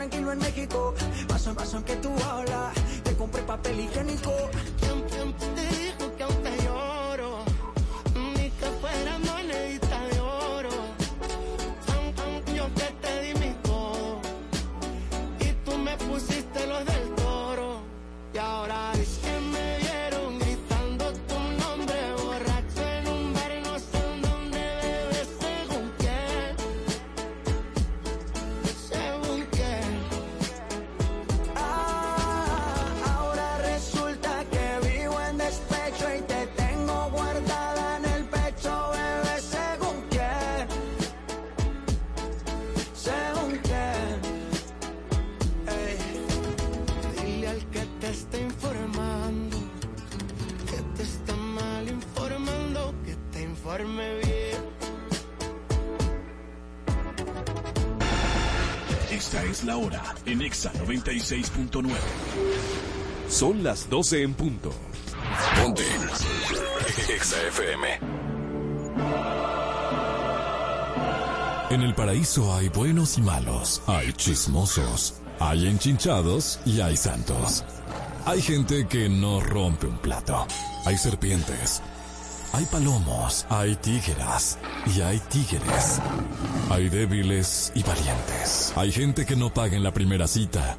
tranquilo en México. Paso en paso en que tú hablas. Te compré papel higiénico. 96.9. Son las 12 en punto. Ponte. Exa FM. En el paraíso hay buenos y malos, hay chismosos, hay enchinchados y hay santos. Hay gente que no rompe un plato, hay serpientes, hay palomos, hay tígeras y hay tígeres. Hay débiles y valientes. Hay gente que no paga en la primera cita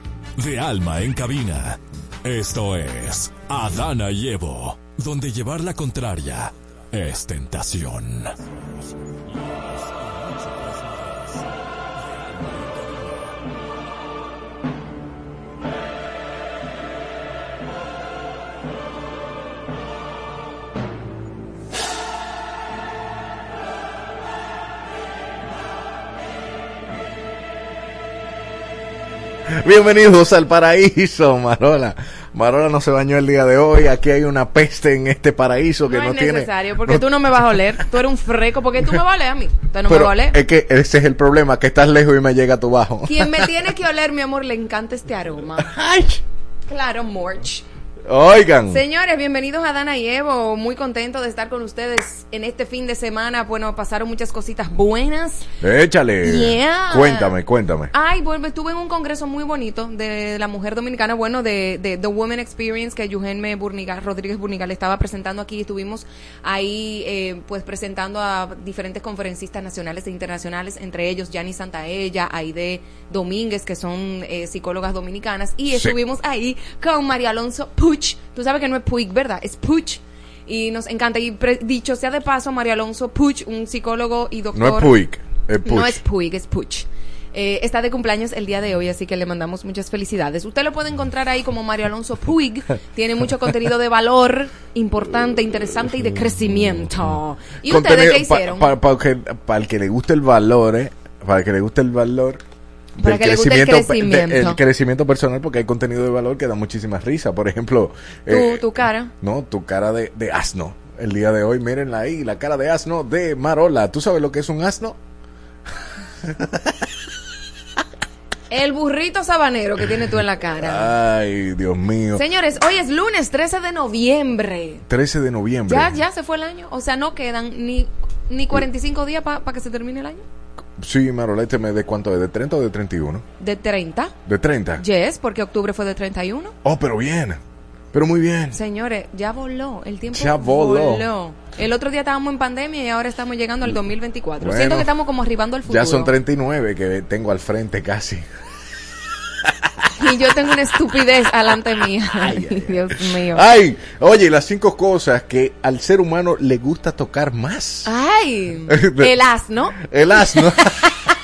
De alma en cabina. Esto es Adana y Evo, donde llevar la contraria es tentación. Bienvenidos al paraíso, Marola. Marola no se bañó el día de hoy. Aquí hay una peste en este paraíso que no, no, es tiene. necesario, porque tú no me vas a oler. Tú eres un freco, porque tú me vas a oler a mí. Tú no me vas a oler. es que ese es el problema, que estás lejos y me llega tu bajo. Quien me tiene que oler, mi amor, le encanta este aroma. Ay, Claro, Morch. Oigan, Señores, bienvenidos a Dana y Evo. Muy contento de estar con ustedes en este fin de semana. Bueno, pasaron muchas cositas buenas. échale. Yeah. Cuéntame, cuéntame. Ay, bueno, estuve en un congreso muy bonito de la mujer dominicana, bueno, de, de The Women Experience que Eugenme Burnigal, Rodríguez Burnigal estaba presentando aquí. Estuvimos ahí, eh, pues, presentando a diferentes conferencistas nacionales e internacionales, entre ellos Yanni Santaella, Aide Domínguez, que son eh, psicólogas dominicanas, y Sí. estuvimos ahí con María Alonso Puch. Tú sabes que no es Puig, ¿verdad? Es Puch. Y nos encanta. Y pre- dicho sea de paso, María Alonso Puch, un psicólogo y doctor. No es Puig, es Puch. No es Puig, es Puch. Eh, está de cumpleaños el día de hoy, así que le mandamos muchas felicidades. Usted lo puede encontrar ahí como Mario Alonso Puig. Tiene mucho contenido de valor, importante, interesante y de crecimiento. ¿Y ustedes qué pa- hicieron? pa- pa- que- para el que le guste el valor, eh, para el que le guste el valor. Para del que le guste el de- crecimiento. el crecimiento personal, porque hay contenido de valor que da muchísimas risas. Por ejemplo, tu, eh, tu cara. no, tu cara de, de asno. El día de hoy, mírenla ahí, la cara de asno de Marola. ¿Tú sabes lo que es un asno? El burrito sabanero que tienes tú en la cara. Ay, Dios mío. Señores, hoy es lunes 13 de noviembre. 13 de noviembre. Ya, ya se fue el año. O sea, no quedan ni, ni 45 días para que se termine el año. Sí, Marola, este mes de cuánto es, de 30 o de 31? De 30. De 30. Yes, porque octubre fue de 31. Oh, pero bien. Pero muy bien. Señores, ya voló. El tiempo Ya voló. El otro día estábamos en pandemia y ahora estamos llegando al 2024. Bueno, Siento que estamos como arribando al futuro. Ya son 39 que tengo al frente casi. Y yo tengo una estupidez alante mía. Ay, Dios mío. Ay, oye, las cinco cosas que al ser humano le gusta tocar más. Ay, el asno. El asno.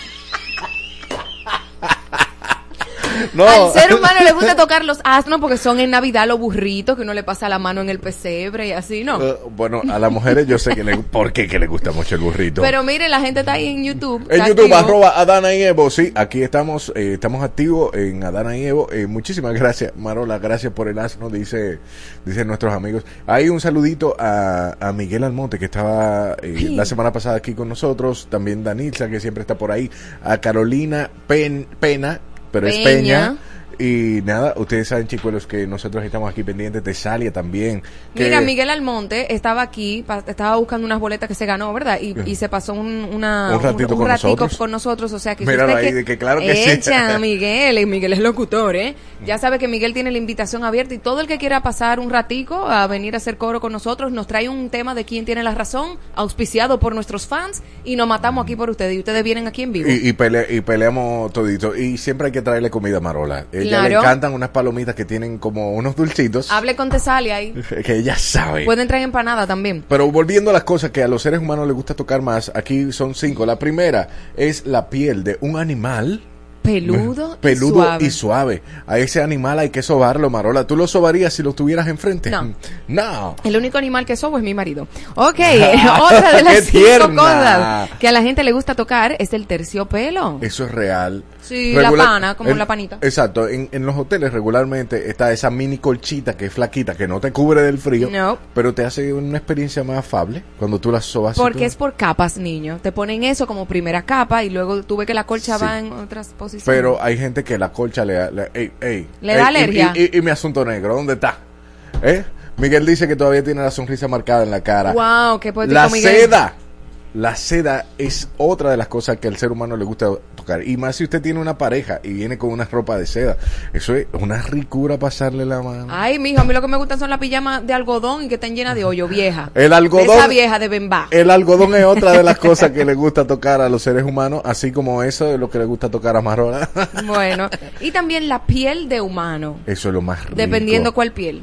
No. Al ser humano le gusta tocar los asnos porque son en Navidad los burritos que uno le pasa la mano en el pesebre y así, ¿no? Eh, bueno, a las mujeres yo sé que le, ¿por qué que le gusta mucho el burrito? Pero mire, la gente está ahí en YouTube. En YouTube, activo. arroba Adana y Evo, sí, aquí estamos, eh, estamos activos en Adana y Evo. Eh, muchísimas gracias, Marola, gracias por el asno, dice, dicen nuestros amigos. Hay un saludito a, a Miguel Almonte, que estaba eh, Sí. la semana pasada aquí con nosotros, también Danitza, que siempre está por ahí, a Carolina Pen- Pena, pero es Peña. Y nada, ustedes saben, chicos, los que nosotros estamos aquí pendientes de Salia también. que- Mira, Miguel Almonte estaba aquí, pa- estaba buscando unas boletas que se ganó, ¿verdad? Y, y se pasó un, una, Un ratito con ratico nosotros. con nosotros, o sea que... Míralo ahí, de que claro que sí. Echa a Miguel, y Miguel es locutor, ¿eh? Ya sabe que Miguel tiene la invitación abierta y todo el que quiera pasar un ratico a venir a hacer coro con nosotros, nos trae un tema de quién tiene la razón, auspiciado por nuestros fans, y nos matamos aquí por ustedes, y ustedes vienen aquí en vivo. Y, y, pele- y peleamos todito. Y siempre hay que traerle comida a Marola. Ella le encantan unas palomitas que tienen como unos dulcitos. Hable con Tesalia ahí. Que ella sabe. Pueden traer empanada también. Pero volviendo a las cosas que a los seres humanos les gusta tocar más, aquí son cinco. La primera es la piel de un animal Peludo, peludo y suave. y suave. A ese animal hay que sobarlo, Marola. ¿Tú lo sobarías si lo tuvieras enfrente? No. No. El único animal que sobo es mi marido. Ok, otra de las ¡Qué cinco cosas que a la gente le gusta tocar es el terciopelo. Eso es real. Sí, la pana, como la panita. Exacto. En, en los hoteles regularmente está esa mini colchita que es flaquita, que no te cubre del frío, No. pero te hace una experiencia más afable cuando tú la sobas. Porque tú- es por capas, niño. Te ponen eso como primera capa y luego tuve que la colcha Sí. va en otras posiciones. Pero hay gente que la colcha le, le, ey, ey, ¿Le ey, da y- alergia? Y, y- y mi asunto negro, ¿dónde está? ¿Eh? Miguel dice que todavía tiene la sonrisa marcada en la cara. Wow, qué poético, La Miguel. seda. La seda es otra de las cosas que al ser humano le gusta tocar. Y más si usted tiene una pareja y viene con una ropa de seda. Eso es una ricura pasarle la mano. Ay, mijo, a mí lo que me gustan son las pijamas de algodón y que están llenas de hoyo, vieja. El algodón- Esa vieja de Bembá. El algodón es otra de las cosas que le gusta tocar a los seres humanos, así como eso es lo que le gusta tocar a Marola. Bueno, y también la piel de humano. Eso es lo más rico. Dependiendo cuál piel.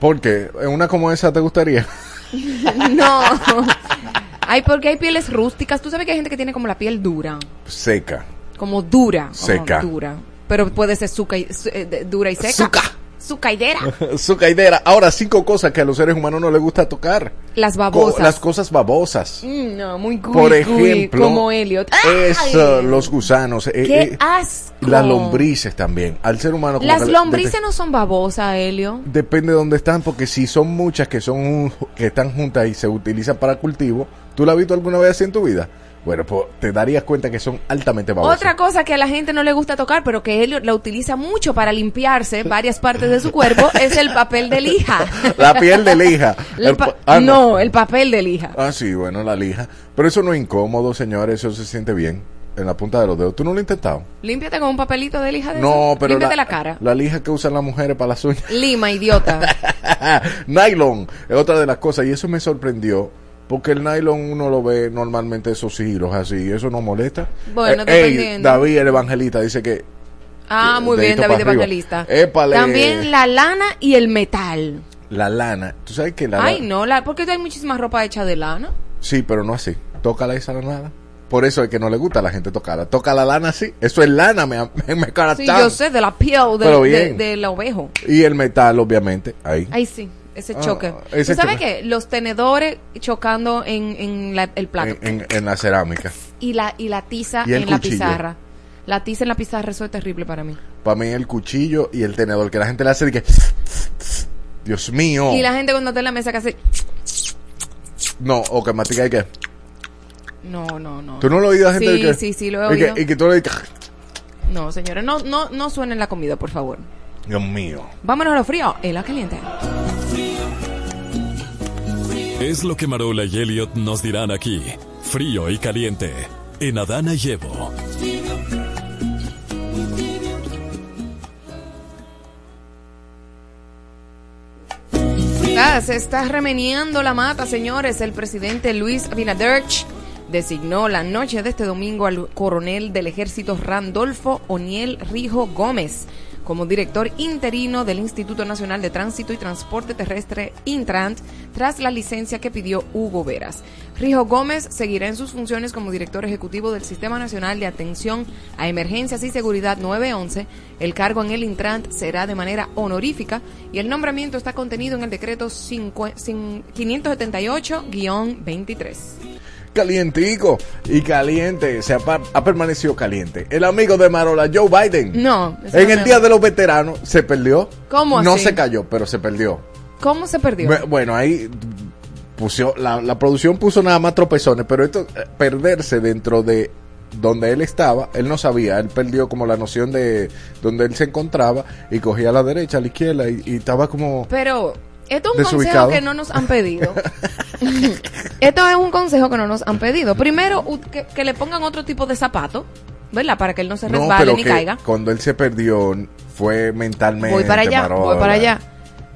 Porque una como esa te gustaría. No. Ay, porque hay pieles rústicas. Tú sabes que hay gente que tiene como la piel dura. Seca. Como dura. como Seca. dura. Pero puede ser suca y- su- eh, dura y seca. Suca. Sucaidera. Su caidera. Ahora, cinco cosas que a los seres humanos no les gusta tocar. Las Co- babosas. las cosas babosas. Mm, no, muy cuy, Por ejemplo, como Elliot. Eso, los gusanos. eh, ¡Qué eh, asco! las lombrices también. Al ser humano. como Las lombrices no son babosas, Helio. Depende de dónde están, porque si son muchas que son un- que están juntas y se utilizan para cultivo, ¿tú la has visto alguna vez así en tu vida? Bueno, pues te darías cuenta que son altamente babosas. Otra cosa que a la gente no le gusta tocar, pero que Helio la utiliza mucho para limpiarse varias partes de su cuerpo, es el papel de lija. La piel de lija. El ah, no, el papel de lija. Ah, sí, bueno, la lija. Pero eso no es incómodo, señores, eso se siente bien. En la punta de los dedos. ¿Tú no lo has intentado? Límpiate con un papelito de lija de No, eso. pero Límpiate la, cara. La lija que usan las mujeres para las uñas. Lima, idiota. nylon es otra de las cosas y eso me sorprendió. Porque el nylon uno lo ve normalmente esos hilos así, eso no molesta. Bueno, Eh, ey. David el evangelista dice que Ah, muy bien, David. Evangelista. Épale. También la lana y el metal. la lana, tú sabes que la Ay, no, la, porque hay muchísima ropa hecha de lana. Sí, pero no así. Tócala esa lana. Por eso es que no le gusta a la gente tocarla. Toca la lana así. Eso es lana, me, me, me Sí, yo sé, de la piel de, de, de la ovejo. Y el metal, obviamente, ahí. Ay, sí, ese Ah, choque. ese ¿Tú sabes choque. qué? Los tenedores chocando en, en la- el plato. En, en- en la cerámica. y, la, y la tiza Y en la cuchillo. pizarra. La tiza en la pizarra, eso es terrible para mí. Para mí el cuchillo y el tenedor, que la gente le hace de que... Dios mío. Y la gente cuando está en la mesa que hace... No, o que matica y que... No, no, no. ¿Tú no lo oído a gente Sí, de que... sí, sí, lo he y que-. Y que, tú le dices... No, señores, no, no, no suenen la comida, por favor. Dios mío. Vámonos a lo frío, en la caliente. Es lo que Marola y Elliot nos dirán aquí, frío y caliente, en Adana y Evo. Ah, se está remeniendo la mata, señores. El presidente Luis Abinader designó la noche de este domingo al coronel del ejército Randolfo Oniel Rijo Gómez como director interino del Instituto Nacional de Tránsito y Transporte Terrestre Intrant tras la licencia que pidió Hugo Veras. Rijo Gómez seguirá en sus funciones como director ejecutivo del Sistema Nacional de Atención a Emergencias y Seguridad 911. El cargo en el Intrant será de manera honorífica y el nombramiento está contenido en el decreto 578-23. Calientico y caliente, se ha, ha permanecido caliente. El amigo de Marola, Joe Biden. No, En el me- Día de los Veteranos se perdió. ¿Cómo No así? se cayó, pero se perdió. ¿Cómo se perdió? Bu- Bueno, ahí puso, la, la producción puso nada más tropezones, pero esto, eh, perderse dentro de donde él estaba, él no sabía, él perdió como la noción de donde él se encontraba y cogía a la derecha, a la izquierda y, y estaba como... Pero esto es un consejo que no nos han pedido. esto es un consejo que no nos han pedido. Primero, que, que le pongan otro tipo de zapato, ¿verdad? Para que él no se No, resbale pero ni que caiga. cuando él se perdió fue mentalmente... Voy para allá, Marola. voy para allá.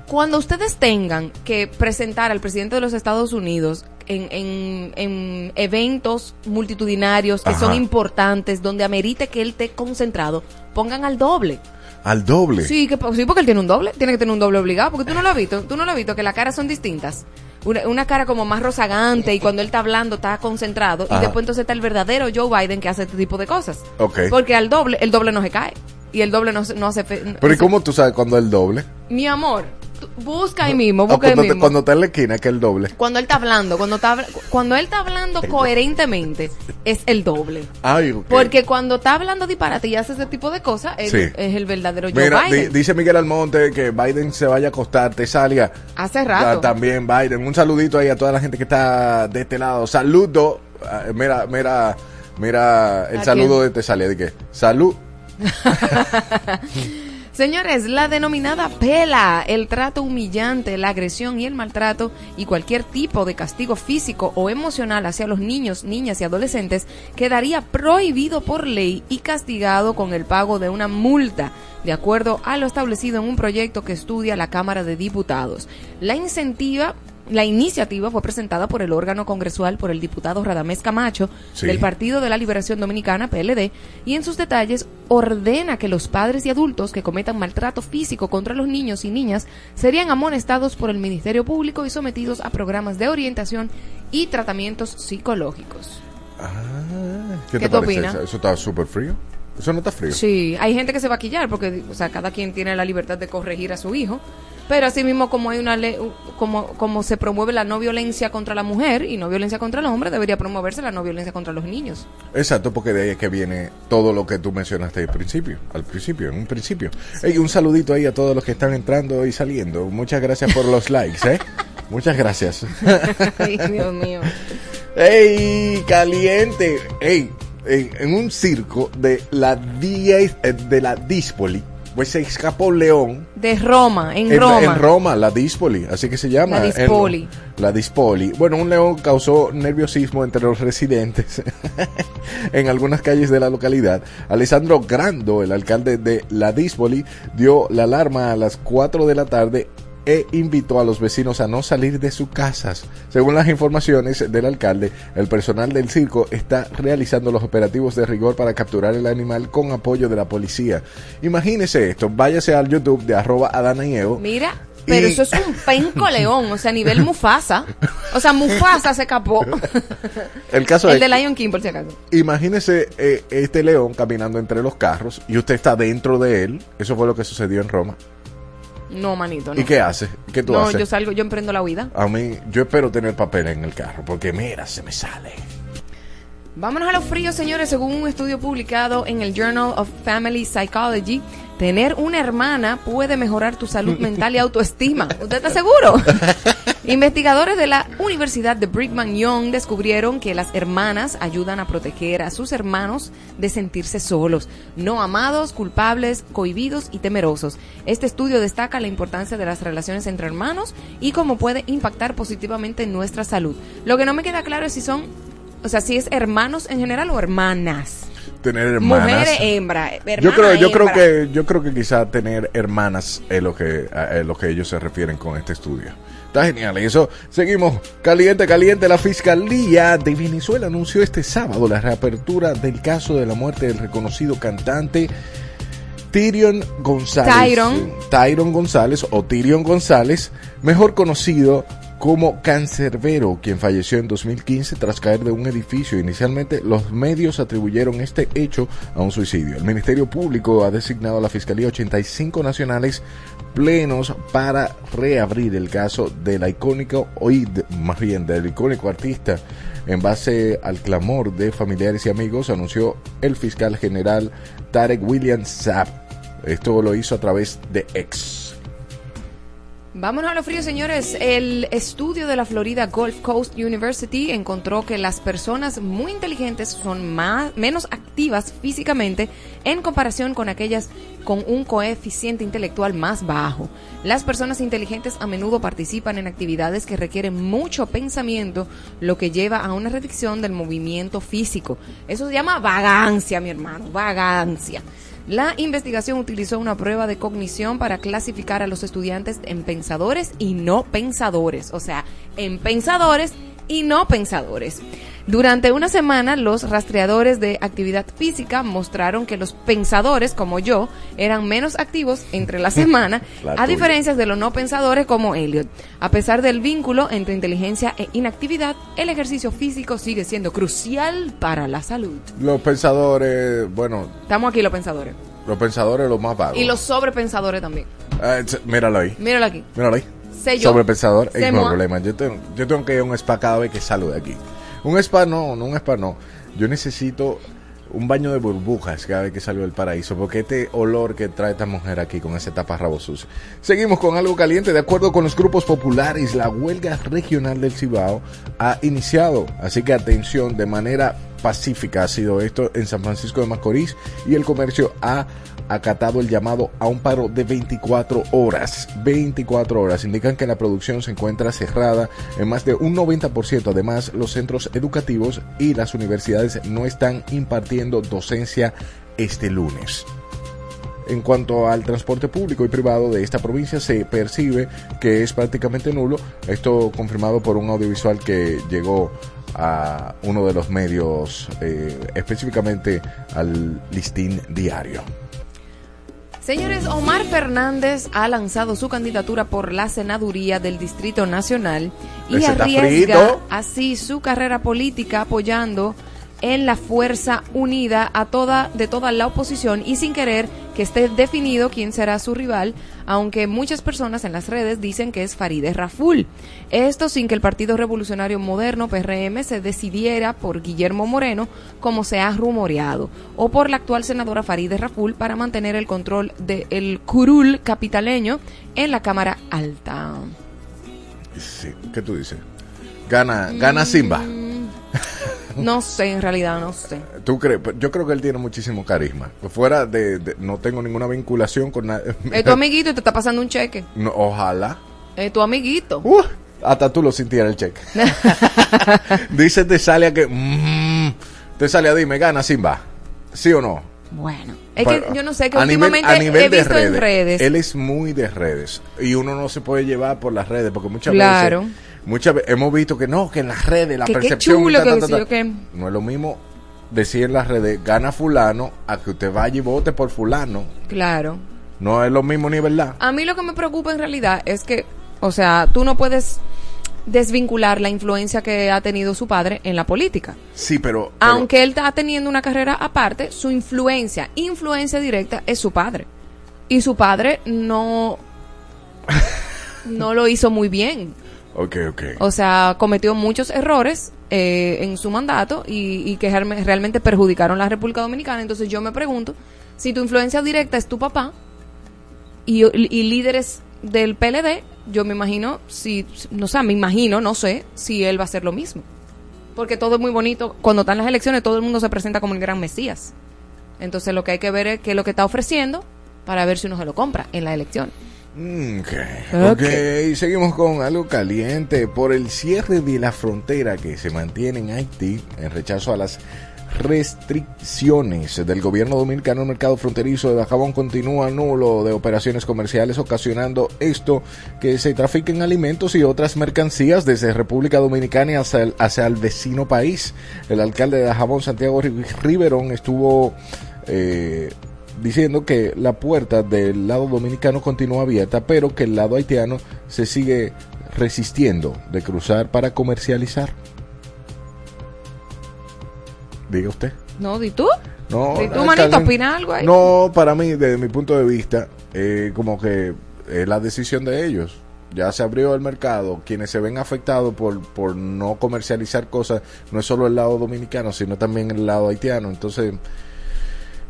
Cuando ustedes tengan que presentar al presidente de los Estados Unidos en, en- en eventos multitudinarios que Ajá. son importantes, donde amerite que él esté concentrado, pongan al doble. Al doble. Sí, que, sí, porque él tiene un doble, tiene que tener un doble obligado, porque tú no lo has visto, tú no lo has visto, que las caras son distintas. Una, una cara como más rozagante y cuando él está hablando está concentrado y después entonces está el verdadero Joe Biden que hace este tipo de cosas. Ok. Porque al doble, el doble no se cae y el doble no, no hace... fe- no- Pero ¿y cómo tú sabes cuando es el doble? Mi amor, busca ahí mismo, busca ahí cuando, mismo. cuando está en la esquina, que es el doble. Cuando él está hablando, cuando, está, cuando él está hablando coherentemente, es el doble. Ay. Porque cuando está hablando disparate y hace ese tipo de cosas, él Sí. es el verdadero Joe Mira, Biden. dice Miguel Almonte que Biden se vaya a acostar, te salga. Hace rato. también Biden. Un saludito ahí a toda la gente que está de este lado. Saludo. Ah, Mira, mira, mira el ¿A saludo quién? de Tesalia. ¿De qué? Salud. Señores, la denominada pela, el trato humillante, la agresión y el maltrato y cualquier tipo de castigo físico o emocional hacia los niños, niñas y adolescentes quedaría prohibido por ley y castigado con el pago de una multa, de acuerdo a lo establecido en un proyecto que estudia la Cámara de Diputados. La incentiva la iniciativa fue presentada por el órgano congresual por el diputado Radamés Camacho Sí. del Partido de la Liberación Dominicana, PLD, y en sus detalles ordena que los padres y adultos que cometan maltrato físico contra los niños y niñas serían amonestados por el Ministerio Público y sometidos a programas de orientación y tratamientos psicológicos. Ah, ¿Qué, ¿Qué te parece? Eso está súper frío. Eso no está frío. Sí, hay gente que se va a quillar porque, o sea, cada quien tiene la libertad de corregir a su hijo, pero asimismo como hay una ley, como, como se promueve la no violencia contra la mujer y no violencia contra el hombre, debería promoverse la no violencia contra los niños. Exacto, porque de ahí es que viene todo lo que tú mencionaste al principio, al principio, en un principio. Ey, un saludito ahí a todos los que están entrando y saliendo. Muchas gracias por los likes, ¿eh? Muchas gracias. Ay, Dios mío. ¡Ey! Caliente. ¡Ey! En, en un circo de la 10 eh, de la Dispoli, pues se escapó un león De Roma, en, en Roma. en Roma, la Dispoli, así que se llama. La En- Dispoli. la Dispoli. Bueno, un león causó nerviosismo entre los residentes en algunas calles de la localidad. Alessandro Grando, el alcalde de la Dispoli, dio la alarma a las 4 de la tarde e invitó a los vecinos a no salir de sus casas. Según las informaciones del alcalde, el personal del circo está realizando los operativos de rigor para capturar el animal con apoyo de la policía. Imagínese esto, váyase al YouTube de arroba Adana y Evo. Mira, pero Y- eso es un penco león, o sea, a nivel Mufasa. O sea, Mufasa se escapó. El caso El es, de Lion King, por si acaso. imagínese eh, este león caminando entre los carros y usted está dentro de él. Eso fue lo que sucedió en Roma. No, manito, no. ¿Y qué hace? ¿Qué tú no, haces? yo salgo, yo emprendo la huida. A mí, yo espero tener papel en el carro, porque mira, se me sale. Vámonos a los fríos, señores. Según un estudio publicado en el Journal of Family Psychology, tener una hermana puede mejorar tu salud mental y autoestima. ¿Usted está seguro? Investigadores de la Universidad de Brigham Young descubrieron que las hermanas ayudan a proteger a sus hermanos de sentirse solos, no amados, culpables, cohibidos y temerosos. Este estudio destaca la importancia de las relaciones entre hermanos y cómo puede impactar positivamente en nuestra salud. Lo que no me queda claro es si son, o sea, si es hermanos en general o hermanas. Tener hermanas. Mujeres, hembra. yo creo, yo creo que, yo creo que quizá tener hermanas es lo que, es lo que ellos se refieren con este estudio. Está genial. Y eso, seguimos. Caliente, caliente. La Fiscalía de Venezuela anunció este sábado la reapertura del caso de la muerte del reconocido cantante Tyrion González. Tyron. Tyron González o Tyrion González, mejor conocido como Cancerbero, quien falleció en 2015 tras caer de un edificio. Inicialmente, los medios atribuyeron este hecho a un suicidio. El Ministerio Público ha designado a la Fiscalía 85 nacionales plenos para reabrir el caso del icónico, de- más del icónico artista. En base al clamor de familiares y amigos, anunció el fiscal general Tarek William Saab. Esto lo hizo a través de X. Vámonos a lo frío, señores. El estudio de la Florida Gulf Coast University encontró que las personas muy inteligentes son más, menos activas físicamente en comparación con aquellas con un coeficiente intelectual más bajo. Las personas inteligentes a menudo participan en actividades que requieren mucho pensamiento, lo que lleva a una reducción del movimiento físico. Eso se llama vagancia, mi hermano, vagancia. La investigación utilizó una prueba de cognición para clasificar a los estudiantes en pensadores y no pensadores, o sea, en pensadores y no pensadores. Durante una semana, los rastreadores de actividad física mostraron que los pensadores, como yo, eran menos activos entre la semana, La a diferencia de los no pensadores como Elliot. A pesar del vínculo entre inteligencia e inactividad, el ejercicio físico sigue siendo crucial para la salud. Los pensadores, bueno, Estamos aquí los pensadores. los pensadores los más vagos. Y los sobrepensadores también. Eh, ch- míralo ahí. Míralo aquí. Míralo ahí. Sé yo. Sobrepensador, es no problema. Yo tengo, yo tengo que ir a un spa cada vez que salgo de aquí. Un spa no, no un spa no. Yo necesito un baño de burbujas cada vez que salgo del paraíso, porque este olor que trae esta mujer aquí con ese taparrabo sucio. Seguimos con algo caliente. De acuerdo con los grupos populares, la huelga regional del Cibao ha iniciado. Así que atención, de manera pacífica ha sido esto en San Francisco de Macorís y el comercio ha acatado el llamado a un paro de 24 horas. 24 horas. Indican que la producción se encuentra cerrada en más de un 90%. Además, los centros educativos y las universidades no están impartiendo docencia este lunes. En cuanto al transporte público y privado de esta provincia, se percibe que es prácticamente nulo. Esto confirmado por un audiovisual que llegó a uno de los medios, eh, específicamente al listín diario. Señores, Omar Fernández ha lanzado su candidatura por la senaduría del Distrito Nacional y arriesga así su carrera política apoyando en la fuerza unida a toda de toda la oposición y sin querer que esté definido quién será su rival, aunque muchas personas en las redes dicen que es Farideh Raful. Esto sin que el Partido Revolucionario Moderno PRM se decidiera por Guillermo Moreno, como se ha rumoreado, o por la actual senadora Farideh Raful para mantener el control del curul capitaleño en la Cámara Alta. Sí, ¿Qué tú dices? Gana, gana Simba. No sé, en realidad no sé. ¿Tú crees? Yo creo que él tiene muchísimo carisma. Fuera de, de- no tengo ninguna vinculación con nadie. Es tu amiguito y te está pasando un cheque. No, ojalá. Es tu amiguito. Uh, hasta tú lo sintieras el cheque. Dice Tesalia que... mm, Tesalia, dime, gana Simba. ¿Sí o no? Bueno, es Pero, que yo no sé, que a nivel- últimamente a nivel he de visto en redes. Él es muy de redes. Y uno no se puede llevar por las redes. Porque muchas Claro. veces... Muchas veces hemos visto que no, que en las redes la Que percepción... chulo, ta, ta, ta. No es lo mismo decir en las redes, gana fulano, a que usted vaya y vote por fulano. Claro. No es lo mismo ni verdad. A mí lo que me preocupa en realidad es que, o sea, tú no puedes desvincular la influencia que ha tenido su padre en la política. Sí, pero... pero- Aunque él está teniendo una carrera aparte, su influencia, influencia directa es su padre. Y su padre no no lo hizo muy bien. Ok, ok. O sea, cometió muchos errores eh, en su mandato y, que realme- realmente perjudicaron la República Dominicana. Entonces yo me pregunto, si tu influencia directa es tu papá y, y líderes del PLD, yo me imagino, si, no sé, me imagino, no sé, si él va a hacer lo mismo. Porque todo es muy bonito. Cuando están las elecciones, todo el mundo se presenta como el gran Mesías. Entonces lo que hay que ver es qué es lo que está ofreciendo para ver si uno se lo compra en la elección. Mm, Ok, Ok. seguimos con algo caliente. Por el cierre de la frontera que se mantiene en Haití, en rechazo a las restricciones del gobierno dominicano, el mercado fronterizo de Dajabón continúa nulo de operaciones comerciales, ocasionando esto que se trafiquen alimentos y otras mercancías desde República Dominicana hacia el, hacia el vecino país. El alcalde de Dajabón, Santiago Ri- Riverón, estuvo... eh, diciendo que la puerta del lado dominicano continúa abierta, pero que el lado haitiano se sigue resistiendo de cruzar para comercializar. Diga usted. No, ¿y tú? No, ¿Y tú, no, manito, Carmen, opina algo ahí? No, para mí, desde mi punto de vista, eh, como que es la decisión de ellos. Ya se abrió el mercado. Quienes se ven afectados por, por no comercializar cosas, no es solo el lado dominicano, sino también el lado haitiano. Entonces,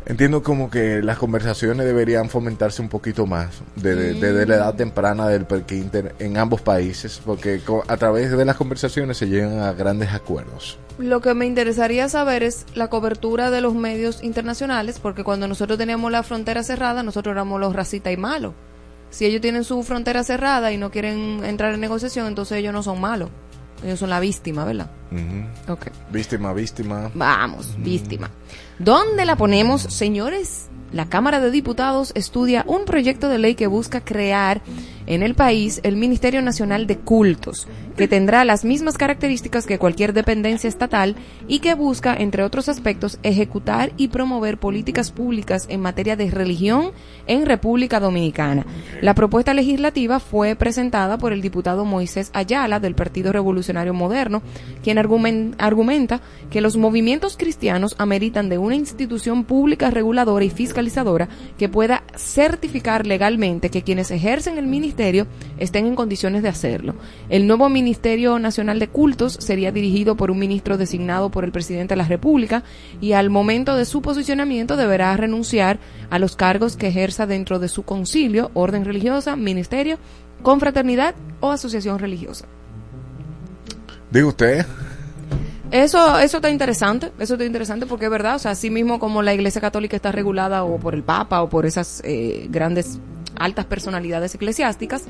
entiendo como que las conversaciones deberían fomentarse un poquito más desde, la edad temprana del Perquinter en ambos países, porque a través de las conversaciones se llegan a grandes acuerdos. Lo que me interesaría saber es la cobertura de los medios internacionales, porque cuando nosotros teníamos la frontera cerrada, nosotros éramos los racistas y malos. Si ellos tienen su frontera cerrada y no quieren entrar en negociación, entonces ellos no son malos. Ellos son la víctima, ¿verdad? Ujú. Ok. Víctima, víctima. Vamos, víctima. ¿Dónde la ponemos, señores? La Cámara de Diputados estudia un proyecto de ley que busca crear en el país el Ministerio Nacional de Cultos, que tendrá las mismas características que cualquier dependencia estatal y que busca, entre otros aspectos, ejecutar y promover políticas públicas en materia de religión en República Dominicana. La propuesta legislativa fue presentada por el diputado Moisés Ayala del Partido Revolucionario Moderno, quien argumen- argumenta que los movimientos cristianos ameritan de una institución pública reguladora y que pueda certificar legalmente que quienes ejercen el ministerio estén en condiciones de hacerlo. El nuevo Ministerio Nacional de Cultos sería dirigido por un ministro designado por el presidente de la República y al momento de su posicionamiento deberá renunciar a los cargos que ejerza dentro de su concilio, orden religiosa, ministerio, confraternidad o asociación religiosa. Diga usted. Eso, eso está interesante, eso está interesante porque es verdad, o sea, así mismo como la Iglesia Católica está regulada o por el Papa o por esas eh, grandes altas personalidades eclesiásticas,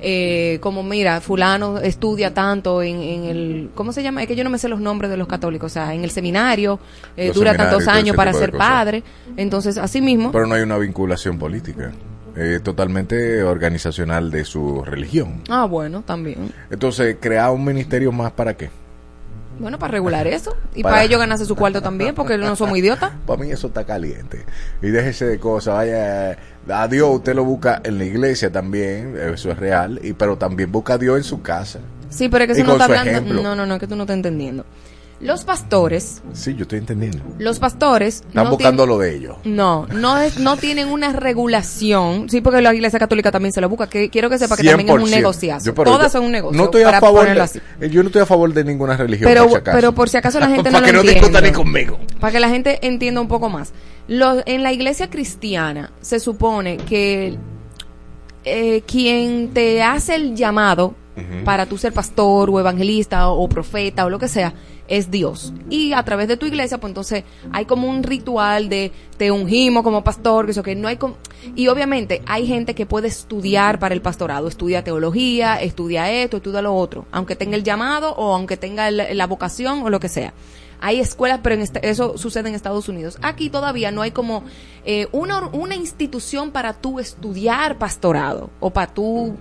eh, como mira, fulano estudia tanto en, en el, ¿cómo se llama? Es que yo no me sé los nombres de los católicos, o sea, en el seminario, eh, dura tantos años para ser padre, entonces así mismo, Pero no hay una vinculación política. Es totalmente organizacional de su religión. ah bueno, también, Entonces, crear un ministerio más para qué? Bueno, para regular eso y Para- para, ellos ganarse su cuarto también, porque no somos idiotas. Para mí eso está caliente. Y déjese de cosas. Vaya, a Dios usted lo busca en la iglesia también, eso es real. Y pero también busca a Dios en su casa. Sí, pero es que eso no está hablando. ejemplo. No, no, no, es que tú no estás entendiendo. Los pastores, Sí, yo estoy entendiendo. los pastores. Están no buscando tienen- lo de ellos. No, no es, no tienen una regulación. Sí, porque la Iglesia Católica también se lo busca. Que quiero que sepa que también es un 100%. negociazo. Yo, Todas yo son un negocio. No estoy a para favor de, eh, yo no estoy a favor de ninguna religión, Pero, por si acaso. pero por si acaso la gente no Para lo que no discutan ni conmigo. Para que la gente entienda un poco más. Los, en la iglesia cristiana se supone que eh, quien te hace el llamado para tú ser pastor o evangelista o, profeta o lo que sea es Dios. Y a través de tu iglesia, pues entonces hay como un ritual de te ungimos como pastor, que eso que no hay com- y obviamente hay gente que puede estudiar para el pastorado, estudia teología, estudia esto, estudia lo otro, aunque tenga el llamado o aunque tenga la vocación o lo que sea. Hay escuelas, pero en este- eso sucede en Estados Unidos. Aquí todavía no hay como eh, una, una institución para tú estudiar pastorado o para tú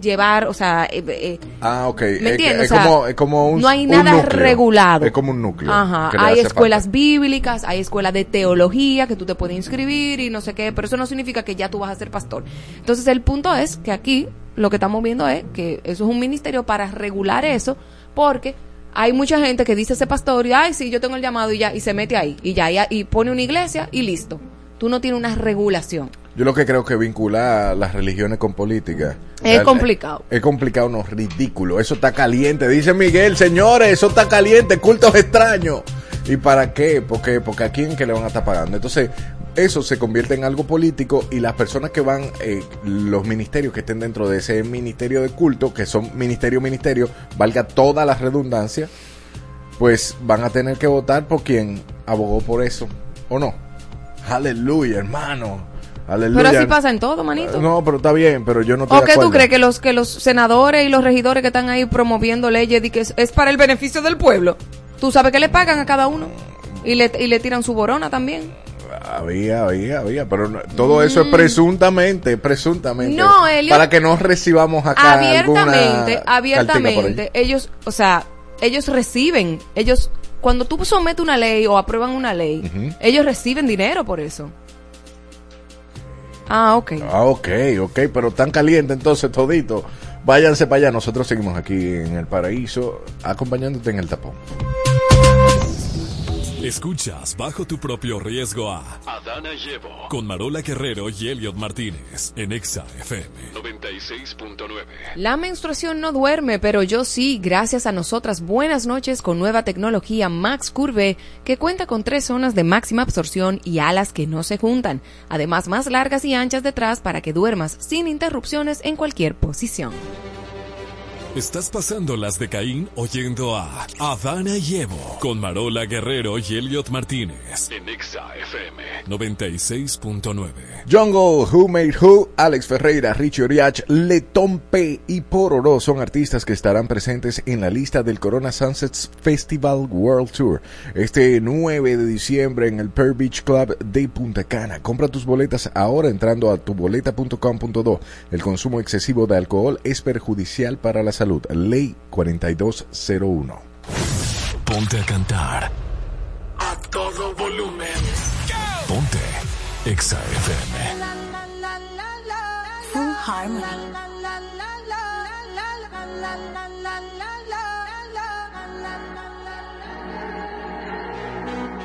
llevar, o sea, eh, eh, Ah, ok. ¿me entiendes? Es, O sea, como, es como un no hay un nada núcleo. regulado. Es como un núcleo. Ajá, hay escuelas bíblicas, hay escuelas de teología que tú te puedes inscribir y no sé qué, pero eso no significa que ya tú vas a ser pastor. Entonces el punto es que aquí lo que estamos viendo es que eso es un ministerio para regular eso, porque hay mucha gente que dice ese pastor y ay sí yo tengo el llamado y ya y se mete ahí y ya y, y pone una iglesia y listo. Tú no tienes una regulación. Yo lo que creo que vincular las religiones con política Es complicado. Es complicado, no, ridículo. Eso está caliente. Dice Miguel, señores, eso está caliente, cultos extraños. ¿Y para qué? Porque, porque a quién que le van a estar pagando. Entonces, eso se convierte en algo político y las personas que van, eh, los ministerios que estén dentro de ese ministerio de culto, que son ministerio, ministerio, valga toda la redundancia, pues van a tener que votar por quien abogó por eso, ¿o no? Aleluya, hermano. Aleluya. Pero así pasa en todo, manito. No, pero está bien, pero yo no estoy ¿O qué tú crees que los que los senadores y los regidores que están ahí promoviendo leyes y que es, es para el beneficio del pueblo? ¿Tú sabes que le pagan a cada uno? Y le, y le tiran su borona también. Había, había, había, pero no- todo eso es presuntamente, presuntamente. Mm. No, Elliot. Para que no recibamos acá abiertamente, alguna abiertamente, ellos, o sea, ellos reciben, ellos, cuando tú sometes una ley o aprueban una ley, ellos reciben dinero por eso. Ah, ok. Ah, ok, ok, pero tan caliente entonces todito. Váyanse para allá, nosotros seguimos aquí en el paraíso acompañándote en el tapón. Escuchas bajo tu propio riesgo a Adana y Evo con Marola Guerrero y Elliot Martínez en Exa FM. 96.9. La menstruación no duerme, pero yo sí, gracias a nosotras. Buenas noches con nueva tecnología Max Curve, que cuenta con tres zonas de máxima absorción y alas que no se juntan, además más largas y anchas detrás para que duermas sin interrupciones en cualquier posición. Estás pasando las de Caín oyendo a Adana y Evo con Marola Guerrero y Elliot Martínez En Exa FM. 96.9. Jungle, Who Made Who, Alex Ferreira, Richie Oriach, Letón P y Pororo son artistas que estarán presentes en la lista del Corona Sunsets Festival World Tour este 9 de diciembre en el Pearl Beach Club de Punta Cana. Compra tus boletas ahora entrando a tuboleta.com.do. El consumo excesivo de alcohol es perjudicial para la salud. Ley 4201. Ponte a cantar. A todo volumen. Ponte Exa FM. Full Harmony.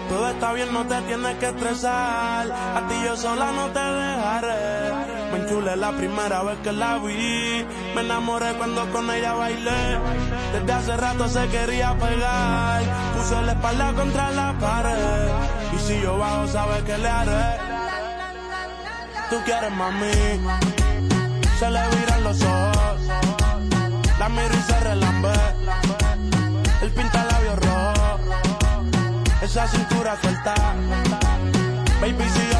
Todo está bien, no te tienes que estresar. A ti yo sola no te dejaré. Enchulé la primera vez que la vi. Me enamoré cuando con ella bailé. Desde hace rato se quería pegar. Puso la espalda contra la pared. Y si yo bajo, sabes que le haré. Tú quieres mami. Se le viran los ojos. La miro y se relambe. El pinta labios rojo esa cintura suelta. Baby, si yo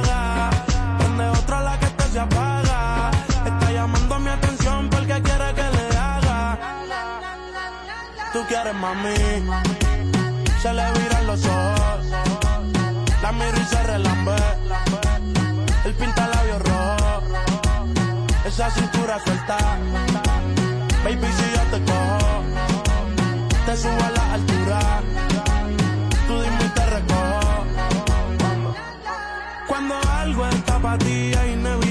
Mami. Se le viran los ojos. La miro y se. El pinta labios rojo. Esa cintura suelta. Baby, si yo te cojo, te subo a la altura. Tú dime y te recojo. Cuando algo está para ti es inevitable,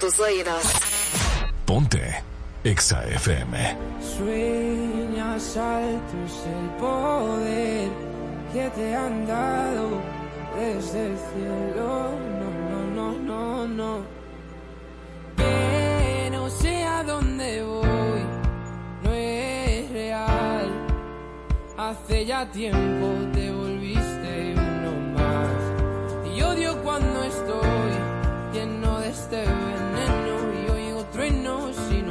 Tus oídos. Ponte Exa FM. Sueñas altos el poder que te han dado desde el cielo. No, no, no, no, no. Que no sé a dónde voy, no es real. Hace ya tiempo te volviste uno más. Y odio cuando estoy lleno de este veneno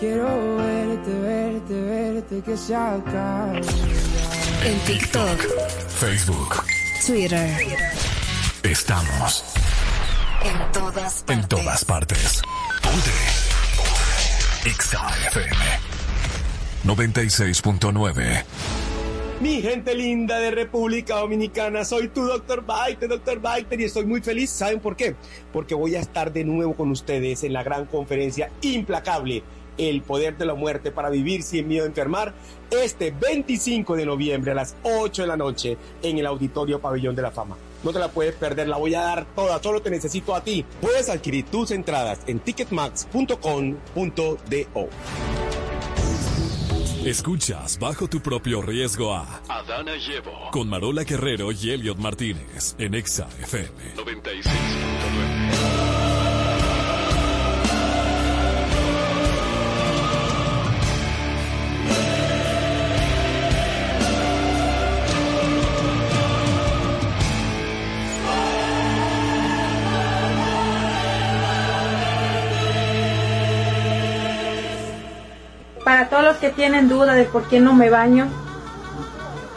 Quiero verte, verte, verte, que se acabe. En TikTok, Facebook. Twitter, Estamos en todas partes. en todas partes. Ponte. Exa FM 96.9. Mi gente linda de República Dominicana, soy tu Dr. Biter, Dr. Biter, y estoy muy feliz. ¿Saben por qué? Porque voy a estar de nuevo con ustedes en la gran conferencia implacable, El Poder de la Muerte para Vivir sin Miedo a Enfermar, este 25 de noviembre a las 8 de la noche en el Auditorio Pabellón de la Fama. No te la puedes perder, la voy a dar toda, solo te necesito a ti. Puedes adquirir tus entradas en ticketmax.com.do. Escuchas bajo tu propio riesgo a Adana Llevo. con Marola Guerrero y Elliot Martínez en Exa FM. 96.9. Para todos los que tienen duda de por qué no me baño,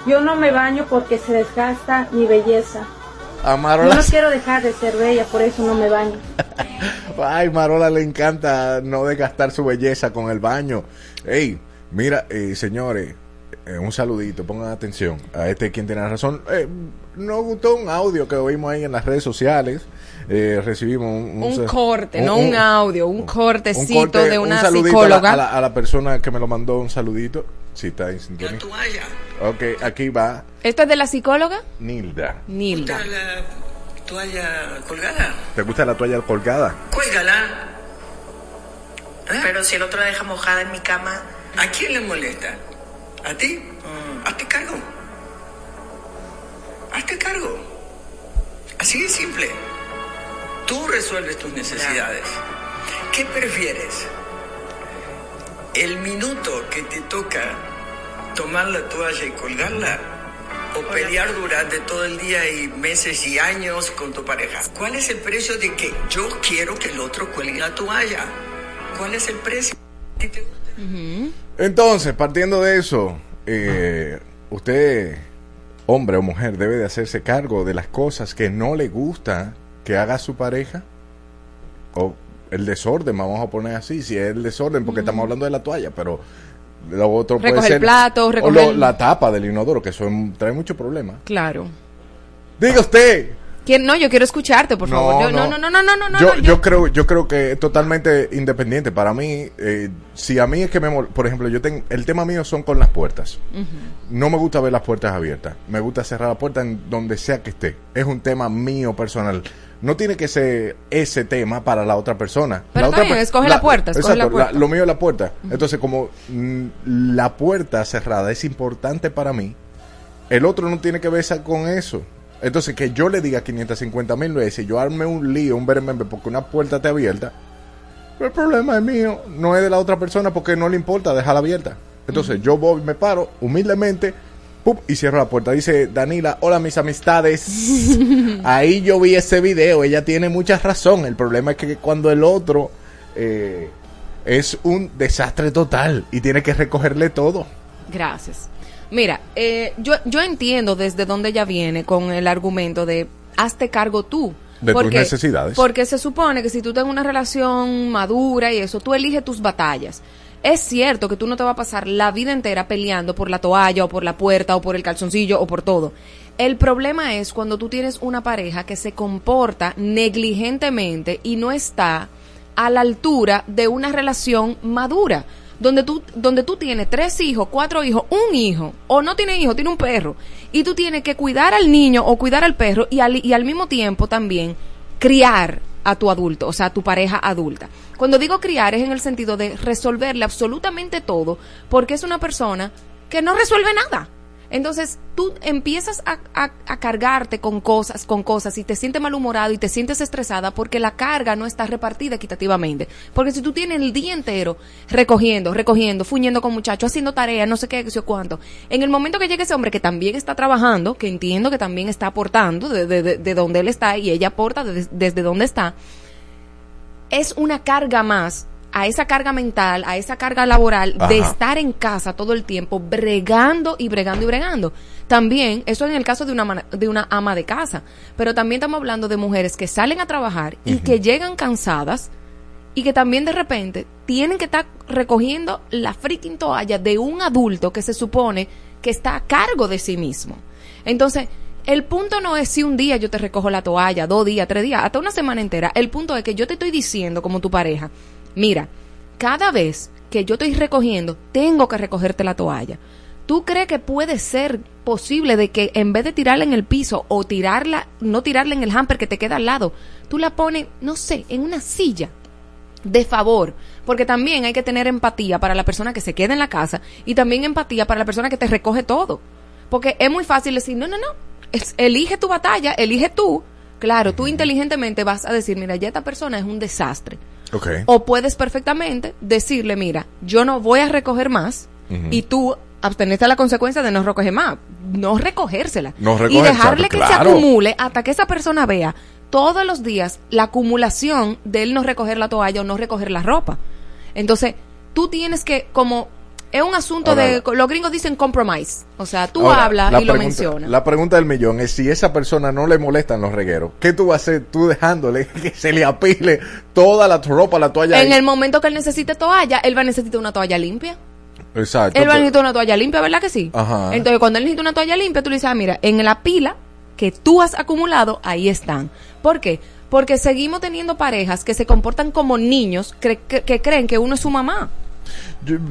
yo no me baño porque se desgasta mi belleza. A Yo Marola, no quiero dejar de ser bella, por eso no me baño. ay, Marola le encanta no desgastar su belleza con el baño. Ey, mira, eh, señores, eh, un saludito, pongan atención a este quien tiene razón. Eh, nos gustó un audio que oímos ahí en las redes sociales. Eh, recibimos un, Un sa- corte, no un audio, un cortecito corte, de un una saludito a la- psicóloga. A la, a la persona que me lo mandó, un saludito. Si está en sintonía. toalla. Ok, aquí va ¿Esto es de la psicóloga? Nilda. Nilda. ¿Está la toalla colgada? ¿Te gusta la toalla colgada? Cuélgala. ¿Eh? Pero si el otro la deja mojada en mi cama, ¿A quién le molesta? ¿A ti? Hazte cargo. Hazte cargo. Así de simple. Tú resuelves tus necesidades. ¿Qué prefieres? ¿El minuto que te toca tomar la toalla y colgarla? ¿O pelear durante todo el día y meses y años con tu pareja? ¿Cuál es el precio de que yo quiero que el otro cuelgue la toalla? ¿Cuál es el precio? ¿A ti te gusta? Entonces, partiendo de eso, eh, usted, hombre o mujer, debe de hacerse cargo de las cosas que no le gusta que haga su pareja. O el desorden, vamos a poner así, si es el desorden, porque estamos hablando de la toalla, pero lo otro puede ser... platos, o recoger- lo- la tapa del inodoro, que eso es- trae mucho problema. Claro. Diga usted. ¿Quién? No, yo quiero escucharte, por No, favor. Yo- no, no. no, no, no, yo, no, yo creo yo creo que es totalmente independiente para mí eh, si a mí es que me por ejemplo yo tengo el tema mío son con las puertas no me gusta ver las puertas abiertas me gusta cerrar la puerta en donde sea que esté es un tema mío personal no tiene que ser ese tema para la otra persona Pero la otra per- escoge la puerta, escoge la puerta. lo mío es la puerta entonces como mm, la puerta cerrada es importante para mí el otro no tiene que ver con eso. Entonces, que yo le diga 550 mil veces, yo arme un lío, un beremembe, porque una puerta está abierta, el problema es mío, no es de la otra persona porque no le importa dejarla abierta. Entonces, yo voy, me paro humildemente, ¡pup! y cierro la puerta. Dice Danila, hola mis amistades. Ahí yo vi ese video, ella tiene mucha razón. El problema es que cuando el otro eh, es un desastre total y tiene que recogerle todo. Gracias. Mira, eh, yo, yo entiendo desde dónde ella viene con el argumento de hazte cargo tú. De tus necesidades. Porque se supone que si tú tienes una relación madura y eso, tú eliges tus batallas. Es cierto que tú no te vas a pasar la vida entera peleando por la toalla o por la puerta o por el calzoncillo o por todo. El problema es cuando tú tienes una pareja que se comporta negligentemente y no está a la altura de una relación madura. Donde tú, donde tú tienes tres hijos, cuatro hijos, un hijo, o no tiene hijo, tiene un perro, y tú tienes que cuidar al niño o cuidar al perro y al, y al mismo tiempo también criar a tu adulto, o sea, a tu pareja adulta. Cuando digo criar es en el sentido de resolverle absolutamente todo, porque es una persona que no resuelve nada. Entonces tú empiezas a, cargarte con cosas, con cosas y te sientes malhumorado y te sientes estresada porque la carga no está repartida equitativamente. Porque si tú tienes el día entero recogiendo, recogiendo, fuñendo con muchachos, haciendo tareas, no sé qué, qué sé cuánto, en el momento que llegue ese hombre que también está trabajando, que entiendo que también está aportando de- de- de donde él está y ella aporta de- desde donde está, es una carga más a esa carga mental, a esa carga laboral de estar en casa todo el tiempo bregando y bregando y bregando. También, eso en el caso de una, de una ama de casa, pero también estamos hablando de mujeres que salen a trabajar y que llegan cansadas y que también de repente tienen que estar recogiendo la freaking toalla de un adulto que se supone que está a cargo de sí mismo. Entonces, el punto no es si un día yo te recojo la toalla, dos días, tres días, hasta una semana entera. El punto es que yo te estoy diciendo como tu pareja, mira, cada vez que yo estoy recogiendo, tengo que recogerte la toalla. ¿Tú crees que puede ser posible de que en vez de tirarla en el piso o tirarla, no tirarla en el hamper que te queda al lado, tú la pones, no sé, en una silla de favor, porque también hay que tener empatía para la persona que se queda en la casa y también empatía para la persona que te recoge todo. Porque es muy fácil decir, no, no, no, es- elige tu batalla, elige tú. Claro, tú inteligentemente vas a decir, mira, ya esta persona es un desastre. O puedes perfectamente decirle, mira, yo no voy a recoger más y tú abstenerte a la consecuencia de no recoger más, no recogérsela. No y recoger, dejarle exacto, que se acumule hasta que esa persona vea todos los días la acumulación de él no recoger la toalla o no recoger la ropa. Entonces, tú tienes que, como, es un asunto Ahora, de, los gringos dicen compromise. O sea, tú Ahora, hablas la y lo mencionas. La pregunta del millón es si esa persona no le molestan los regueros, ¿qué tú vas a hacer tú dejándole que se le apile toda la ropa, la toalla? En ahí? el momento que él necesite toalla, él va a necesitar una toalla limpia. Exacto. Él va a necesitar una toalla limpia, ¿verdad que sí? Ajá. Entonces, cuando él necesita una toalla limpia, tú le dices, ah, mira, en la pila que tú has acumulado, ahí están. ¿Por qué? Porque seguimos teniendo parejas que se comportan como niños que creen que uno es su mamá.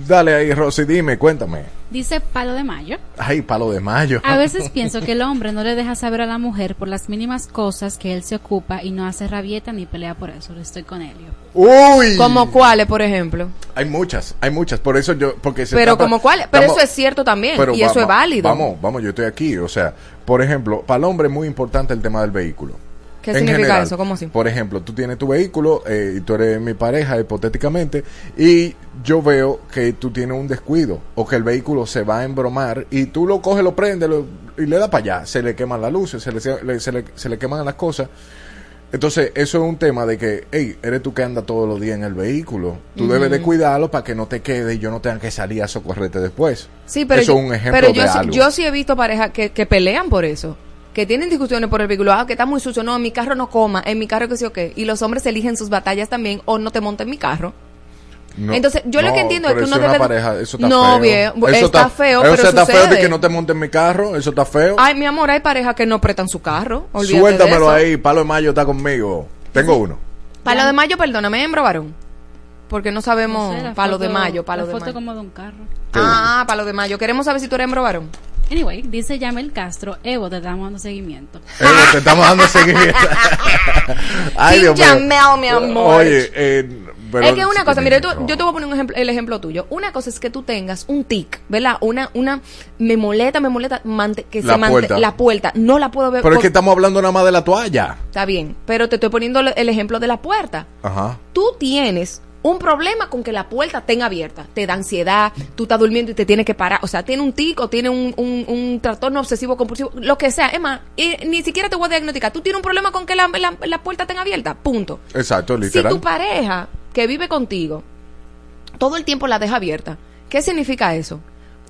Dale ahí, Rosy, dime, cuéntame. Dice Palo de Mayo. Ay, palo de mayo. A veces pienso que el hombre no le deja saber a la mujer por las mínimas cosas que él se ocupa y no hace rabieta ni pelea por eso. Estoy con Helio. Uy. Como cuáles, por ejemplo. Hay muchas, hay muchas, por eso yo, porque se Pero trata- como cuáles. Pero Vamos- eso es cierto también. pero y va- eso es válido. Vamos, vamos, yo estoy aquí, o sea, por ejemplo, para el hombre es muy importante el tema del vehículo. ¿Qué En significa general. eso? ¿Cómo así? Por ejemplo, tú tienes tu vehículo eh, y tú eres mi pareja, hipotéticamente, y yo veo que tú tienes un descuido o que el vehículo se va a embromar y tú lo coges, lo prendes lo- y le das para allá. Se le queman las luces, se le, se le- se le- se le queman las cosas. Entonces, eso es un tema de que, hey, eres tú que andas todos los días en el vehículo. Tú debes de cuidarlo para que no te quede y yo no tenga que salir a socorrerte después. Sí, pero, eso yo, es un ejemplo pero yo, de algo. yo sí he visto parejas que, que pelean por eso. Que tienen discusiones por el vehículo, ah, que está muy sucio, no, en mi carro no coma, en mi carro que sí o qué, y los hombres eligen sus batallas también, o no te monta en mi carro. No, Entonces, yo lo que entiendo es que uno eso debe... pareja, eso está no, feo. bien, Eso está, feo, eso pero está feo de sucede. que no te monte en mi carro, eso está feo. Ay, mi amor, hay parejas que no prestan su carro, olvídate de Suéltamelo eso. ahí, Palo de Mayo está conmigo. Tengo uno. Palo de mayo, perdóname, hembro varón. Porque no sabemos No sé, la palo de mayo, palo la de foto mayo. como de un carro. Ah, palo de mayo. Queremos saber si tú eres hembro varón. Anyway, dice Yamel Castro, Evo, te estamos dando seguimiento. Evo, te estamos dando seguimiento. Ay, Dios mío. Yamel, mi amor. Oye, eh, pero- es que una cosa, mira, tú- yo te voy a poner un ejemplo, el ejemplo tuyo. Una cosa es que tú tengas un tic, ¿verdad? Una, una, me molesta, me molesta, mante- que La se mante- puerta. la puerta. No la puedo ver. Pero es que estamos hablando nada más de la toalla. Está bien, pero te estoy poniendo el el ejemplo de la puerta. Ajá. Tú tienes un problema con que la puerta tenga abierta. Te da ansiedad, tú estás durmiendo y te tienes que parar. O sea, tiene un tic o tiene un, un, un trastorno obsesivo compulsivo, lo que sea. Es más, y ni siquiera te voy a diagnosticar. Tú tienes un problema con que la, la, la puerta tenga abierta. Punto. Exacto, Si literal. tu pareja que vive contigo todo el tiempo la deja abierta, ¿qué significa eso?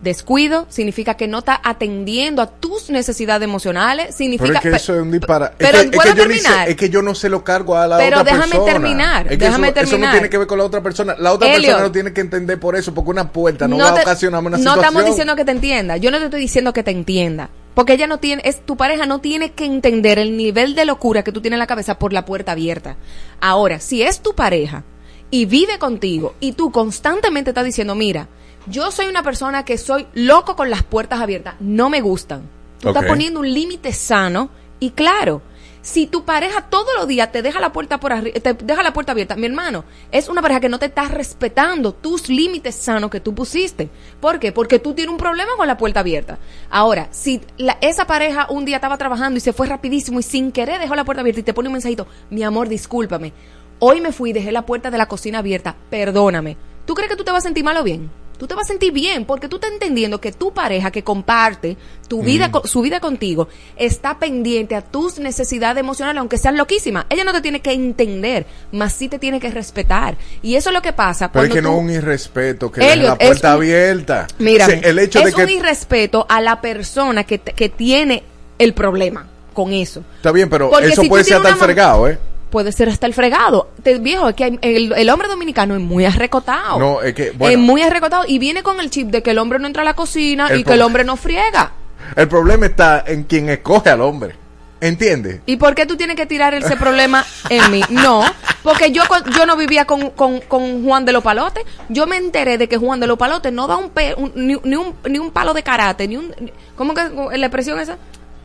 Descuido significa que no está atendiendo a tus necesidades emocionales, significa Pero es que eso es un disparate. pero es que, es ¿puedo que yo ni sé- terminar? es que yo no se lo cargo a la Pero otra déjame persona. terminar, Es que déjame eso, Eso no terminar. tiene que ver con la otra persona. La otra Elliot. persona no tiene que entender por eso, porque una puerta no, va a ocasionarme una no situación. estamos diciendo que te entienda. Yo no te estoy diciendo que te entienda. Porque ella no tiene, es tu pareja no tiene que entender el nivel de locura que tú tienes en la cabeza por la puerta abierta. Ahora, si es tu pareja y vive contigo y tú constantemente estás diciendo, mira, yo soy una persona que soy loco con las puertas abiertas, no me gustan. Tú estás poniendo un límite sano y claro. Si tu pareja todos los días te deja la puerta por arri- te deja la puerta abierta, mi hermano, es una pareja que no te está respetando tus límites sanos que tú pusiste. ¿Por qué? Porque tú tienes un problema con la puerta abierta. Ahora, si la- esa pareja un día estaba trabajando y se fue rapidísimo y sin querer dejó la puerta abierta y te pone un mensajito, mi amor, discúlpame. Hoy me fui y dejé la puerta de la cocina abierta, perdóname. ¿Tú crees que tú te vas a sentir mal o bien? Tú te vas a sentir bien porque tú estás entendiendo que tu pareja que comparte tu vida, Mm. su vida contigo está pendiente a tus necesidades emocionales, aunque sean loquísimas. Ella no te tiene que entender, más sí te tiene que respetar. Y eso es lo que pasa Pero es cuando que no es un irrespeto, que Elliot, la es puerta un- abierta. Mira, O sea, el hecho es de que un irrespeto a la persona que, que tiene el problema con eso. Está bien, pero Porque eso si puede ser mam- fregado, ¿eh? Puede ser hasta el fregado. Te, viejo, es que hay- el, el hombre dominicano es muy arrecotado. No, es que, es bueno, muy arrecotado y viene con el chip de que el hombre no entra a la cocina y que el hombre no friega. el problema está en quien escoge al hombre. ¿Entiendes? ¿Y por qué tú tienes que tirar ese problema en mí? No, porque yo, yo no vivía con, con, con Juan de los Palotes. Yo me enteré de que Juan de los Palotes no da un, pe- un- ni, ni un ni un palo de karate, ni un... ni- ¿Cómo que la expresión esa?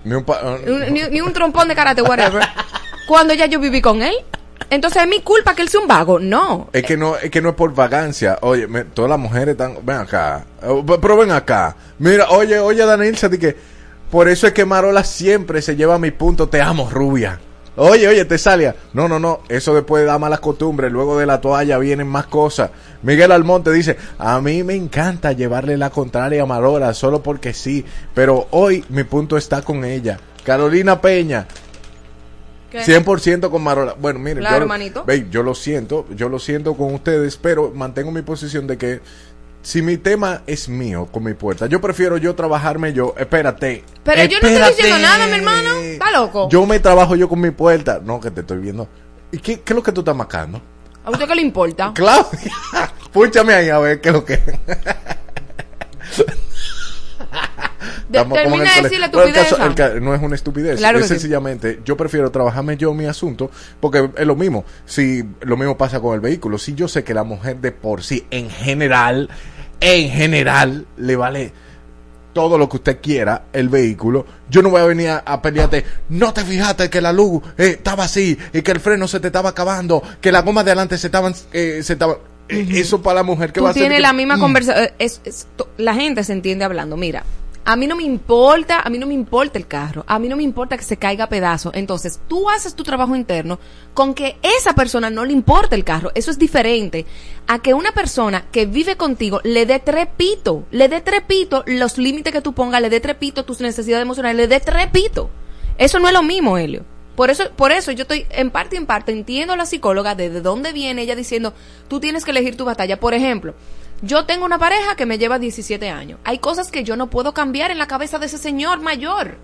Ni un pa- ni un trompón de karate, whatever. Cuando ya yo viví con él. Entonces es mi culpa que él sea un vago. No. Es que no, es que no es por vagancia. Oye, me- todas las mujeres están, ven acá, Eh, pero ven acá. Mira, oye, oye, Daniel, di que por eso es que Marola siempre se lleva mi punto, te amo, rubia. Oye, oye, te salía. No, no, no, eso después da malas costumbres. Luego de la toalla vienen más cosas. Miguel Almonte dice, a mí me encanta llevarle la contraria a Marola solo porque sí, pero hoy mi punto está con ella. Carolina Peña, ¿Qué? 100% con Marola. Bueno, mire, Claro, yo, hermanito. ve, yo lo siento, yo lo siento con ustedes, pero mantengo mi posición de que si mi tema es mío con mi puerta, yo prefiero yo trabajarme yo. Espérate. Pero yo no estoy diciendo nada, mi hermano. ¿Está loco? Yo me trabajo yo con mi puerta. No, que te estoy viendo. ¿Y qué, qué es lo que tú estás marcando? ¿A usted qué le importa? Claudia, púchame ahí a ver qué es lo que. Estamos termina de decir la el caso- el no es una estupidez. Claro es sí. sencillamente, yo prefiero trabajarme yo mi asunto, porque es lo mismo. Si lo mismo pasa con el vehículo. Si yo sé que la mujer de por sí, en general, en general, le vale todo lo que usted quiera el vehículo, yo no voy a venir a, a pelearte. No te fijaste que la luz eh, estaba así y que el freno se te estaba acabando, que las gomas de adelante se estaban, eh, se estaban. eh, Eso para la mujer que va a ser tienes que- la misma Mm. conversación. To- la gente se entiende hablando. Mira, a mí no me importa, a mí no me importa el carro, a mí no me importa que se caiga a pedazos. Entonces, tú haces tu trabajo interno con que esa persona no le importa el carro. Eso es diferente a que una persona que vive contigo le dé trepito, le dé trepito los límites que tú pongas, le dé trepito tus necesidades emocionales, le dé trepito. Eso no es lo mismo, Helio. Por eso, por eso yo estoy en parte y en parte entiendo a la psicóloga de, de dónde viene ella diciendo, tú tienes que elegir tu batalla. Por ejemplo, yo tengo una pareja que me lleva 17 años. Hay cosas que yo no puedo cambiar en la cabeza de ese señor mayor.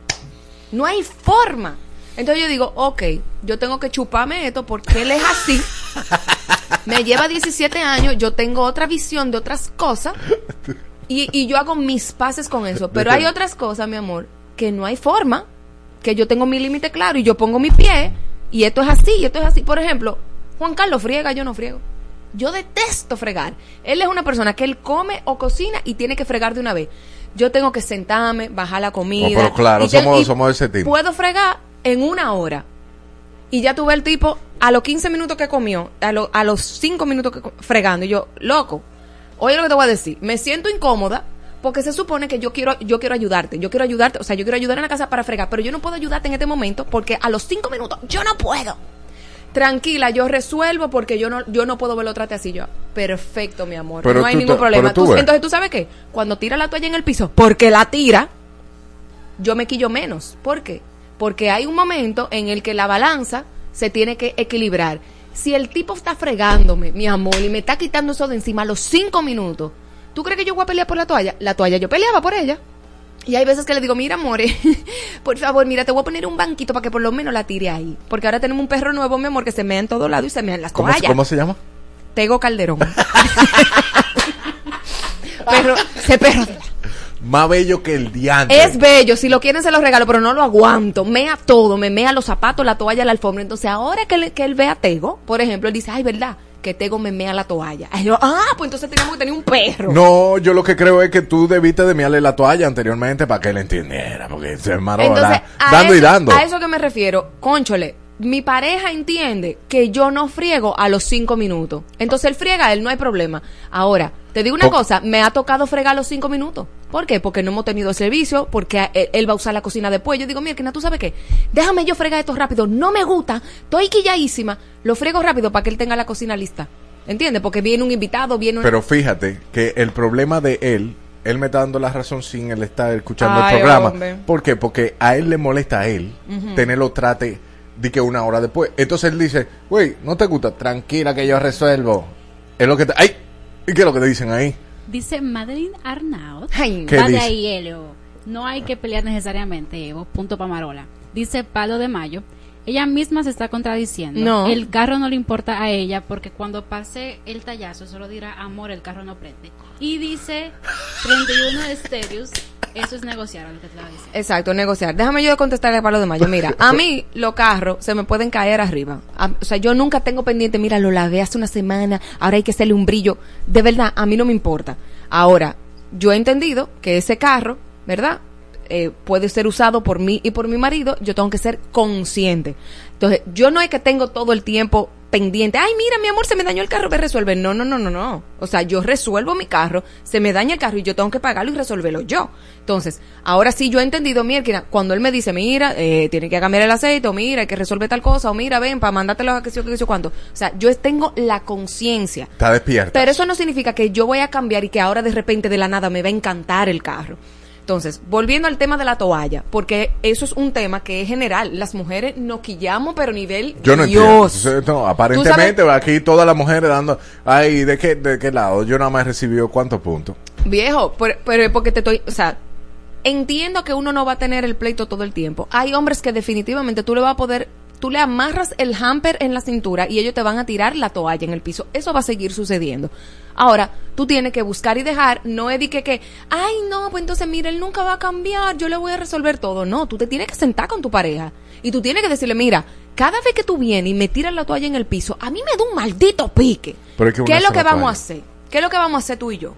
No hay forma. Entonces yo digo, ok, yo tengo que chuparme esto porque él es así. Me lleva 17 años, yo tengo otra visión de otras cosas y, y yo hago mis pases con eso. Pero hay otras cosas, mi amor, que no hay forma, que yo tengo mi límite claro y yo pongo mi pie y esto es así, y esto es así. Por ejemplo, Juan Carlos friega, yo no friego. Yo detesto fregar. Él es una persona que él come o cocina y tiene que fregar de una vez. Yo tengo que sentarme, bajar la comida. No, pero claro, y somos- y somos de ese tipo. Puedo fregar en una hora. Y ya tuve el tipo a los 15 minutos que comió, a, lo- a los 5 minutos que fregando. Y yo, loco, oye lo que te voy a decir. Me siento incómoda porque se supone que yo quiero, yo quiero ayudarte. Yo quiero ayudarte, o sea, yo quiero ayudar en la casa para fregar, pero yo no puedo ayudarte en este momento porque a los 5 minutos yo no puedo. Tranquila, yo resuelvo porque yo no, yo no puedo verlo trate así yo. Perfecto, mi amor. Pero no hay ningún problema. tú entonces, ¿tú sabes qué? Cuando tira la toalla en el piso, porque la tira, yo me quillo menos. ¿Por qué? Porque hay un momento en el que la balanza se tiene que equilibrar. Si el tipo está fregándome, mi amor, y me está quitando eso de encima a los cinco minutos, ¿tú crees que yo voy a pelear por la toalla? La toalla yo peleaba por ella. Y hay veces que le digo, mira, amore, por favor, mira, te voy a poner un banquito para que por lo menos la tire ahí. Porque ahora tenemos un perro nuevo, mi amor, que se mea en todos lados y se mea en las ¿Cómo, toallas. ¿Cómo se llama? Tego Calderón. perro, ese perro Más bello que el diante. es bello, si lo quieren se lo regalo, pero no lo aguanto. Mea todo, me mea los zapatos, la toalla, la alfombra. Entonces, ahora que, le- que él ve a Tego, por ejemplo, él dice, ay, ¿verdad? Que Tego me mea la toalla. Yo, ah, pues entonces tenemos que tener un perro. No, yo lo que creo es que tú debiste de miarle la toalla anteriormente para que él entendiera, porque se marola, Entonces, a dando y dando. A eso que me refiero, conchole, mi pareja entiende que yo no friego a los cinco minutos. Entonces él friega, él no hay problema. Ahora, te digo una cosa, me ha tocado fregar los cinco minutos. ¿Por qué? Porque no hemos tenido servicio, porque él, él va a usar la cocina después. Yo digo, mira, ¿tú sabes qué? Déjame yo fregar esto rápido. No me gusta, estoy quilladísima. Lo frego rápido para que él tenga la cocina lista. ¿Entiendes? Porque viene un invitado, viene un... Pero fíjate que el problema de él, él me está dando la razón sin él estar escuchando Ay, el programa. hombre. ¿Por qué? Porque a él le molesta a él Ujú. tenerlo trate de que una hora después. Entonces él dice, güey, no te gusta, tranquila que yo resuelvo. Es lo que te... ¡Ay! ¿Y qué es lo que te dicen ahí? Dice Madeline Arnaud. Ay, ¿Qué dice? ahí, Elio. No hay que pelear necesariamente, Evo. Punto pa' Marola. Dice Palo de Mayo. Ella misma se está contradiciendo. No. El carro no le importa a ella porque cuando pase el tallazo solo dirá, amor, el carro no prende. Y dice 31 de estéreos. Eso es negociar, lo que te decir. Exacto, negociar. Déjame yo contestarle a Pablo de Mayo. Mira, a mí los carros se me pueden caer arriba. A- o sea, yo nunca tengo pendiente, mira, lo lavé hace una semana, ahora hay que hacerle un brillo. De verdad, a mí no me importa. Ahora, yo he entendido que ese carro, ¿verdad? Eh, puede ser usado por mí y por mi marido, yo tengo que ser consciente. Entonces, yo no es que tengo todo el tiempo pendiente, ay, mira, mi amor, se me dañó el carro, ve resuelve. No, no, no, no, no. O sea, yo resuelvo mi carro, se me daña el carro y yo tengo que pagarlo y resolverlo yo. Entonces, ahora sí yo he entendido, mira, cuando él me dice, mira, eh, tiene que cambiar el aceite, o mira, hay que resolver tal cosa, o mira, ven, para mandártelo a que sé yo, que sé yo cuánto. O sea, yo tengo la conciencia. Está despierta. Pero eso no significa que yo voy a cambiar y que ahora de repente de la nada me va a encantar el carro. Entonces, volviendo al tema de la toalla, porque eso es un tema que es general. Las mujeres nos quillamos, pero nivel Yo no Dios. entiendo. Entonces, no, aparentemente aquí todas las mujeres dando, ay, ¿de qué, de qué lado? Yo nada más he recibido cuántos puntos. Viejo, pero es porque te estoy, o sea, entiendo que uno no va a tener el pleito todo el tiempo. Hay hombres que definitivamente tú le vas a poder, tú le amarras el hamper en la cintura y ellos te van a tirar la toalla en el piso. Eso va a seguir sucediendo. Ahora, tú tienes que buscar y dejar, no es de que, que, ay, no, pues entonces mira, él nunca va a cambiar, yo le voy a resolver todo. No, tú te tienes que sentar con tu pareja y tú tienes que decirle, mira, cada vez que tú vienes y me tiras la toalla en el piso, a mí me da un maldito pique. Pero es que ¿Qué es lo que vamos a hacer? ¿Qué es lo que vamos a hacer tú y yo?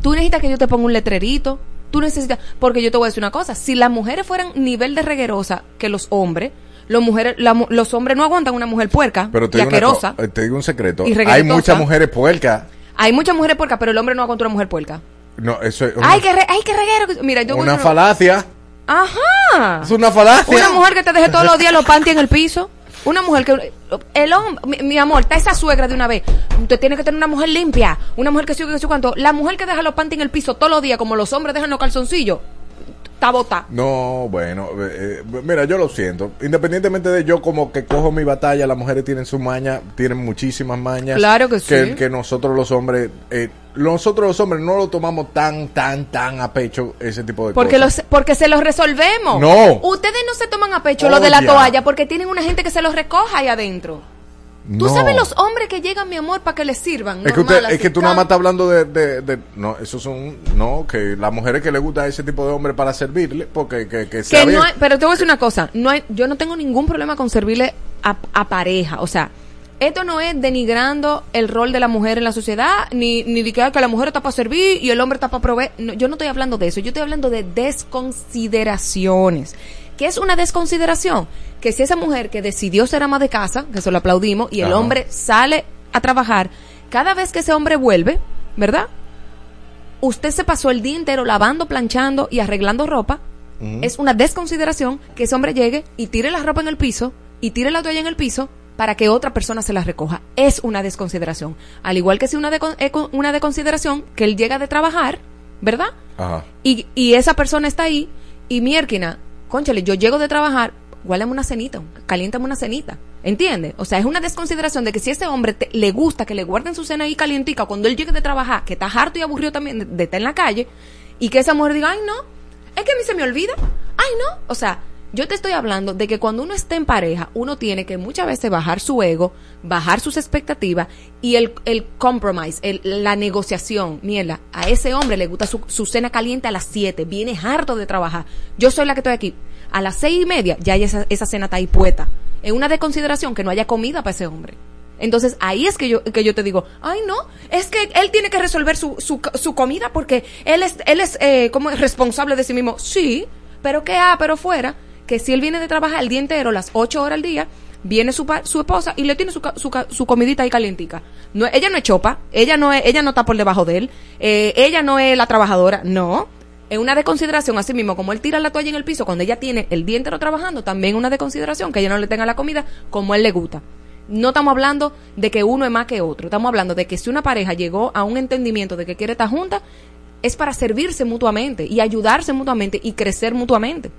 Tú necesitas que yo te ponga un letrerito. Tú necesitas, porque yo te voy a decir una cosa, si las mujeres fueran nivel de reguerosa que los hombres, los mujeres, la los hombres no aguantan una mujer puerca Pero te y digo, asquerosa. eh, te digo un secreto. Y Hay muchas mujeres puercas. Hay muchas mujeres puercas, pero el hombre no aguanta una mujer puerca. No, eso es una, Ay, qué re- ay, qué reguero. Mira, yo una falacia. Ajá. Es una falacia. Una mujer que te deje todos los días los panties en el piso. Una mujer que... El hombre... Mi, mi amor, está esa suegra de una vez. Usted tiene que tener una mujer limpia. Una mujer que sí, que sí, cuánto. La mujer que deja los panties en el piso todos los días, como los hombres dejan los calzoncillos, está bota. No, bueno, eh, eh, mira, yo lo siento. Independientemente de yo como que cojo mi batalla, las mujeres tienen su maña, tienen muchísimas mañas. Claro que sí. Que nosotros los hombres eh, nosotros los hombres no lo tomamos tan, tan, tan a pecho ese tipo de Porque, cosas. los, porque se los resolvemos. No. Ustedes no se toman a pecho lo de la Oye. toalla porque tienen una gente que se los recoja ahí adentro. Tú No. sabes los hombres que llegan, mi amor, para que les sirvan. Es que, usted, es así, que tú nada más estás hablando de, de, de- No, eso son... No, que las mujeres que le gusta ese tipo de hombre para servirle, porque que, que que no hay- pero te voy a decir una cosa, no hay, yo no tengo ningún problema con servirle a, a pareja, o sea, esto no es denigrando el rol de la mujer en la sociedad, ni, ni de que, ah, que la mujer está para servir y el hombre está para proveer. No, yo no estoy hablando de eso, yo estoy hablando de desconsideraciones. ¿Qué es una desconsideración? Que si esa mujer que decidió ser ama de casa, que se lo aplaudimos, y el Ajá. hombre sale a trabajar, cada vez que ese hombre vuelve, ¿verdad? Usted se pasó el día entero lavando, planchando y arreglando ropa, es una desconsideración que ese hombre llegue y tire la ropa en el piso y tire la toalla en el piso para que otra persona se la recoja. Es una desconsideración. Al igual que si una, es con- una desconsideración que él llega de trabajar, ¿verdad? Ajá. Y, y esa persona está ahí y miérquina, conchale, yo llego de trabajar, guárdame una cenita, caliéntame una cenita. ¿Entiendes? O sea, es una desconsideración de que si ese hombre te- le gusta que le guarden su cena ahí calientica cuando él llegue de trabajar, que está harto y aburrido también de, de estar en la calle, y que esa mujer diga, ay no, es que a mí se me olvida, ay no. O sea, yo te estoy hablando de que cuando uno está en pareja, uno tiene que muchas veces bajar su ego, bajar sus expectativas y el, el compromise, el- la negociación. Mierda, a ese hombre le gusta su, cena caliente a las 7, viene harto de trabajar. Yo soy la que estoy aquí. A las seis y media ya esa, esa cena está ahí puesta. Es una desconsideración que no haya comida para ese hombre. Entonces ahí es que yo, que yo te digo, ay no, es que él tiene que resolver su, su, su comida porque él es, él es eh, como responsable de sí mismo. Sí, pero que ah, pero fuera, que si él viene de trabajar el día entero, las ocho horas al día, viene su, su esposa y le tiene su, su, su comidita ahí calientica. No, ella no es chopa, ella no es, ella no está por debajo de él, eh, ella no es la trabajadora, no. Es una desconsideración, así mismo, como él tira la toalla en el piso cuando ella tiene el día entero trabajando, también una desconsideración que ella no le tenga la comida como él le gusta. No estamos hablando de que uno es más que otro, estamos hablando de que si una pareja llegó a un entendimiento de que quiere estar junta, es para servirse mutuamente y ayudarse mutuamente y crecer mutuamente.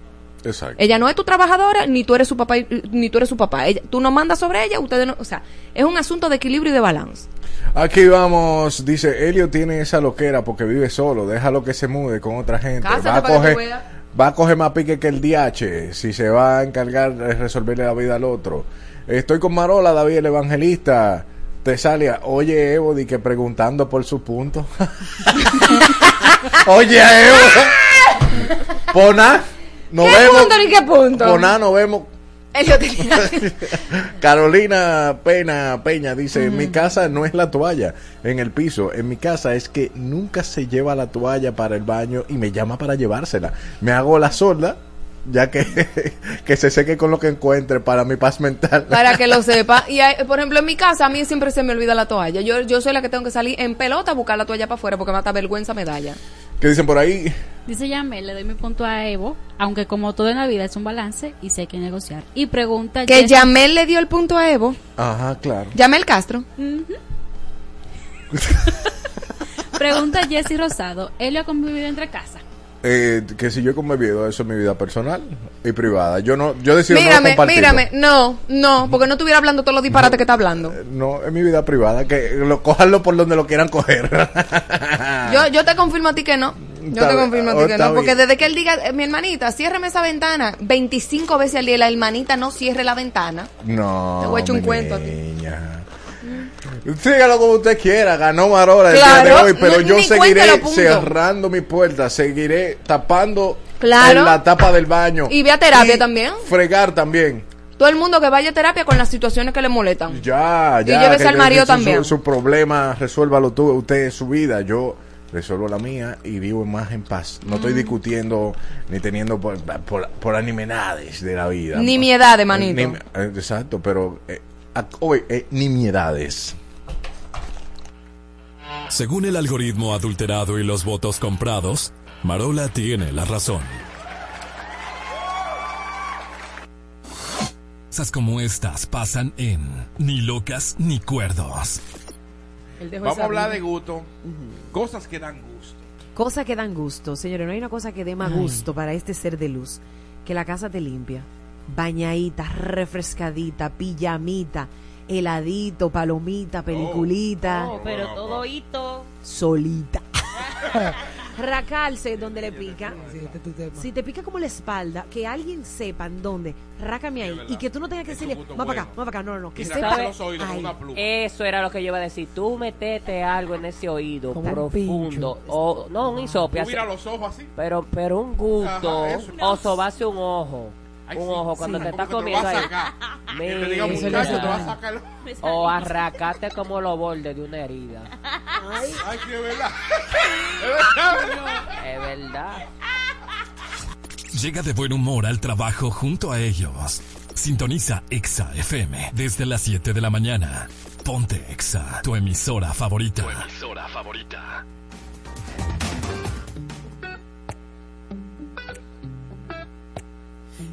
Exacto. Ella no es tu trabajadora, ni tú eres su papá, ni tú eres su papá. Ella, tú no mandas sobre ella, ustedes no, o sea, es un asunto de equilibrio y de balance. Aquí vamos, dice, Helio tiene esa loquera porque vive solo, déjalo que se mude con otra gente. Cásate va a coger, va a coger más pique que el DH si se va a encargar de resolverle la vida al otro. Estoy con Marola, David el Evangelista. Tesalia, oye Evo, di que preguntando por su punto. oye Evo. Pona, nos ¿Qué vemos. punto ni qué punto? Pona, nos vemos. Carolina Pena Peña dice, en mi casa no es la toalla en el piso, en mi casa es que nunca se lleva la toalla para el baño y me llama para llevársela. Me hago la sorda, ya que, que se seque con lo que encuentre para mi paz mental. para que lo sepa. Y hay- por ejemplo, en mi casa a mí siempre se me olvida la toalla. Yo, yo soy la que tengo que salir en pelota a buscar la toalla para afuera porque me da vergüenza medalla. ¿Qué dicen por ahí? Dice Yamel, le doy mi punto a Evo, aunque como todo en la vida es un balance y sé hay que negociar. Y pregunta Que Yamel le dio el punto a Evo. Ajá, claro. Yamel Castro. Pregunta Jessy Rosado, ¿Helio ha convivido entre casa? Eh, que si yo convivido, eso es mi vida personal y privada. Yo no, yo decido no Mírame, compartirlo. mírame. No, no, porque no estuviera hablando todos los disparates que está hablando. No, es mi vida privada, que lo cojanlo por donde lo quieran coger. Yo, yo te confirmo a ti que no. Yo Está te confirmo a oh, ti que está no. Porque desde que él diga, eh, mi hermanita, ciérreme esa ventana 25 veces al día, la hermanita no cierre la ventana. No. Te voy a echar un cuento a ti. Sígalo como usted quiera, ganó Marola el día de hoy, pero ni- yo ni seguiré cerrando mi puerta, seguiré tapando Claro. en la tapa del baño. Y ve a terapia también. Fregar también. Todo el mundo que vaya a terapia con las situaciones que le molestan. Ya, Y ya. llévese que- al marido también. Su, su problema, resuélvalo tú, usted su vida. Yo resuelvo la mía y vivo más en paz. No estoy Mm. discutiendo ni teniendo por, por, por animenades de la vida. Nimiedades, manito. Nim- eh, exacto, pero eh, ac- hoy, eh, nimiedades. Según el algoritmo adulterado y los votos comprados, Marola tiene la razón. Cosas como estas pasan en Ni locas ni cuerdos. Vamos a hablar de gusto. Cosas que dan gusto. Cosas que dan gusto, señores. No hay una cosa que dé más Ay. gusto para este ser de luz que la casa te limpia. Bañadita, refrescadita, pijamita, heladito, palomita, peliculita. Oh, pero todo hito solita. Racarse donde le pica. Si te pica como la espalda, que alguien sepa en dónde, rácame ahí. Y que tú no tengas que decirle, va para acá, va para acá. No, no, no. Que sepa. ¿Sabes? Eso era lo que yo iba a decir. Tú metete algo en ese oído profundo. O, no, un hisopia. Tú mira los ojos así. Pero, pero un gusto. Ajá, o sobarse un ojo. Ay, un sí. ojo cuando Sí. te estás te comiendo ahí. Mira. Que te diga, muchacho, te va a sacar O arracate como los bordes de una herida. Ay, que es verdad. Es verdad. Llega de buen humor al trabajo junto a ellos. Sintoniza Exa FM desde las 7 de la mañana. Ponte Exa, tu emisora favorita. Emisora favorita.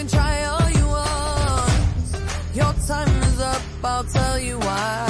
can try all you want. Your time is up. I'll tell you why.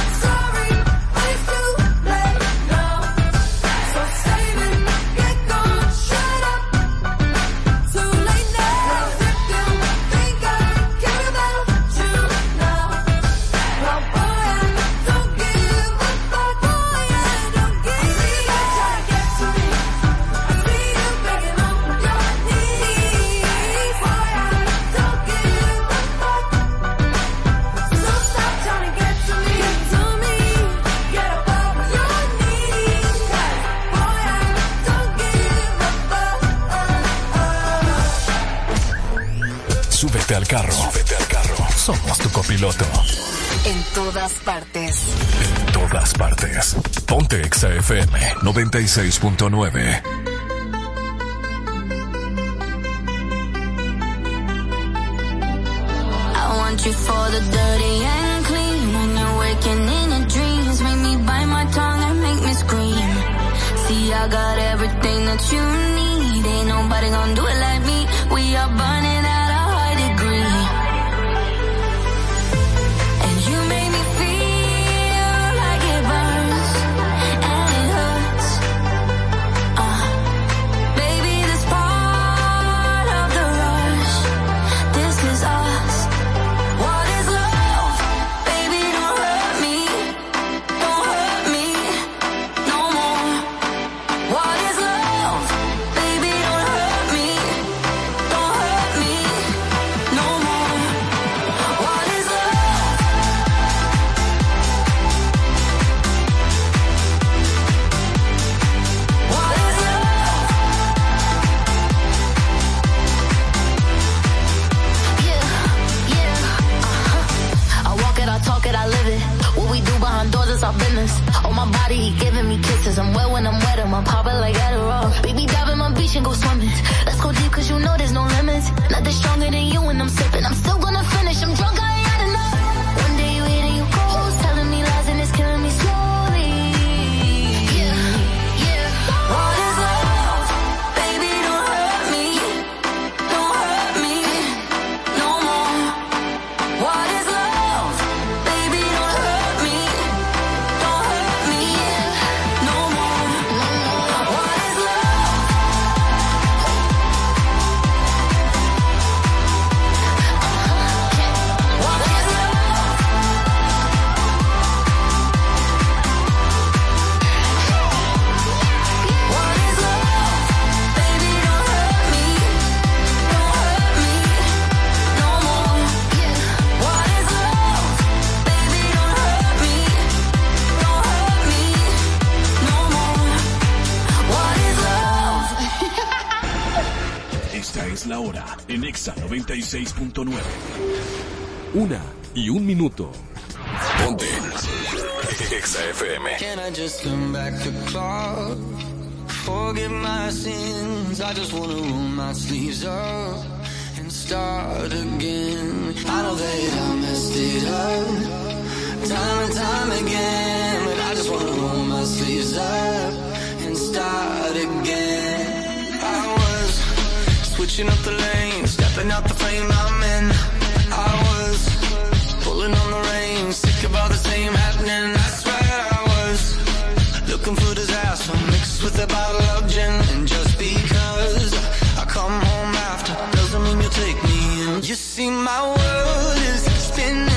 Súbete al carro. Súbete al carro. Somos tu copiloto. En todas partes. En todas partes. Ponte Exa FM 96.9. I want you for the dirty and clean. When you're waking in your dreams, make me bite my tongue and make me scream. See, I got everything that you need. Ain't nobody gonna do it like me. We are burning kisses. I'm wet when I'm wet, I'm popping like Adderall. Baby, dive in my beach and go swimming. Let's go deep, cause you know there's no limits. Nothing stronger than you when I'm sipping. I'm still gonna 96.9. Una y un minuto. Ponte. Exa FM. Can I just come back to club? Forget my sins. I just wanna roll my sleeves up and start again. I know that I messed it up time and time again, but I just wanna roll my sleeves up and start again. I was switching up the lanes, stepping out the frame I'm in. I was pulling on the reins, sick of all the same happening. I swear I was looking for disaster mixed with a bottle of gin. And just because I come home after doesn't mean you take me in. You see, my world is spinning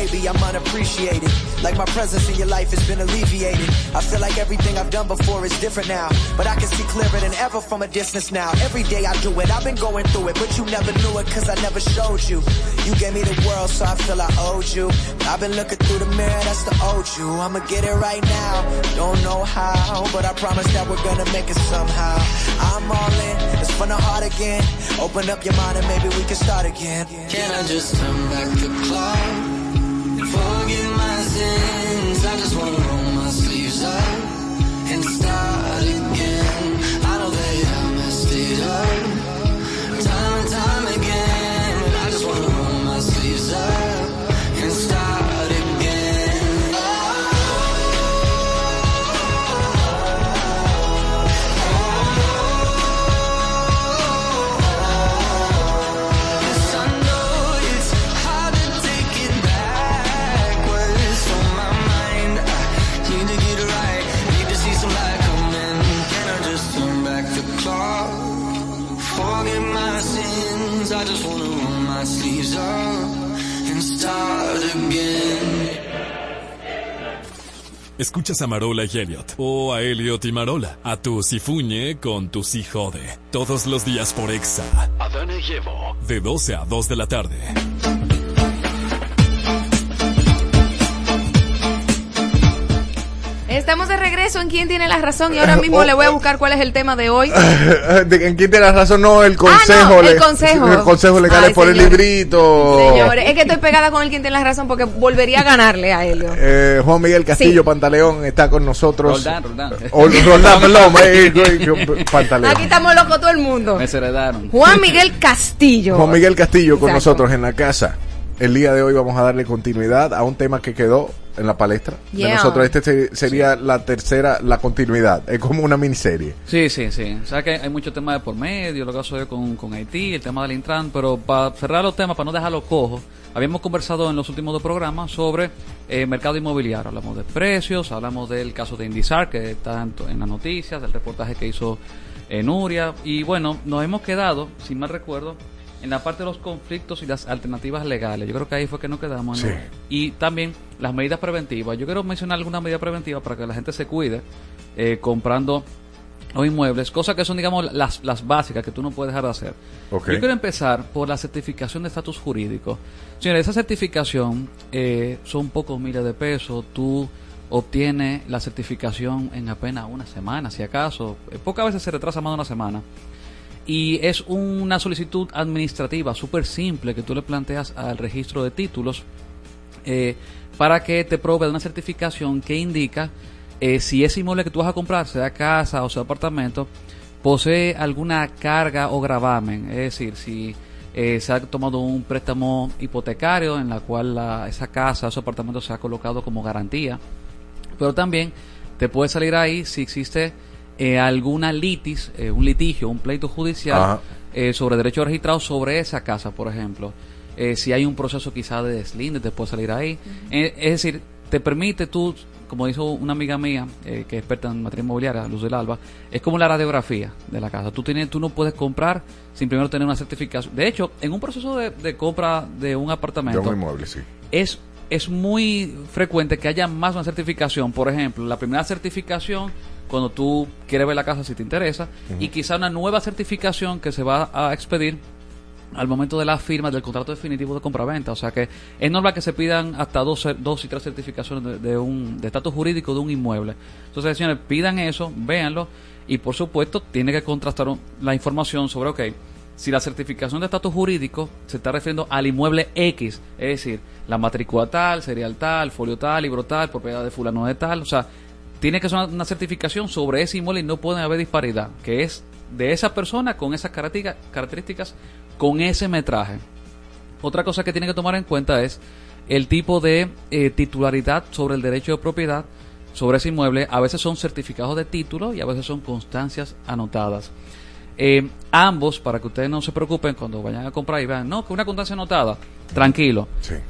maybe I'm unappreciated. Like my presence in your life has been alleviated. I feel like everything I've done before is different now. But I can see clearer than ever from a distance now. Every day I do it, I've been going through it. But you never knew it cause I never showed you. You gave me the world so I feel I owed you. I've been looking through the mirror, that's the old you. I'ma get it right now. Don't know how, but I promise that we're gonna make it somehow. I'm all in, it's from the heart again. Open up your mind and maybe we can start again. Can I just turn back the clock forget my sins? I just wanna Escuchas a Marola y Elliot, o a Elliot y Marola, a tu Sifuñe con tu si jode. Todos los días por Exa, Adana y Evo. de 12 a 2 de la tarde. Estamos de regreso en quién tiene la razón y ahora mismo le voy a buscar cuál es el tema de hoy. De- ¿En quién tiene la razón? No, el consejo. Ah, no, el le- consejo. El consejo legal Ay, por el librito. Señores, es que estoy pegada con el quien tiene la razón porque volvería a ganarle a Helio. Eh, Juan Miguel Castillo Sí. Pantaleón está con nosotros. Roldán, Roldán. O- Roldán, perdón, eh, eh, Pantaleón. Aquí estamos locos todo el mundo. Me heredaron. Juan Miguel Castillo. Juan Miguel Castillo con Exacto. nosotros en la casa. El día de hoy vamos a darle continuidad a un tema que quedó en la palestra de nosotros. Este se- sería la tercera, la continuidad. Es como una miniserie. Sí, sí, sí. O sea que hay muchos temas de por medio, lo que pasó con, con Haití, el tema del Intran, pero para cerrar los temas, para no dejarlo cojo, habíamos conversado en los últimos dos programas sobre eh, mercado inmobiliario. Hablamos de precios, hablamos del caso de Indizar, que está en, en las noticias, del reportaje que hizo eh, Nuria. Y bueno, nos hemos quedado, si mal recuerdo, en la parte de los conflictos y las alternativas legales. Yo creo que ahí fue que nos quedamos. ¿no? Sí. Y también las medidas preventivas. Yo quiero mencionar algunas medidas preventivas para que la gente se cuide eh, comprando los inmuebles, cosas que son, digamos, las, las básicas que tú no puedes dejar de hacer. Ok. Yo quiero empezar por la certificación de estatus jurídico. Señores, esa certificación eh, son pocos miles de pesos. Tú obtienes la certificación en apenas una semana, si acaso. Eh, Pocas veces se retrasa más de una semana. Y es una solicitud administrativa súper simple que tú le planteas al registro de títulos eh, para que te provea una certificación que indica eh, si ese inmueble que tú vas a comprar, sea casa o sea apartamento, posee alguna carga o gravamen. Es decir, si eh, se ha tomado un préstamo hipotecario en la cual la- esa casa o ese apartamento se ha colocado como garantía. Pero también te puede salir ahí si existe eh, alguna litis, eh, un litigio, un pleito judicial eh, sobre derechos registrados sobre esa casa, por ejemplo. Eh, si hay un proceso quizá de deslinde, te puede salir ahí. Eh, es decir, te permite tú, como dijo una amiga mía, eh, que es experta en materia inmobiliaria, Luz del Alba, es como la radiografía de la casa. Tú, tienes, tú no puedes comprar sin primero tener una certificación. De hecho, en un proceso de, de compra de un De apartamento, un inmueble, sí. es, es muy frecuente que haya más de una certificación. Por ejemplo, la primera certificación cuando tú quieres ver la casa si te interesa y quizá una nueva certificación que se va a expedir al momento de la firma del contrato definitivo de compraventa. O sea que es normal que se pidan hasta dos, dos y tres certificaciones de, de un de estatus jurídico de un inmueble. Entonces, señores, pidan eso, véanlo y por supuesto tiene que contrastar un- la información sobre, ok, si la certificación de estatus jurídico se está refiriendo al inmueble X, es decir, la matrícula tal, serial tal, folio tal, libro tal, propiedad de fulano de tal, o sea, tiene que ser una, certificación sobre ese inmueble y no puede haber disparidad, que es de esa persona con esas características, con ese metraje. Otra cosa que tiene que tomar en cuenta es el tipo de eh, titularidad sobre el derecho de propiedad sobre ese inmueble. A veces son certificados de título y a veces son constancias anotadas. Eh, ambos, para que ustedes no se preocupen cuando vayan a comprar y vean, no, que una constancia anotada, tranquilo.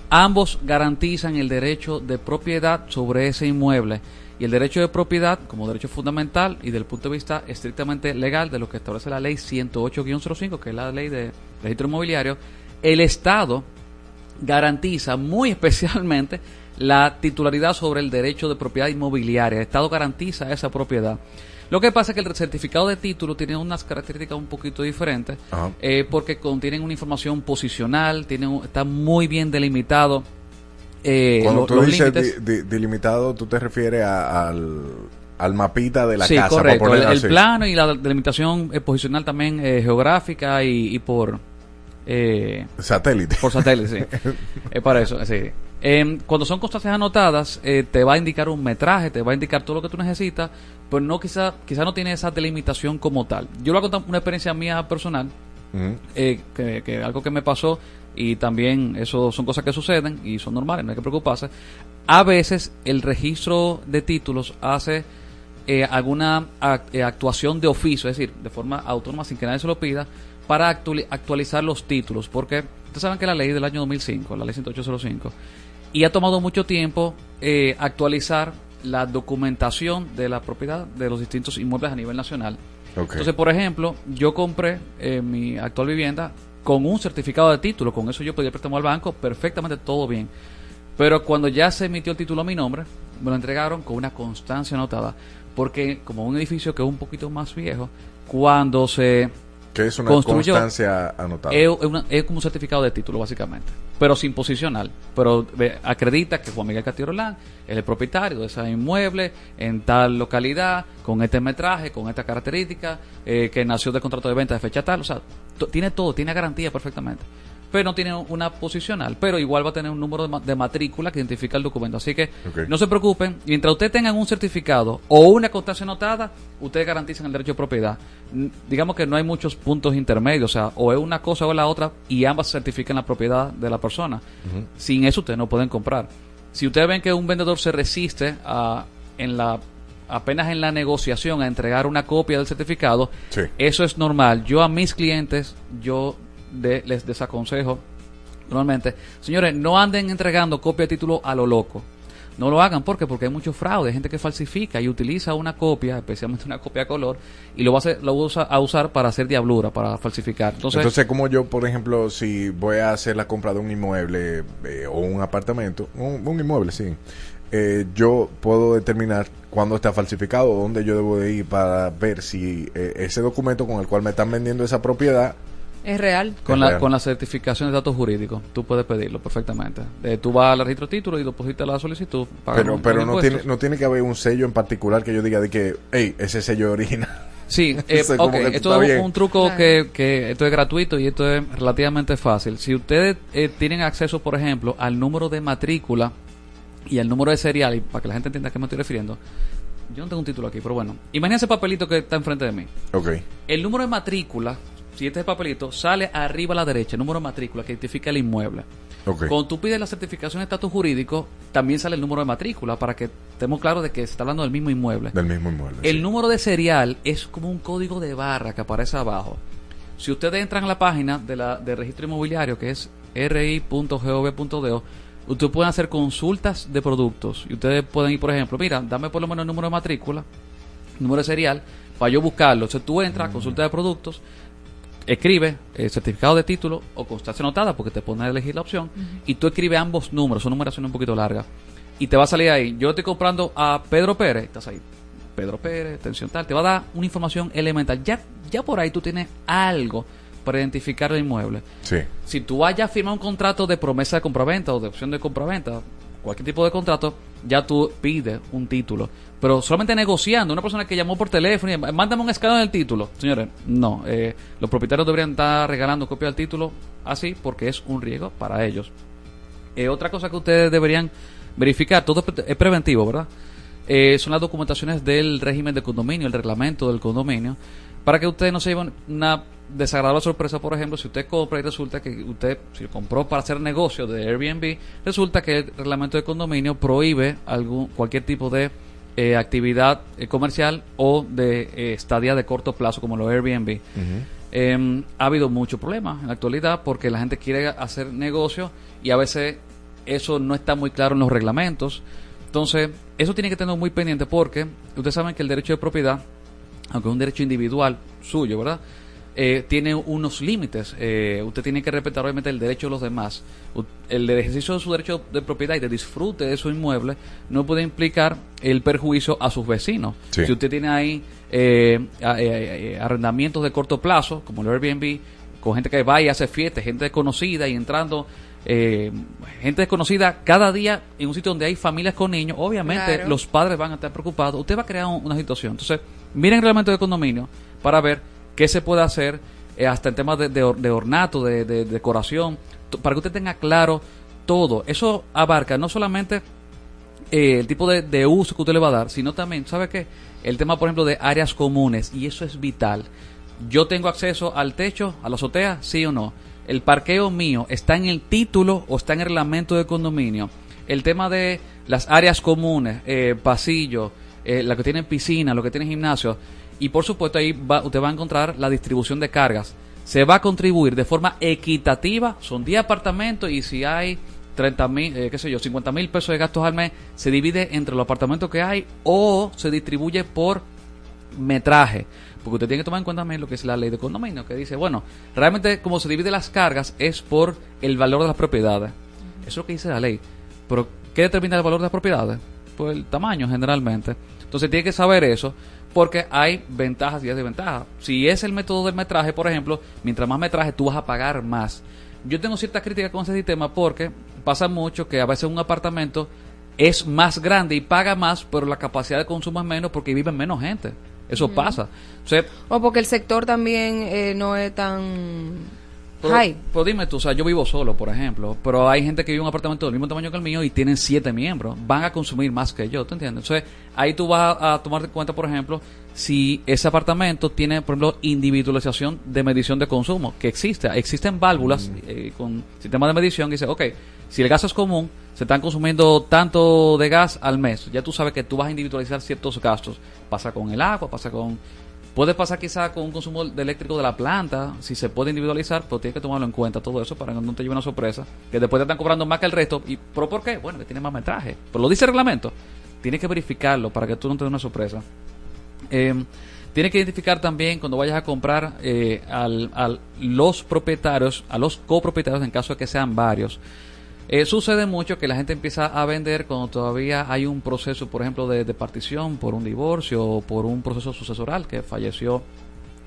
Ambos garantizan el derecho de propiedad sobre ese inmueble y el derecho de propiedad como derecho fundamental y del punto de vista estrictamente legal de lo que establece la ley 108-05, que es la ley de registro inmobiliario, el Estado garantiza muy especialmente la titularidad sobre el derecho de propiedad inmobiliaria. El Estado garantiza esa propiedad. Lo que pasa es que el certificado de título tiene unas características un poquito diferentes eh, porque contienen una información posicional, tienen, está muy bien delimitado. Eh, Cuando lo- tú dices di- di- delimitado, tú te refieres a- al, al mapita de la sí, casa. correcto. El, plano y la delimitación eh, posicional también eh, geográfica y, y por... eh, Satélite. Por satélite, sí. Es para eso, sí. Em, cuando son constancias anotadas, eh, te va a indicar un metraje, te va a indicar todo lo que tú necesitas, pero no quizá, quizá no tiene esa delimitación como tal. Yo lo voy a contar una experiencia mía personal, eh, que, que algo que me pasó y también eso son cosas que suceden y son normales, no hay que preocuparse. A veces el registro de títulos hace eh, alguna eh, actuación de oficio, es decir, de forma autónoma sin que nadie se lo pida, para actuali- actualizar los títulos, porque ustedes saben que la ley del año 2005, la ley 10805, y ha tomado mucho tiempo eh, actualizar la documentación de la propiedad de los distintos inmuebles a nivel nacional. Entonces, por ejemplo, yo compré eh, mi actual vivienda con un certificado de título, con eso yo pedí el préstamo al banco, perfectamente todo bien. Pero cuando ya se emitió el título a mi nombre, me lo entregaron con una constancia anotada, porque como un edificio que es un poquito más viejo, cuando se Que es una construyó, constancia anotada. es, una- es como un certificado de título, básicamente. Pero sin posicional. Pero acredita que Juan Miguel Castillo es el propietario de ese inmueble en tal localidad, con este metraje, con esta característica, eh, que nació del contrato de venta de fecha tal. O sea, tiene todo, tiene garantía perfectamente. Pero no tiene una posicional. Pero igual va a tener un número de, ma- de matrícula que identifica el documento. Así que no se preocupen. Mientras ustedes tengan un certificado o una constancia anotada, ustedes garantizan el derecho de propiedad. N- Digamos que no hay muchos puntos intermedios. O sea, o es una cosa o es la otra y ambas certifican la propiedad de la persona. Sin eso ustedes no pueden comprar. Si ustedes ven que un vendedor se resiste a, en la apenas en la negociación a entregar una copia del certificado, Sí. eso es normal. Yo a mis clientes, yo de- les desaconsejo normalmente, señores, no anden entregando copia de título a lo loco. No lo hagan, ¿por qué? Porque hay mucho fraude, hay gente que falsifica y utiliza una copia, especialmente una copia a color, y lo va a, hacer- lo usa a usar para hacer diablura, para falsificar. Entonces, Entonces, como yo, por ejemplo, si voy a hacer la compra de un inmueble eh, o un apartamento, un, un inmueble, sí, eh, yo puedo determinar cuándo está falsificado o dónde yo debo de ir para ver si eh, ese documento con el cual me están vendiendo esa propiedad Es real. con Es la, real. con la certificación de datos jurídicos, tú puedes pedirlo perfectamente. Eh, tú vas al registro de título y depositas la solicitud. pagas Pero, un- pero no tiene, no tiene que haber un sello en particular que yo diga de que, hey, ese sello es original. Sí, eh, esto es un truco que, que esto es gratuito y esto es relativamente fácil. Si ustedes eh, tienen acceso, por ejemplo, al número de matrícula y al número de serial, y para que la gente entienda a qué me estoy refiriendo, yo no tengo un título aquí, pero bueno, imagínense el papelito que está enfrente de mí. Ok. El número de matrícula, si este es el papelito, sale arriba a la derecha, el número de matrícula que identifica el inmueble. Ok. Cuando tú pides la certificación de estatus jurídico, también sale el número de matrícula para que estemos claros de que se está hablando del mismo inmueble. Del mismo inmueble. El número de serial es como un código de barra que aparece abajo. Si ustedes entran a la página de la, del registro inmobiliario, que es ri.gov.do, ustedes pueden hacer consultas de productos. Y ustedes pueden ir, por ejemplo, mira, dame por lo menos el número de matrícula, número de serial, para yo buscarlo. Entonces tú entras, consulta de productos, escribe el certificado de título o constancia anotada, porque te pone a elegir la opción, y tú escribes ambos números, son numeraciones un poquito largas, y te va a salir ahí. Yo estoy comprando a Pedro Pérez, estás ahí. Pedro Pérez, atención tal, te va a dar una información elemental. Ya, ya por ahí tú tienes algo para identificar el inmueble. Sí. Si tú vayas a firmar un contrato de promesa de compraventa o de opción de compraventa, cualquier tipo de contrato, ya tú pides un título. Pero solamente negociando, una persona que llamó por teléfono y mándame un escalón del título. Señores, no, eh, los propietarios deberían estar regalando copia del título así porque es un riesgo para ellos. Eh, otra cosa que ustedes deberían verificar, todo es preventivo, ¿verdad? Eh, son las documentaciones del régimen de condominio, el reglamento del condominio, para que ustedes no se lleven una desagradable sorpresa, por ejemplo, si usted compra y resulta que usted, si compró para hacer negocio de Airbnb, resulta que el reglamento de condominio prohíbe algún cualquier tipo de eh, actividad eh, comercial o de eh, estadía de corto plazo como los Airbnb. Eh, ha habido muchos problemas en la actualidad porque la gente quiere hacer negocio y a veces eso no está muy claro en los reglamentos. Entonces, eso tiene que tener muy pendiente porque ustedes saben que el derecho de propiedad, aunque es un derecho individual suyo, ¿verdad? Eh, tiene unos límites. Eh, usted tiene que respetar obviamente el derecho de los demás. U- El ejercicio de su derecho de propiedad y de disfrute de su inmueble no puede implicar el perjuicio a sus vecinos. Sí. Si usted tiene ahí eh, a- eh, eh, arrendamientos de corto plazo, como el Airbnb, con gente que va y hace fiestas, gente desconocida y entrando, eh, gente desconocida cada día en un sitio donde hay familias con niños, obviamente Claro. los padres van a estar preocupados. Usted va a crear un- una situación. Entonces, miren el reglamento de condominio para ver qué se puede hacer eh, hasta en temas de, de or- de ornato, de, de decoración, para que usted tenga claro todo. Eso abarca no solamente eh, el tipo de, de uso que usted le va a dar, sino también, ¿sabe qué? El tema, por ejemplo, de áreas comunes, y eso es vital. Yo tengo acceso al techo, a la azotea, sí o no. El parqueo mío está en el título o está en el reglamento de condominio. El tema de las áreas comunes, eh, pasillo, eh, la que tienen piscina, lo que tienen gimnasio. Y por supuesto ahí va, usted va a encontrar la distribución de cargas. Se va a contribuir de forma equitativa, son 10 apartamentos y si hay 30 mil, eh, qué sé yo, 50 mil pesos de gastos al mes, se divide entre los apartamentos que hay o se distribuye por metraje. Porque usted tiene que tomar en cuenta también lo que es la ley de condominio, que dice, bueno, realmente como se divide las cargas es por el valor de las propiedades. Eso es lo que dice la ley. Pero, ¿qué determina el valor de las propiedades? El tamaño generalmente. Entonces tiene que saber eso porque hay ventajas y desventajas. Si es el método del metraje, por ejemplo, mientras más metraje tú vas a pagar más. Yo tengo cierta crítica con ese sistema porque pasa mucho que a veces un apartamento es más grande y paga más, pero la capacidad de consumo es menos porque viven menos gente. Eso pasa. O sea, O porque el sector también eh, no es tan pero, dime tú, o sea, yo vivo solo, por ejemplo, pero hay gente que vive en un apartamento del mismo tamaño que el mío y tienen siete miembros. Van a consumir más que yo, ¿te entiendes? Entonces, ahí tú vas a, a tomar en cuenta, por ejemplo, si ese apartamento tiene, por ejemplo, individualización de medición de consumo, que existe. Existen válvulas eh, con sistemas de medición que dice, ok, si el gas es común, se están consumiendo tanto de gas al mes. Ya tú sabes que tú vas a individualizar ciertos gastos. Pasa con el agua, pasa con Puede pasar quizá con un consumo de eléctrico de la planta, si se puede individualizar, pero tienes que tomarlo en cuenta todo eso para que no te lleve una sorpresa, que después te están cobrando más que el resto. ¿Y pero por qué? Bueno, que tiene más metraje. Pero lo dice el reglamento. Tienes que verificarlo para que tú no te des una sorpresa. Eh, tienes que identificar también cuando vayas a comprar eh, al, al- los propietarios, a los copropietarios en caso de que sean varios. Eh, sucede mucho que la gente empieza a vender cuando todavía hay un proceso, por ejemplo, de, de partición por un divorcio o por un proceso sucesoral que falleció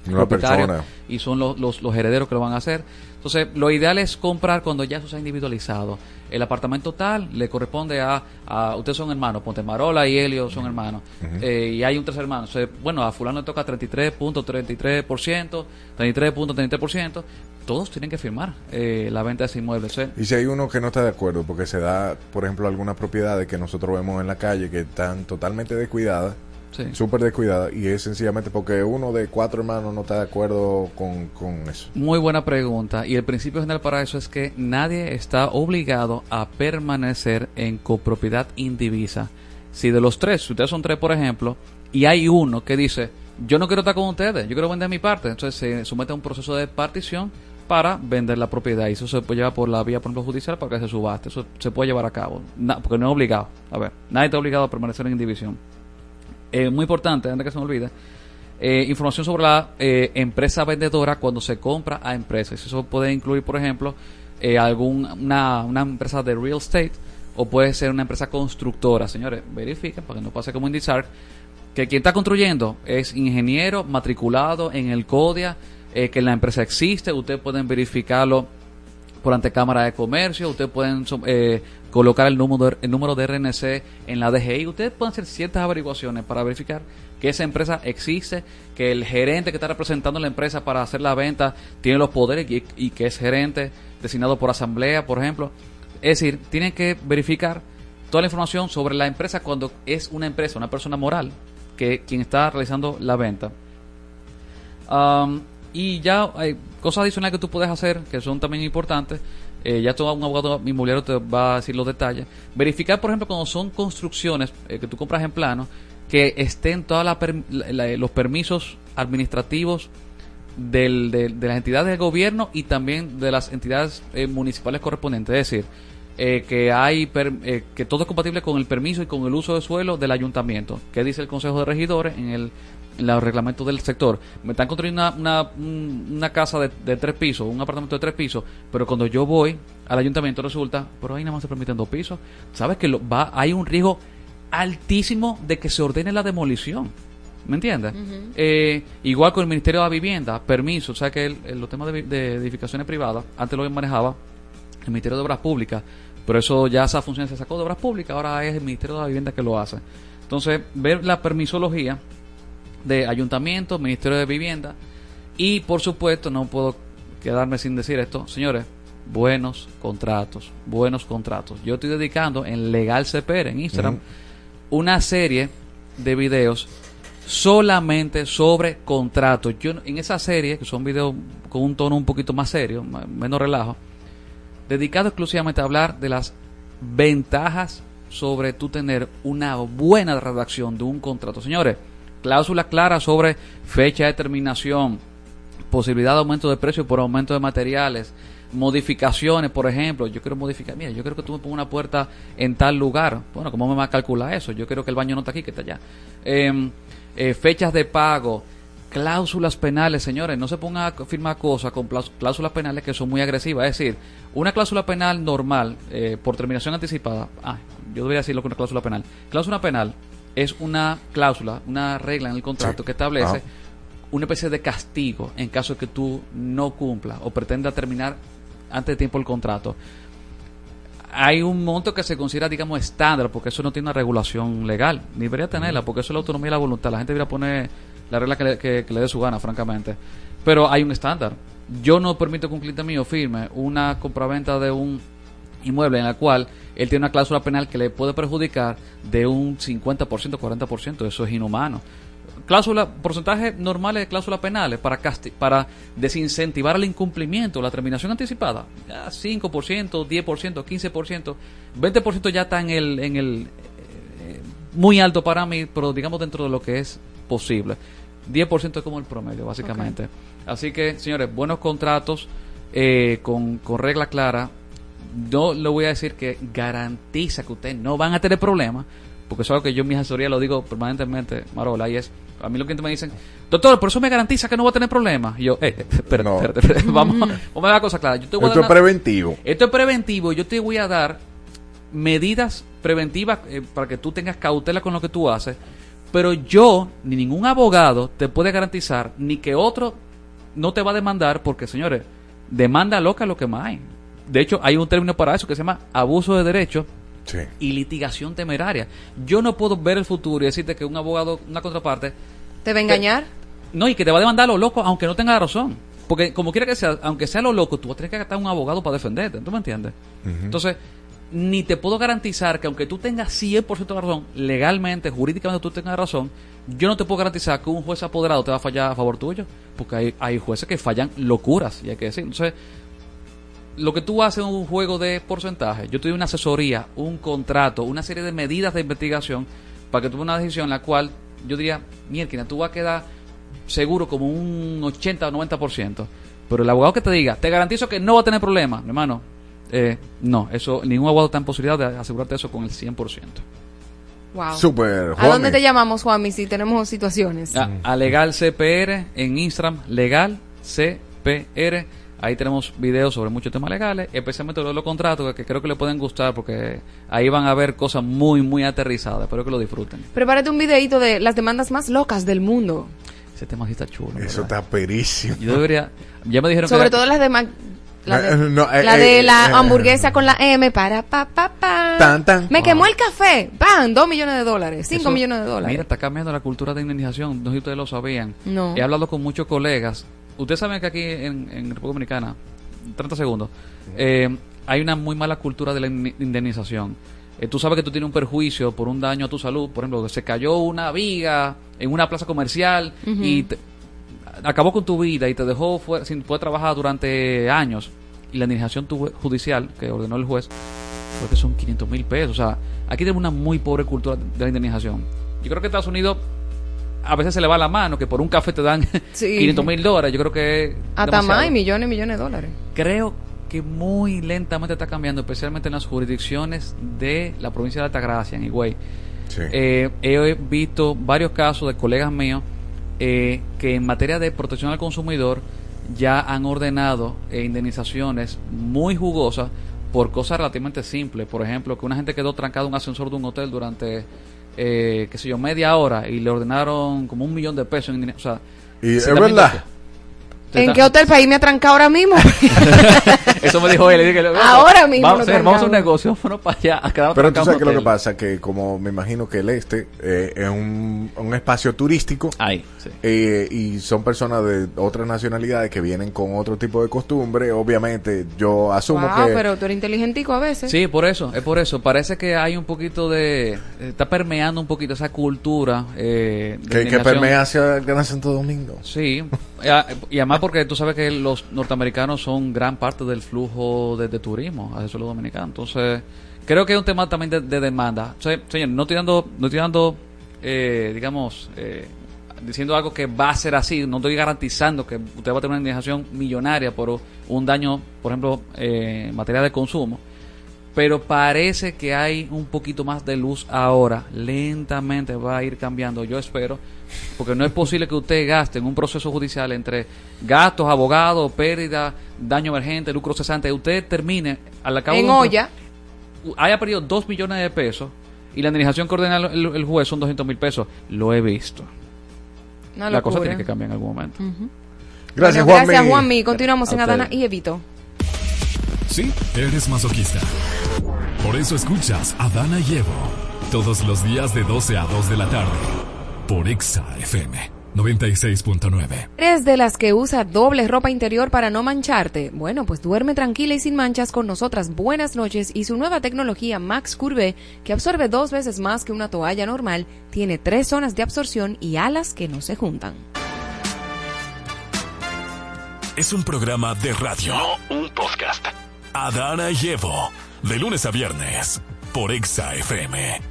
Una propietario persona. y son los, los, los herederos que lo van a hacer. Entonces, lo ideal es comprar cuando ya eso se ha individualizado. El apartamento tal le corresponde a, a ustedes son hermanos, Ponte Marola y Helio son hermanos. Eh, y hay un tercer hermano. Entonces, bueno, a fulano le toca 33.33%, 33.33%. Todos tienen que firmar eh, la venta de ese inmueble. Entonces, Y si hay uno que no está de acuerdo, porque se da, por ejemplo, algunas propiedades que nosotros vemos en la calle que están totalmente descuidadas, Sí. súper descuidadas, y es sencillamente porque uno de cuatro hermanos no está de acuerdo con, con eso. Muy buena pregunta. Y el principio general para eso es que nadie está obligado a permanecer en copropiedad indivisa. Si de los tres, si ustedes son tres, por ejemplo, y hay uno que dice, yo no quiero estar con ustedes, yo quiero vender mi parte, entonces se somete a un proceso de partición para vender la propiedad. Y eso se puede llevar por la vía, por ejemplo, judicial para que se subaste. Eso se puede llevar a cabo. Porque no es obligado. A ver, nadie está obligado a permanecer en división. Eh, muy importante, antes que se me olvide, eh, información sobre la eh, empresa vendedora cuando se compra a empresas. Eso puede incluir, por ejemplo, eh, algún, una, empresa de real estate o puede ser una empresa constructora. Señores, verifiquen para que no pase como Indisarc, que quien está construyendo es ingeniero matriculado en el CODIA, eh, que la empresa existe, ustedes pueden verificarlo por ante Cámara de Comercio, ustedes pueden eh, colocar el número, de, el número de RNC en la DGI, ustedes pueden hacer ciertas averiguaciones para verificar que esa empresa existe, que el gerente que está representando la empresa para hacer la venta tiene los poderes y, y que es gerente designado por asamblea, por ejemplo. Es decir, tienen que verificar toda la información sobre la empresa cuando es una empresa, una persona moral, que quien está realizando la venta. Um, y ya hay cosas adicionales que tú puedes hacer que son también importantes. Eh, ya todo un abogado inmobiliario te va a decir los detalles. Verificar, por ejemplo, cuando son construcciones eh, que tú compras en plano, que estén todos los permisos administrativos del- de, de las entidades del gobierno y también de las entidades eh, municipales correspondientes. Es decir, que hay per- que todo es compatible con el permiso y con el uso de suelo del ayuntamiento. ¿Qué dice el Consejo de Regidores en el los reglamentos del sector? Me están construyendo una, una, un- una casa de, de tres pisos, un apartamento de tres pisos, pero cuando yo voy al ayuntamiento resulta, pero ahí nada más se permiten dos pisos. ¿Sabes que lo, va hay un riesgo altísimo de que se ordene la demolición? ¿Me entiendes? Eh, igual con el Ministerio de la Vivienda, permiso, o sea que el- el- los temas de, de edificaciones privadas, antes lo manejaba el Ministerio de Obras Públicas, pero eso ya esa función se sacó de Obras Públicas, ahora es el Ministerio de la Vivienda que lo hace. Entonces, ver la permisología de Ayuntamiento, Ministerio de Vivienda y, por supuesto, no puedo quedarme sin decir esto, señores, buenos contratos, buenos contratos. Yo estoy dedicando en Legal CPR, en Instagram, una serie de videos solamente sobre contratos. Yo en esa serie, que son videos con un tono un poquito más serio, menos relajo, dedicado exclusivamente a hablar de las ventajas sobre tú tener una buena redacción de un contrato. Señores, cláusulas claras sobre fecha de terminación, posibilidad de aumento de precio por aumento de materiales, modificaciones, por ejemplo, yo quiero modificar, mira, yo quiero que tú me pongas una puerta en tal lugar. Bueno, ¿cómo me va a calcular eso? Yo quiero que el baño no está aquí, que está allá. Em, eh, fechas de pago, cláusulas penales, señores, no se ponga a firmar cosas con cláusulas penales que son muy agresivas. Es decir, una cláusula penal normal eh, por terminación anticipada, ah, yo debería decirlo que una cláusula penal. Cláusula penal es una cláusula, una regla en el contrato que establece Ajá. una especie de castigo en caso de que tú no cumplas o pretendas terminar antes de tiempo el contrato. Hay un monto que se considera, digamos, estándar, porque eso no tiene una regulación legal. Ni debería tenerla, porque eso es la autonomía y la voluntad. La gente debería poner la regla que le, que- que le dé su gana, francamente. Pero hay un estándar. Yo no permito que un cliente mío firme una compraventa de un inmueble en la cual él tiene una cláusula penal que le puede perjudicar de un 50%, 40%. Eso es inhumano. Cláusula, porcentaje normales de cláusulas penales para, casti- para desincentivar el incumplimiento, la terminación anticipada. Ya 5%, 10%, 15%, 20% ya está en el, en el eh, muy alto para mí, pero digamos dentro de lo que es posible. 10% es como el promedio, básicamente. Así que, señores, buenos contratos eh, con, con regla clara. No le voy a decir que garantiza que ustedes no van a tener problemas, porque eso es algo que yo en mi asesoría lo digo permanentemente, Marola, y es, a mí los clientes me dicen, doctor, por eso me garantiza que no voy a tener problemas. Y yo, eh, eh, espérate, espérate, espérate, vamos, vamos a ver la cosa clara. Yo te voy a Esto dar es preventivo. esto es preventivo. Yo te voy a dar medidas preventivas eh, para que tú tengas cautela con lo que tú haces. Pero yo, ni ningún abogado, te puede garantizar ni que otro no te va a demandar, porque señores, demanda loca lo que más hay. De hecho, hay un término para eso que se llama abuso de derecho y litigación temeraria. Yo no puedo ver el futuro y decirte que un abogado, una contraparte, ¿Te va a engañar? no, y que te va a demandar a lo loco, aunque no tenga razón. Porque como quiera que sea, aunque sea lo loco, tú vas a tener que gastar un abogado para defenderte. ¿Tú me entiendes? Entonces, ni te puedo garantizar que aunque tú tengas 100% de razón, legalmente, jurídicamente tú tengas razón, yo no te puedo garantizar que un juez apoderado te va a fallar a favor tuyo. Porque hay, hay jueces que fallan locuras, y hay que decir. Entonces, lo que tú haces es un juego de porcentaje. Yo te doy una asesoría, un contrato, una serie de medidas de investigación para que tú tomes una decisión en la cual yo diría, mierda, tú vas a quedar seguro como un 80 o 90%. Pero el abogado que te diga, te garantizo que no va a tener problemas, mi hermano. eh, no, eso ningún abogado está en posibilidad de asegurarte eso con el 100%. Wow. Súper, ¿A dónde te llamamos, Juanmi, si tenemos situaciones? A, a Legal CPR en Instagram, Legal CPR. Ahí tenemos videos sobre muchos temas legales, especialmente lo de los contratos, que creo que les pueden gustar porque ahí van a ver cosas muy, muy aterrizadas. Espero que lo disfruten. Prepárate un videito de las demandas más locas del mundo. Ese tema sí está chulo. Eso está perísimo. Yo debería. Ya me dijeron Sobre que. todo las de... La de, Eh, no, eh, la, de eh, la eh, hamburguesa con la M para pa pa pa. Tan, tan. Me quemó el café. ¡Pam! Dos millones de dólares. Cinco Eso- millones de dólares. Mira, está cambiando la cultura de indemnización. No sé si ustedes lo sabían. No. He hablado con muchos colegas. Ustedes saben que aquí en, en República Dominicana, 30 segundos, eh, hay una muy mala cultura de la in- indemnización. Eh, tú sabes que tú tienes un perjuicio por un daño a tu salud. Por ejemplo, que se cayó una viga en una plaza comercial y te- acabó con tu vida y te dejó fuera- sin poder trabajar durante años. Y la indemnización tu- judicial que ordenó el juez, creo que son 500 mil pesos. O sea, aquí tenemos una muy pobre cultura de la indemnización. Yo creo que Estados Unidos a veces se le va la mano, que por un café te dan Sí. 500 mil dólares. Yo creo que. Hasta más y millones y millones de dólares. Creo que muy lentamente está cambiando, especialmente en las jurisdicciones de la provincia de Altagracia, en Higüey. Eh, he visto varios casos de colegas míos eh, que en materia de protección al consumidor ya han ordenado eh, indemnizaciones muy jugosas por cosas relativamente simples. Por ejemplo, que una gente quedó trancada en un ascensor de un hotel durante, eh, qué sé yo, media hora y le ordenaron como un millón de pesos. En, indemni- o sea, Y es 60 mil verdad. ¿En qué hotel país me ha trancado ahora mismo? Eso me dijo él. le dije, Ahora mismo Vamos, a hacer, vamos a un negocio, bueno, para allá. a Pero tú sabes que lo que pasa que como me imagino que el este eh, es un, un espacio turístico Ahí, sí. eh, y son personas de otras nacionalidades que vienen con otro tipo de costumbre, obviamente yo asumo Wow, que pero tú eres inteligentico a veces. Sí, por eso, es por eso. Parece que hay un poquito de... Está permeando un poquito esa cultura. Eh, de que, que permea hacia el Gran Santo Domingo. Sí, y además porque tú sabes que los norteamericanos son gran parte del flujo de, turismo a eso los dominicanos. Entonces, creo que es un tema también de, de demanda. Señor, no estoy dando, no estoy dando eh, digamos, eh, diciendo algo que va a ser así. No estoy garantizando que usted va a tener una indemnización millonaria por un daño, por ejemplo, eh, en materia de consumo. Pero parece que hay un poquito más de luz ahora. Lentamente va a ir cambiando, yo espero. Porque no es posible que usted gaste en un proceso judicial entre gastos, abogados, pérdida, daño emergente, lucro cesante. Usted termine al cabo En de un- olla. haya perdido 2 millones de pesos y la indemnización que ordena el, juez son 200 mil pesos. Lo he visto. Una la cosa tiene que cambiar en algún momento. Ujú. Gracias, Bueno, Juanmi. Gracias, Juanmi. Continuamos A en Adana y Evito. Sí, eres masoquista. Por eso escuchas a Dana y Evo todos los días de 12 a 2 de la tarde por Exa FM 96.9. ¿Eres de las que usa doble ropa interior para no mancharte? Bueno, pues duerme tranquila y sin manchas con nosotras. Buenas noches y su nueva tecnología Max Curve, que absorbe dos veces más que una toalla normal, tiene tres zonas de absorción y alas que no se juntan. Es un programa de radio. No un podcast. Adana y Evo, de lunes a viernes, por Exa FM.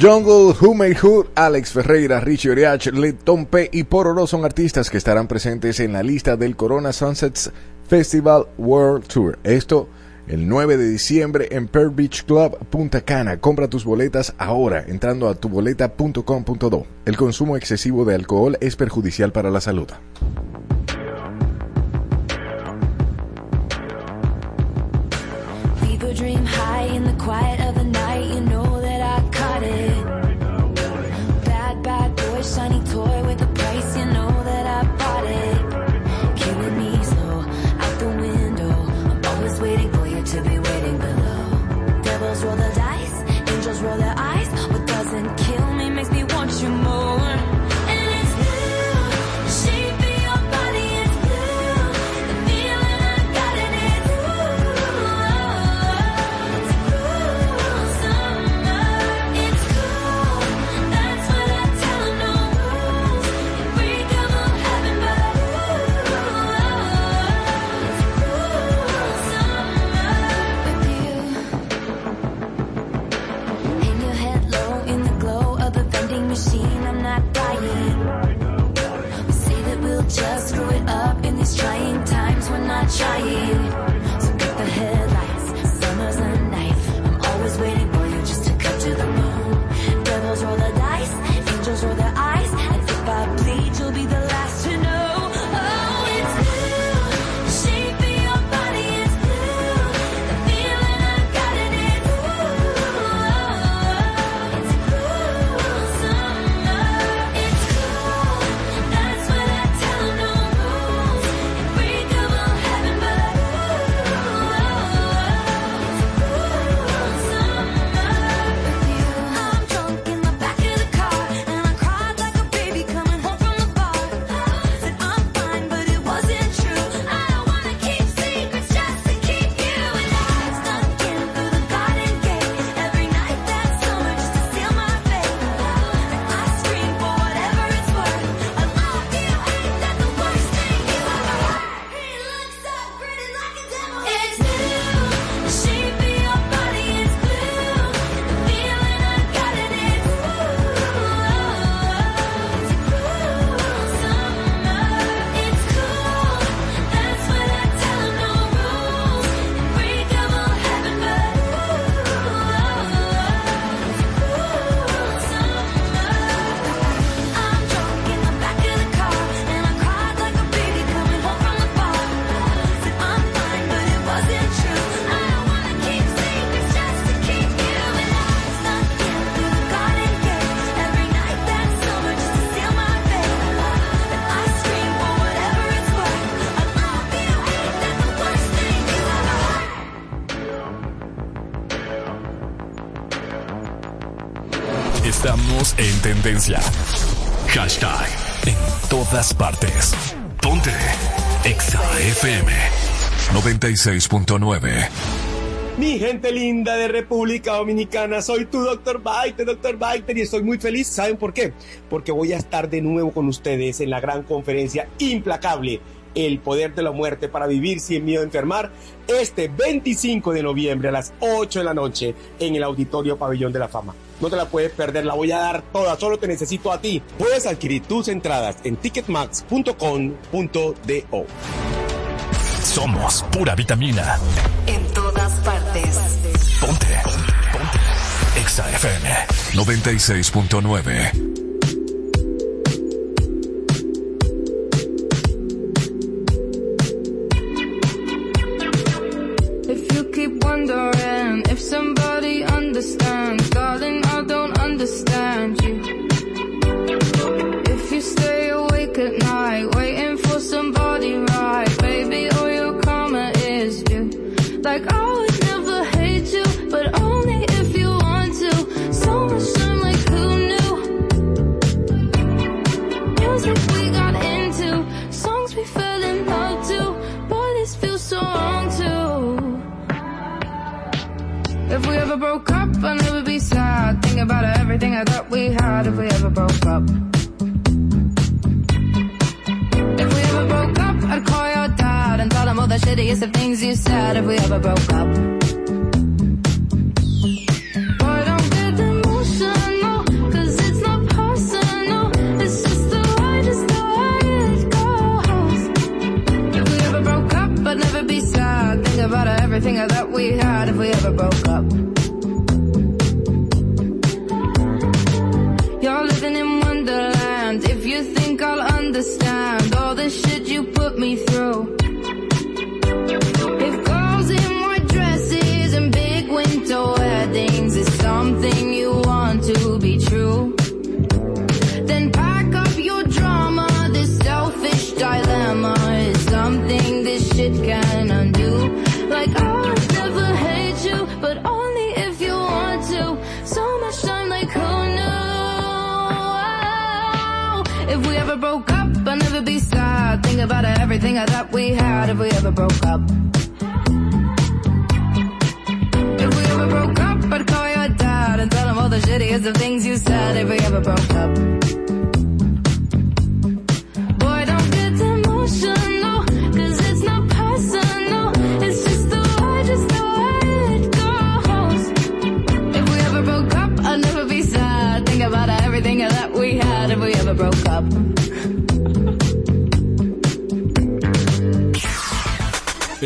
Jungle, Humey Hood, Alex Ferreira, Richie Oriach, Led Tompe y Pororo son artistas que estarán presentes en la lista del Corona Sunsets Festival World Tour. Esto el 9 de diciembre en Pearl Beach Club Punta Cana. Compra tus boletas ahora entrando a tuboleta.com.do. El consumo excesivo de alcohol es perjudicial para la salud. try you Hashtag en todas partes. Ponte EXAFM 96.9. Mi gente linda de República Dominicana, soy tu doctor Biter, Dr. Biter, y estoy muy feliz. ¿Saben por qué? Porque voy a estar de nuevo con ustedes en la gran conferencia implacable el poder de la muerte para vivir sin miedo a enfermar este 25 de noviembre a las 8 de la noche en el Auditorio Pabellón de la Fama. No te la puedes perder, la voy a dar toda, solo te necesito a ti. Puedes adquirir tus entradas en ticketmax.com.do. Somos pura vitamina. En todas partes. Ponte. Ponte. Exa FM 96.9. about everything I thought we had if we ever broke up. If we ever broke up, I'd call your dad and tell him all the shittiest of things you said if we ever broke up. Think about everything that we had if we ever broke up. All you put me through. If girls in white dresses and big weddings is something you want to be true, then pack up your drama. This selfish dilemma is something this shit can undo. Like oh, I'll never hate you, but only if you want to. So much time, like who knew? If we ever broke up, I'll never be sad. Think about everything that we had if we ever broke up. If we ever broke up, I'd call your dad and tell him all the shittiest of things you said if we ever broke up. Boy, don't get emotional, 'cause it's not personal. It's just the way, just the way it goes. If we ever broke up, I'd never be sad. Think about everything that we had if we ever broke up.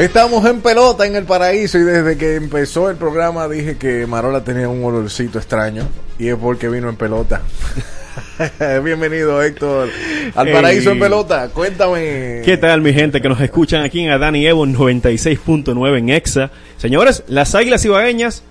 Estamos en pelota en el paraíso y desde que empezó el programa dije que Marola tenía un olorcito extraño y es porque vino en pelota. Bienvenido Héctor al Hey. paraíso en pelota. Cuéntame. ¿Qué tal mi gente que nos escuchan aquí en Adán y Evo 96.9 en Exa? Señores, las Águilas Ibaeñas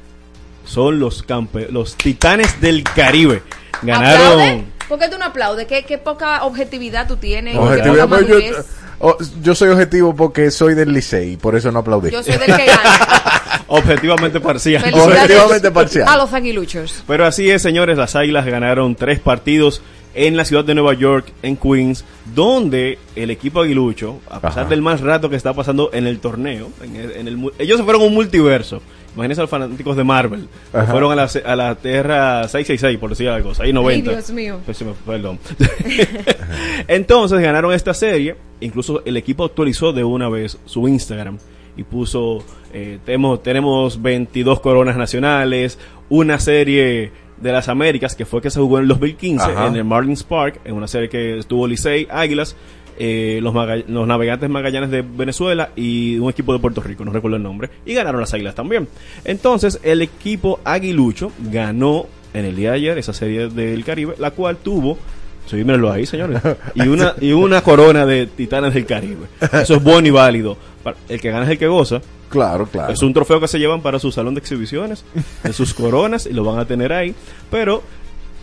son los campe los titanes del Caribe. Ganaron ¿Aplaude? ¿Por qué tú no aplaudes? ¿Qué, qué poca objetividad tú tienes? qué Objetividad, poca pero yo, madurez. Oh, yo soy objetivo porque soy del Licey, por eso no aplaudí. Yo soy del que gana. objetivamente parcial. Objetivamente parcial. A los aguiluchos. Pero así es, señores, las Águilas ganaron tres partidos en la ciudad de Nueva York, en Queens, donde el equipo aguilucho, a pesar Ajá. del mal rato que está pasando en el torneo, en el- en el ellos se fueron a un multiverso. Imagínense a los fanáticos de Marvel. que fueron a la, a la Tierra 666, por decir algo, 690. Ay, Dios mío. Pues Perdón. Entonces ganaron esta serie. Incluso el equipo actualizó de una vez su Instagram y puso: eh, tenemos, tenemos 22 coronas nacionales, una serie de las Américas que fue que se jugó en el 2015 Ajá. en el Marlins Park, en una serie que estuvo Licey, Águilas. Eh, los, los navegantes magallanes de Venezuela y un equipo de Puerto Rico, no recuerdo el nombre, y ganaron las águilas también. Entonces, el equipo aguilucho ganó en el día de ayer esa serie del Caribe, la cual tuvo Sí, mírenlo ahí, señores. Y una, y una corona de Titanes del Caribe. Eso es bueno y válido. El que gana es el que goza. Claro, claro. Es un trofeo que se llevan para su salón de exhibiciones, de sus coronas, y lo van a tener ahí. Pero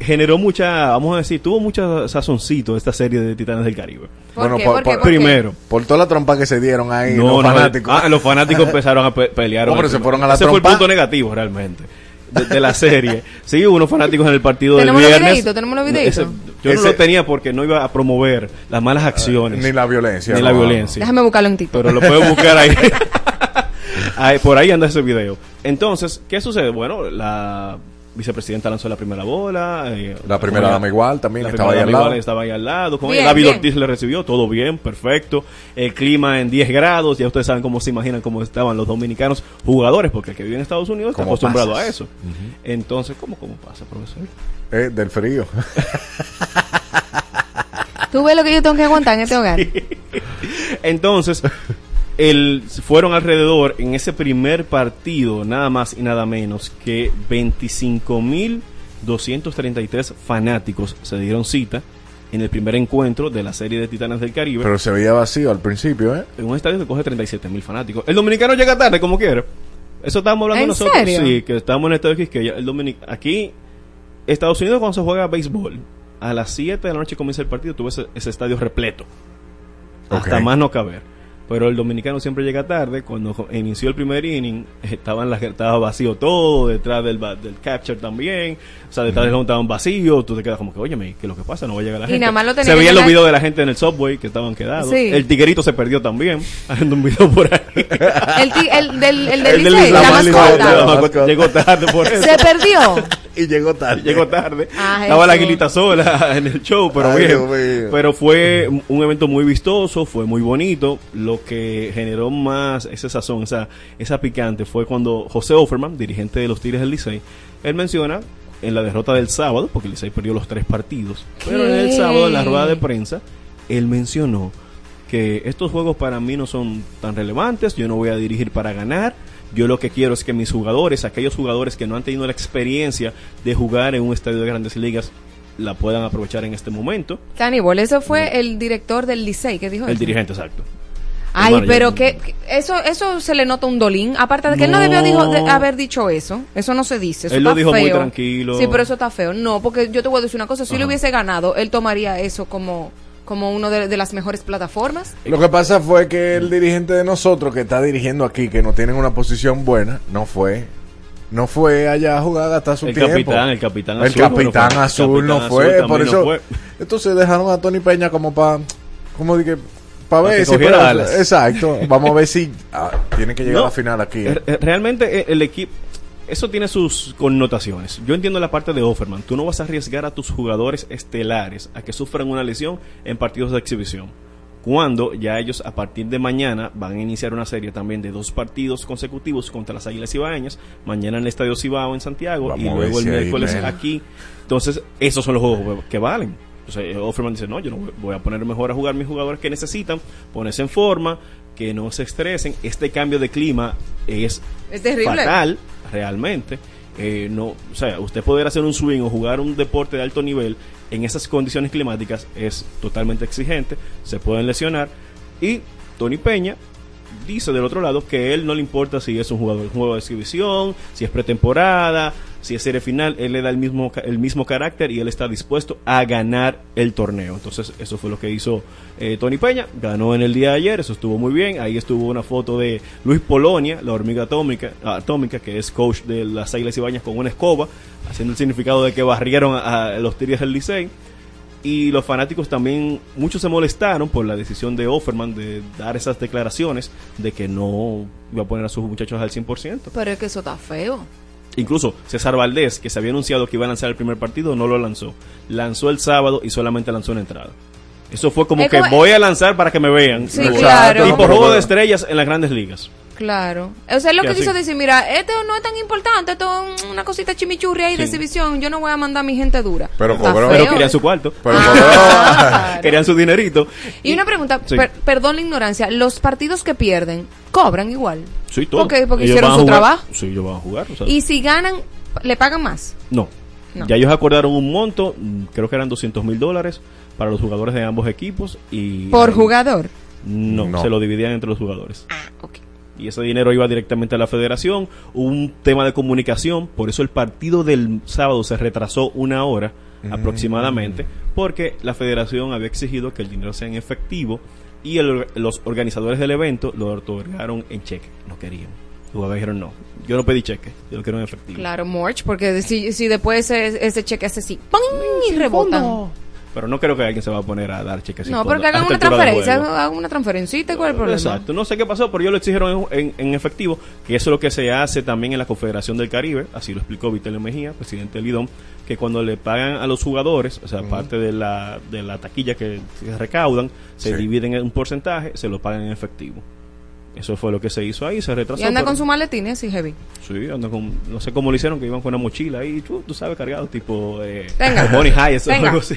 generó mucha, vamos a decir, tuvo mucho sazoncito esta serie de Titanes del Caribe. ¿Por qué? ¿Por qué? ¿Por qué? primero. Por toda la trompa que se dieron ahí No, los no, fanáticos. ah, los fanáticos empezaron a pe- pelear. Hombre, se fueron a la Ese fue el punto negativo realmente. De, de la serie. Sí, hubo unos fanáticos en el partido del ¿Tenemos los viernes. videitos? ¿Tenemos los No, videitos? ese- yo no lo tenía porque no iba a promover las malas acciones. Ni la violencia. Ni no, la no. violencia. Déjame buscarlo en TikTok. Pero lo puedes buscar ahí. Ahí, Por ahí anda ese video. Entonces, ¿qué sucede? Bueno, la vicepresidenta lanzó la primera bola. eh, La primera dama igual también la estaba ahí primera al dama lado. igual estaba ahí al lado. Con Bien, ella. David bien. Ortiz le recibió, todo bien, perfecto. El clima en 10 grados, ya ustedes saben cómo se imaginan cómo estaban los dominicanos jugadores, porque el que vive en Estados Unidos está ¿Cómo acostumbrado pasas? a eso. Entonces, ¿cómo, ¿cómo pasa, profesor? Eh, del frío. ¿Tú ves lo que yo tengo que aguantar en este hogar? Entonces, el, fueron alrededor en ese primer partido, nada más y nada menos que 25.233 fanáticos se dieron cita en el primer encuentro de la serie de Titanes del Caribe. Pero se veía vacío al principio, ¿eh? en un estadio que coge 37.000 fanáticos. El dominicano llega tarde como quiera. Eso estábamos hablando ¿En nosotros. serio? Sí, que estamos en el estadio Quisqueya. El dominic aquí, Estados Unidos, cuando se juega béisbol, a las 7 de la noche comienza el partido, tuve ese, ese estadio repleto. Hasta más no caber. Pero el dominicano siempre llega tarde. Cuando inició el primer inning, estaban las, estaba vacío todo, detrás del, del capture también. O sea, detrás del home estaban vacíos. Tú te quedas como que, oye, ¿qué es lo que pasa? No va a llegar la Y gente. nada más lo se que veían los llenar- videos de la gente en el subway que estaban quedados. Sí. El tiguerito se perdió también, haciendo un video por ahí. El, el del, el del El del Islam la Ali mascota. la mascota, Llegó tarde por eso. Se perdió. y llegó tarde. Llegó tarde. Ah, Estaba la aguilita sola en el show, pero Ay, bien. Pero fue un evento muy vistoso, fue muy bonito. Lo que generó más ese sazón, esa, esa picante, fue cuando José Offerman, dirigente de los Tigres del Licey, él menciona en la derrota del sábado, porque el Licey perdió los tres partidos, pero en el sábado, en la rueda de prensa, él mencionó que estos juegos para mí no son tan relevantes, yo no voy a dirigir para ganar, yo lo que quiero es que mis jugadores, aquellos jugadores que no han tenido la experiencia de jugar en un estadio de grandes ligas, la puedan aprovechar en este momento. Caníbal, eso fue el director del Licey que dijo El eso. dirigente, exacto. Ay, pero que que eso eso se le nota un dolín. Aparte de que él no No. debió dijo- de- haber dicho eso. Eso no se dice. Eso Él lo dijo muy tranquilo. Sí, pero eso está feo. No, porque yo te voy a decir una cosa. Si Ajá. le hubiese ganado, él tomaría eso como como uno de, de las mejores plataformas. Lo que pasa fue que el dirigente de nosotros que está dirigiendo aquí, que no tienen una posición buena, no fue. No fue allá a jugar hasta su El tiempo. capitán, el capitán El azul no capitán fue. azul El no capitán fue. azul por eso. no fue. Entonces dejaron a Tony Peña como para. Como dije. Para Pa' ver que si. pero- alas. exacto. Vamos a ver si. ah, tiene que llegar No, a la final aquí. eh. re- re- Realmente eh, el equipo, eso tiene sus connotaciones. Yo entiendo la parte de Offerman. Tú no vas a arriesgar a tus jugadores estelares a que sufran una lesión en partidos de exhibición. Cuando ya ellos a partir de mañana van a iniciar una serie también de dos partidos consecutivos contra las Águilas Cibaeñas, mañana en el Estadio Cibao en Santiago Vamos y luego el ahí miércoles aquí. Entonces, esos son los juegos que valen. Entonces, Offerman dice, no, yo no voy- voy a poner mejor a jugar mis jugadores que necesitan, ponerse en forma, que no se estresen. Este cambio de clima es, Es terrible. fatal, realmente. Eh, no, o sea, usted poder hacer un swing o jugar un deporte de alto nivel en esas condiciones climáticas es totalmente exigente, se pueden lesionar. Y Tony Peña dice del otro lado que él no le importa si es un jugador, un juego de exhibición, si es pretemporada, si es serie final, él le da el mismo, el mismo carácter y él está dispuesto a ganar el torneo. Entonces, eso fue lo que hizo eh, Tony Peña, ganó en el día de ayer, eso estuvo muy bien. Ahí estuvo una foto de Luis Polonia, la hormiga atómica, atómica que es coach de las Águilas Ibañas con una escoba, haciendo el significado de que barrieron a, a los Tigres del Licey. Y los fanáticos también, muchos se molestaron por la decisión de Offerman de dar esas declaraciones de que no iba a poner a sus muchachos al 100%. Pero es que eso está feo. Incluso César Valdés, que se había anunciado que iba a lanzar el primer partido, no lo lanzó. Lanzó el sábado y solamente lanzó una entrada. Eso fue como Es que como- voy a lanzar para que me vean. Sí, claro. Tipo juego de estrellas en las grandes ligas. Claro. O sea, lo Que quiso decir, mira, esto no es tan importante, esto es una cosita chimichurri ahí de exhibición, yo no voy a mandar a mi gente dura. Pero cobró. Pero querían su cuarto. Pero Ah, querían su dinerito. Y una pregunta, Sí. per- perdón la ignorancia, los partidos que pierden cobran igual. Sí, todo. Porque- porque Ellos hicieron su jugar. trabajo. Sí, ellos van a jugar. o sea, Y si ganan, le pagan más. No. No. Ya ellos acordaron un monto, mm, creo que eran 200 mil dólares para los jugadores de ambos equipos. y Por ahí- jugador. No, No. se lo dividían entre los jugadores. Ah, Y ese dinero iba directamente a la federación. Hubo un tema de comunicación, por eso el partido del sábado se retrasó una hora Mm. aproximadamente, porque la federación había exigido que el dinero sea en efectivo y el- los organizadores del evento lo otorgaron en cheque. No querían. Los jugadores dijeron no. Yo no pedí cheque, yo lo quiero en efectivo. Claro, Morch, porque si, si después ese, ese cheque hace así, ¡pum! y rebotan. Pero no creo que alguien se va a poner a dar cheques. No, porque hagan a una transferencia, hagan una transferencita, ¿cuál es el problema? Exacto, no sé qué pasó, pero yo lo exigieron en, en- en efectivo, que eso es lo que se hace también en la Confederación del Caribe, así lo explicó Vitelio Mejía, presidente del IDOM, que cuando le pagan a los jugadores, o sea, parte de la, de la taquilla que, que recaudan, se Sí. dividen en un porcentaje, se lo pagan en efectivo. Eso fue lo que se hizo ahí, se retrasó. Y anda pero- con su maletín así heavy. Sí, anda con, no sé cómo lo hicieron, que iban con una mochila ahí, tú, tú sabes, cargado, tipo eh. Bonnie High, eso, Venga. algo así.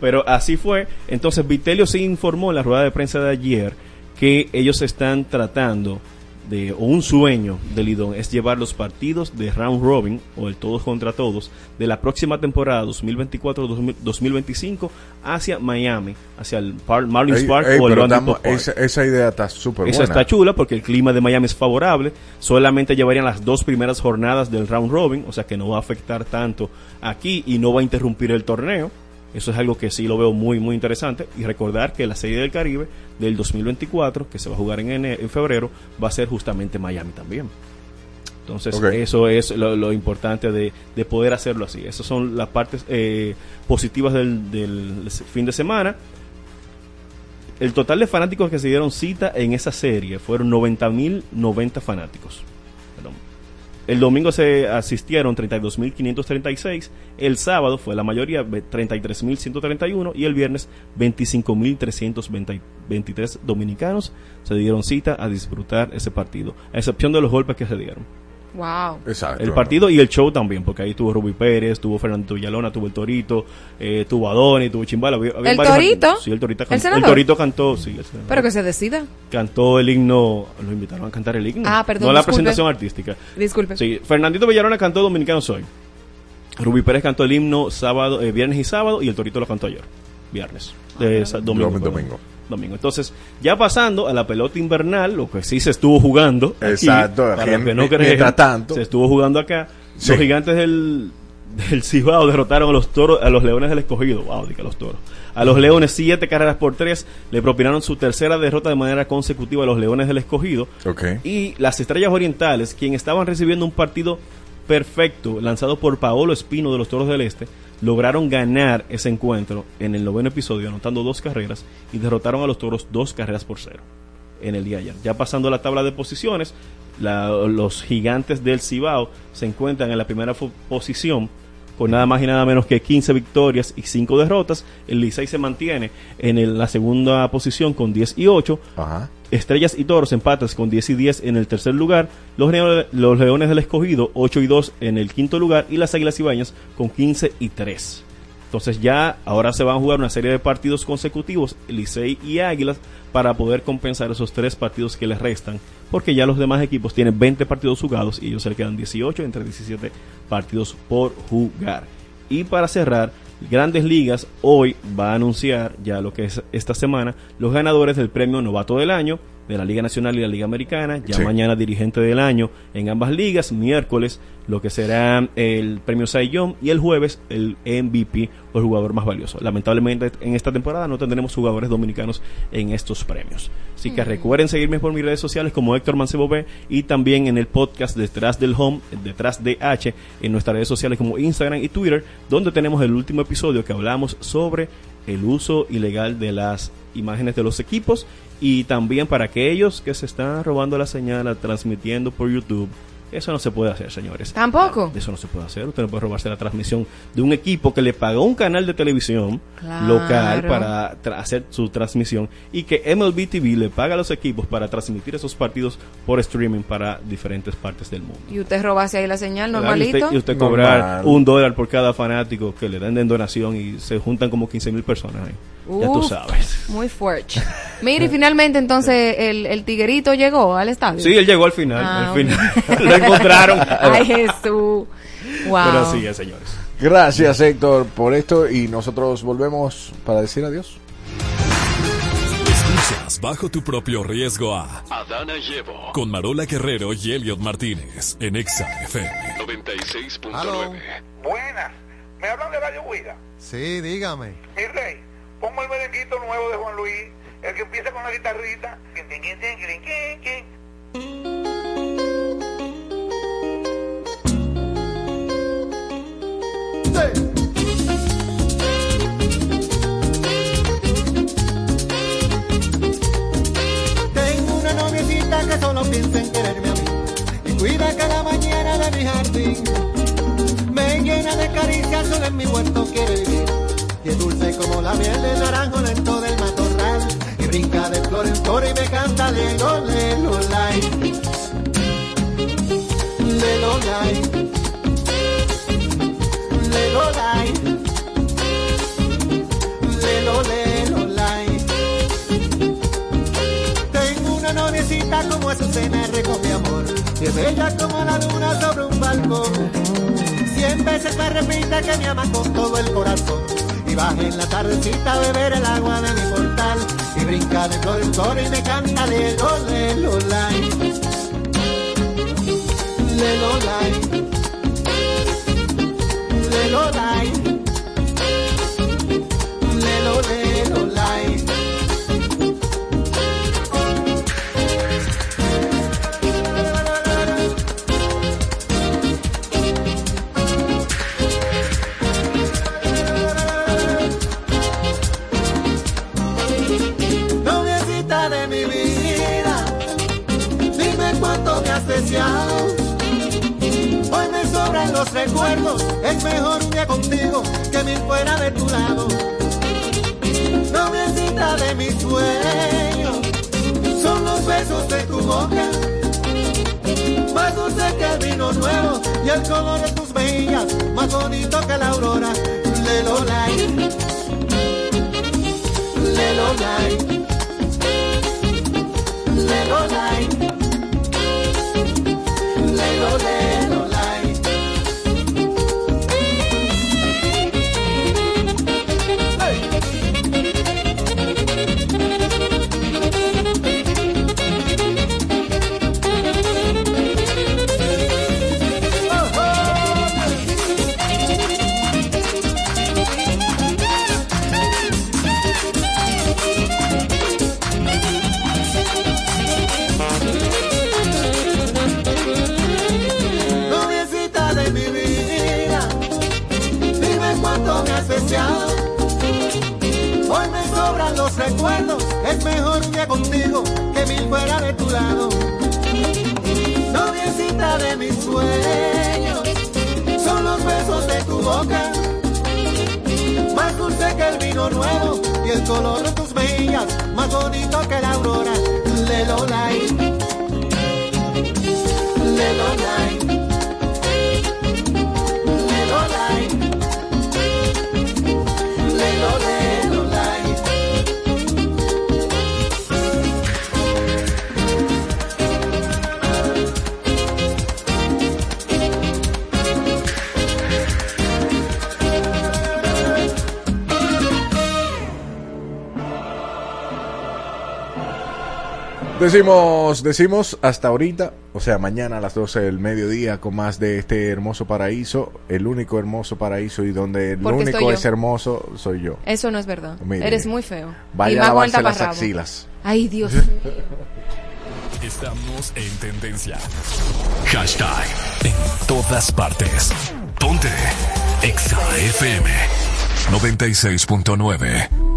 Pero así fue. Entonces, Vitelio sí informó en la rueda de prensa de ayer que ellos están tratando de, o un sueño del Lidón es llevar los partidos de round robin o el todos contra todos de la próxima temporada 2024-2025 hacia Miami, hacia el Par- Marlins Ey, Park ey, o el estamos- Park. esa, esa idea está súper Esa buena. está chula porque el clima de Miami es favorable. Solamente llevarían las dos primeras jornadas del round robin, o sea que no va a afectar tanto aquí y no va a interrumpir el torneo. Eso es algo que sí lo veo muy, muy interesante. Y recordar que la Serie del Caribe del 2024, que se va a jugar en, en febrero, va a ser justamente Miami también. Entonces, eso es lo, lo importante de, de poder hacerlo así. Esas son las partes eh, positivas del, del fin de semana. El total de fanáticos que se dieron cita en esa serie fueron 90.090 fanáticos. El domingo se asistieron 32.536, el sábado fue la mayoría, ve- 33.131 y el viernes 25.323 dominicanos se dieron cita a disfrutar ese partido, a excepción de los golpes que se dieron. Wow. Exacto. El partido y el show también, porque ahí tuvo Rubí Pérez, tuvo Fernando Villalona, tuvo el Torito, eh, tuvo Adoni, tuvo Chimbala. había- había ¿El Torito? Sí, el Torito, ¿El cantó, el? Torito cantó, sí, el. Pero que se decida. cantó el himno, lo invitaron a cantar el himno. Ah, perdón, No la presentación artística. Disculpe. Sí, Fernandito Villalona cantó Dominicano Soy. Rubí Pérez cantó el himno sábado, eh, viernes y sábado y el Torito lo cantó ayer, viernes. De sa- domingo, Domingo, perdón. Domingo. Entonces, ya pasando a la pelota invernal, lo que sí se estuvo jugando. Exacto, para aquí los que no mientras tanto. Se estuvo jugando acá. Sí. Los gigantes del, del Cibao derrotaron a los toros, a los leones del escogido. Wow, di que a los toros. A los leones, siete carreras por tres, le propinaron su tercera derrota de manera consecutiva a los leones del escogido. Ok. Y las Estrellas Orientales, quien estaban recibiendo un partido perfecto lanzado por Paolo Espino de los Toros del Este, lograron ganar ese encuentro en el noveno episodio, anotando dos carreras y derrotaron a los Toros dos carreras por cero en el día de ayer. Ya pasando a la tabla de posiciones, la- los gigantes del Cibao se encuentran en la primera posición con nada más y nada menos que 15 victorias y 5 derrotas. El Licey se mantiene en la segunda posición con 10 y 8. Ajá. Estrellas y Toros empatas con 10 y 10 en el tercer lugar. Los, Leo- los Leones del Escogido 8 y 2 en el quinto lugar. Y las Águilas Ibañas con 15 y 3. Entonces ya ahora se van a jugar una serie de partidos consecutivos, Licey y Águilas, para poder compensar esos tres partidos que les restan. Porque ya los demás equipos tienen 20 partidos jugados y ellos se le quedan 18 entre 17 partidos por jugar. Y para cerrar, Grandes Ligas hoy va a anunciar ya lo que es esta semana los ganadores del premio Novato del Año de la Liga Nacional y la Liga Americana. Ya Sí. mañana dirigente del año en ambas ligas. Miércoles lo que será el premio Cy Young y el jueves el MVP o el jugador más valioso. Lamentablemente en esta temporada no tendremos jugadores dominicanos en estos premios. Así que recuerden seguirme por mis redes sociales como Héctor Mancebo B y también en el podcast Detrás del Home, Detrás de H, en nuestras redes sociales como Instagram y Twitter, donde tenemos el último episodio que hablamos sobre el uso ilegal de las imágenes de los equipos y también para aquellos que se están robando la señal transmitiendo por YouTube. Eso no se puede hacer, señores. Tampoco. Eso no se puede hacer. Usted no puede robarse la transmisión de un equipo que le pagó un canal de televisión Claro. local para tra- hacer su transmisión y que MLB TV le paga a los equipos para transmitir esos partidos por streaming para diferentes partes del mundo. Y usted robase ahí la señal Y normalito. usted, y usted Normal. cobrar un dólar por cada fanático que le den en donación y se juntan como 15 mil personas ahí. Ya tú sabes. Muy fuerte. Mire, y finalmente entonces el, el tiguerito llegó al estadio. Sí, él llegó al final. Ah, al final. Lo encontraron. Ay, Jesús. Wow. Pero así es, señores. Gracias, Héctor, por esto y nosotros volvemos para decir adiós. Escuchas bajo tu propio riesgo a Adana y Evo. con Marola Guerrero y Elliot Martínez en Exa FM. 96.9. Buenas. ¿Me hablan de Radio Huida? Sí, dígame. Mi rey, pongo el merenguito nuevo de Juan Luis, el que empieza con la guitarrita. Noviecita que solo piensa en quererme a mí y cuida cada mañana de mi jardín. Me llena de caricias, solo en mi huerto quiere vivir. Y es dulce como la miel del naranjo lento del matorral. Y brinca de flor en flor y me canta lelo, lelo, lai. Lelo, lai. Lelo, lai. Lelo, lelo, lai. Tengo una noviecita como Azucena recoge amor Y es bella como la luna sobre un balcón Cien veces me repite que me ama con todo el corazón baja en la tardecita a beber el agua de mi portal Y brinca de flor en flor y me canta lelo, lelo, lai Lelo, lai Lelo, lai los recuerdos. Es mejor un día contigo que mil fuera de tu lado. Noviecita de mis sueños, son los besos de tu boca. Más dulce que el vino nuevo y el color de tus mejillas, más bonito que la aurora. Lelo light, lelo light, lelo light, lelo lelo sobran los recuerdos, es mejor día contigo que mil fuera de tu lado. Noviecita de mis sueños, son los besos de tu boca. Más dulce que el vino nuevo y el color de tus mejillas, más bonito que la aurora. Lelo light, Decimos, decimos hasta ahorita, o sea, mañana a las 12 del mediodía con más de este hermoso paraíso, el único hermoso paraíso y donde el Porque único es hermoso soy yo. Eso no es verdad. Mire, Eres muy feo. Vaya y a lavarse las axilas. Ay, Dios. Estamos en tendencia. Hashtag en todas partes. Ponte Exa FM 96.9.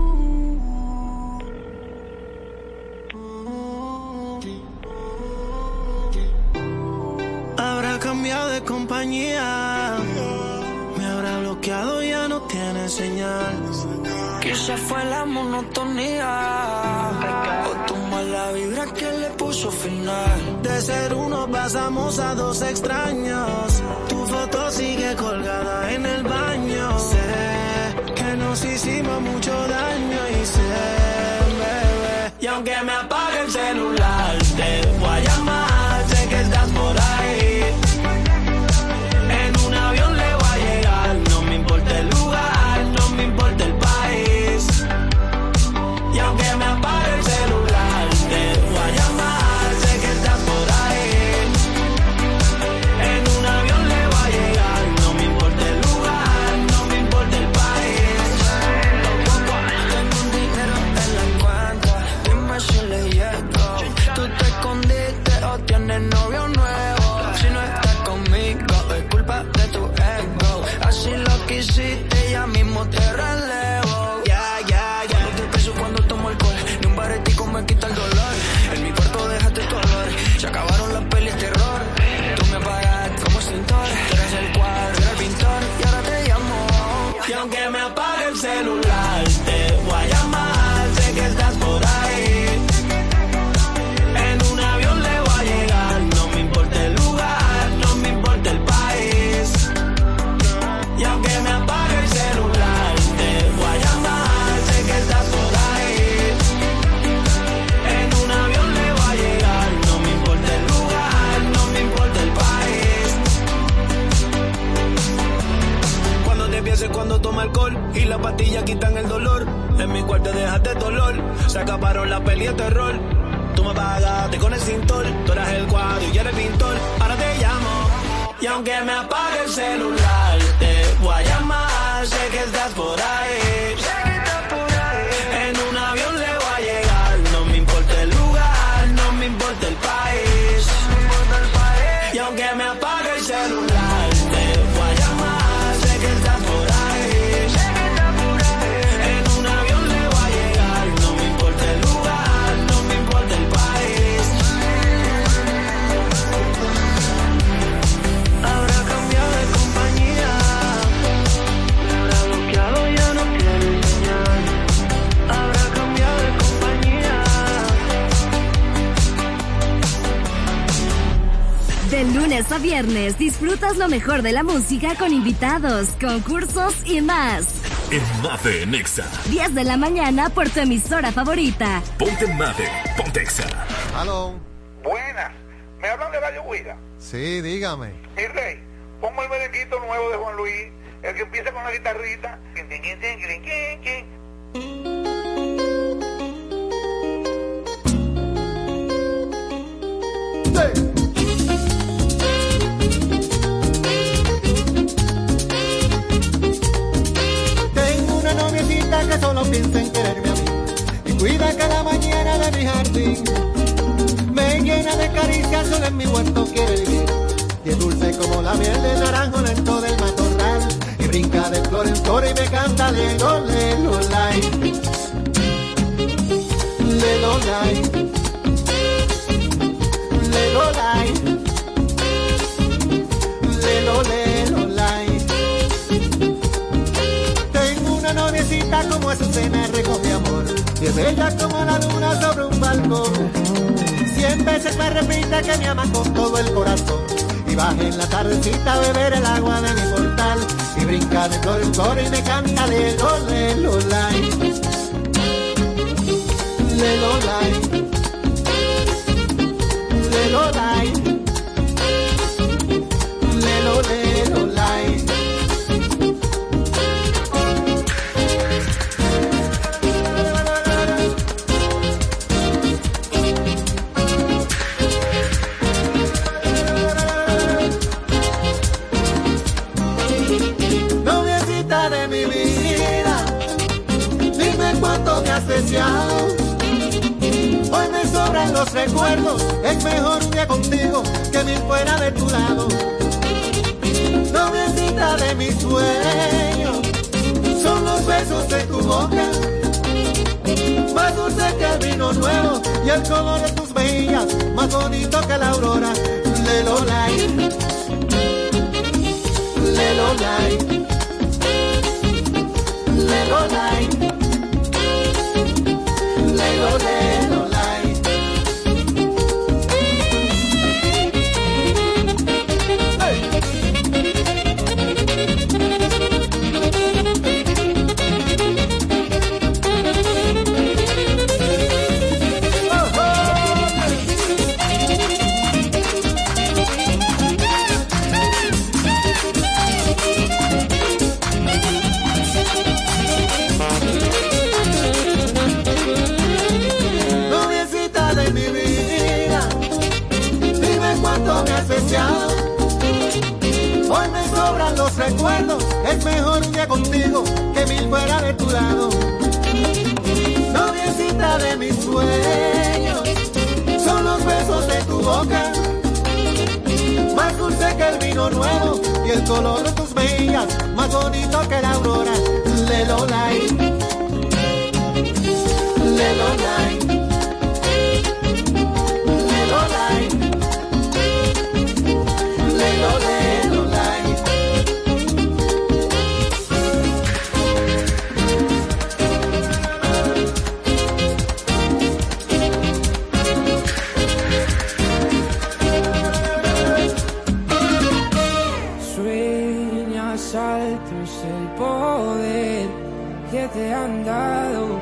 cambiado de compañía. Me habrá bloqueado, ya no tiene señal. Quizá fue la monotonía. O tu mala vibra que le puso final. De ser uno pasamos a dos extraños. Tu foto sigue colgada en el baño. Sé que nos hicimos mucho daño y sé, bebé. Y aunque me apague las pastillas quitan el dolor. En mi cuarto dejaste dolor. Se acabaron la peli de terror. Tú me pagaste con el cintor. Tú eras el cuadro y yo era el pintor. Ahora te llamo. Y aunque me apague el celular, te voy a llamar. Sé que estás por ahí. Lunes a viernes disfrutas lo mejor de la música con invitados, concursos y más. En Made Nexa. 10 de la mañana por tu emisora favorita. Ponte en Made. Ponte Exa. Aló. Buenas. ¿Me hablan de Radio Huida? Sí, dígame. Mi rey, pongo el merenguito nuevo de Juan Luis, el que empieza con la guitarrita. Tengo solo piensa en quererme a mí y cuida cada mañana de mi jardín. Me llena de caricias, solo en mi huerto quiere vivir. Y es dulce como la miel de naranjo lento del matorral. Y brinca de flor en flor y me canta lelo, lelo, lai. Lelo, lai. Lelo, lai. Azucena recoge amor. Y es bella como la luna sobre un balcón. Cien veces me repite que me ama con todo el corazón. Y baja en la tardecita a beber el agua de mi portal. Y brinca de flor en flor y me canta lelo, lelo, lai Lelo, lai Lelo, lai recuerdos, es mejor día contigo que mil fuera de tu lado. Noviecita de mis sueños, son los besos de tu boca, más dulce que el vino nuevo y el color de tus mejillas, más bonito que la aurora. Lelo, lai. Lelo. Y el color de tus mejillas, más bonito que la aurora. Lelo, lai. Que te han dado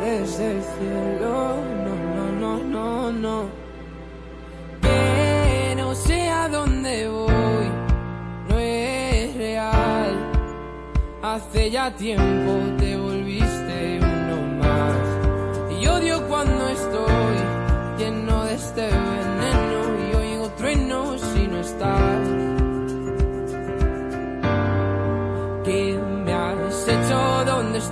desde el cielo. No, no, no, no, no. Que no sé a dónde voy, no es real. Hace ya tiempo te volviste uno más. Y odio cuando estoy lleno de este veneno y oigo truenos si no estás.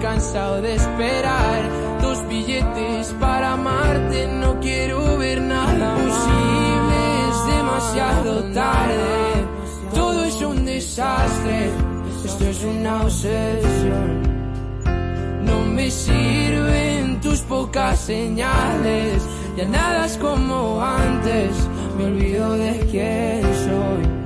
cansado de esperar tus billetes para amarte. No quiero ver nada posible, es demasiado tarde. desastre, esto es una obsesión. No me sirven tus pocas señales, ya nada es como antes, me olvido de quién soy.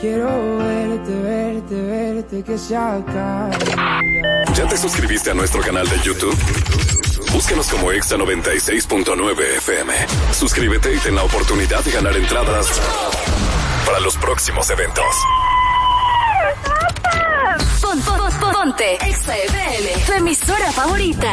Quiero verte, verte, verte, que se acabe. ¿Ya te suscribiste a nuestro canal de YouTube? Búscanos como Exa 96.9 FM. Suscríbete y ten la oportunidad de ganar entradas para los próximos eventos. Pon- pon- pon- ponte Exa FM, tu emisora favorita.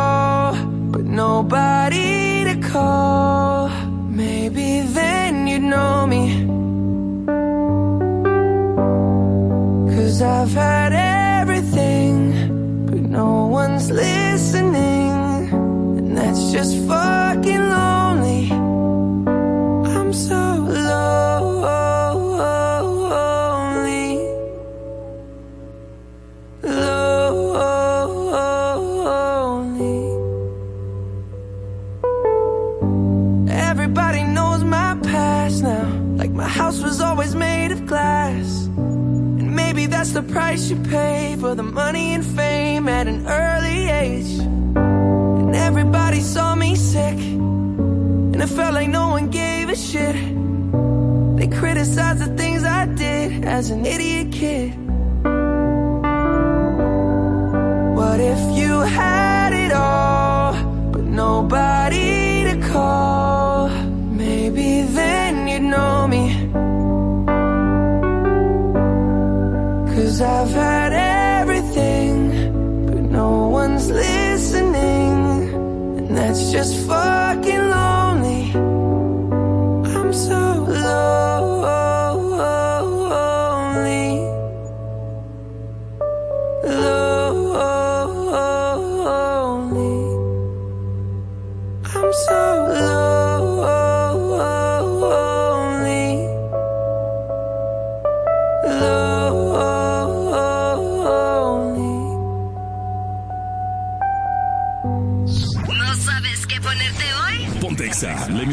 as an idiot kid.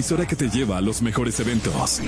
Emisora que te lleva a los mejores eventos.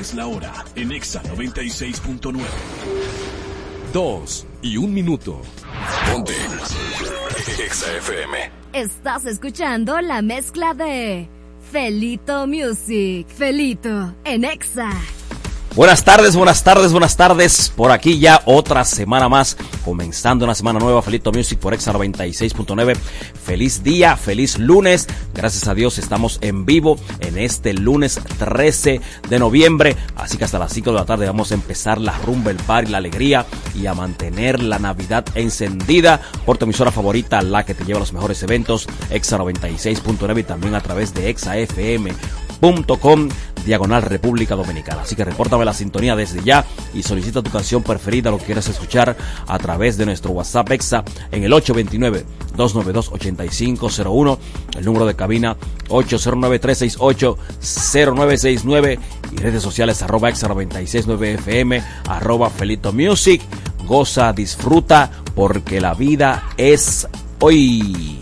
Es la hora en Exa 96.9. Dos y un minuto. Ponte. Exa FM. Estás escuchando la mezcla de Felito Music. Felito en Exa. Buenas tardes, buenas tardes, buenas tardes. Por aquí ya otra semana más, comenzando una semana nueva, Felito Music por Exa 96.9. Feliz día, feliz lunes. Gracias a Dios estamos en vivo en este lunes 13 de noviembre. Así que hasta las 5 de la tarde vamos a empezar la rumba, el par y la alegría y a mantener la Navidad encendida por tu emisora favorita, la que te lleva a los mejores eventos, Exa 96.9 y también a través de exafm.com diagonal República Dominicana. Así que repórtame la sintonía desde ya y solicita tu canción preferida, lo que quieras escuchar a través de nuestro WhatsApp EXA en el 829-292-8501, el número de cabina 809-368-0969 y redes sociales arroba EXA 969 FM, arroba Felito Music. Goza, disfruta, porque la vida es hoy.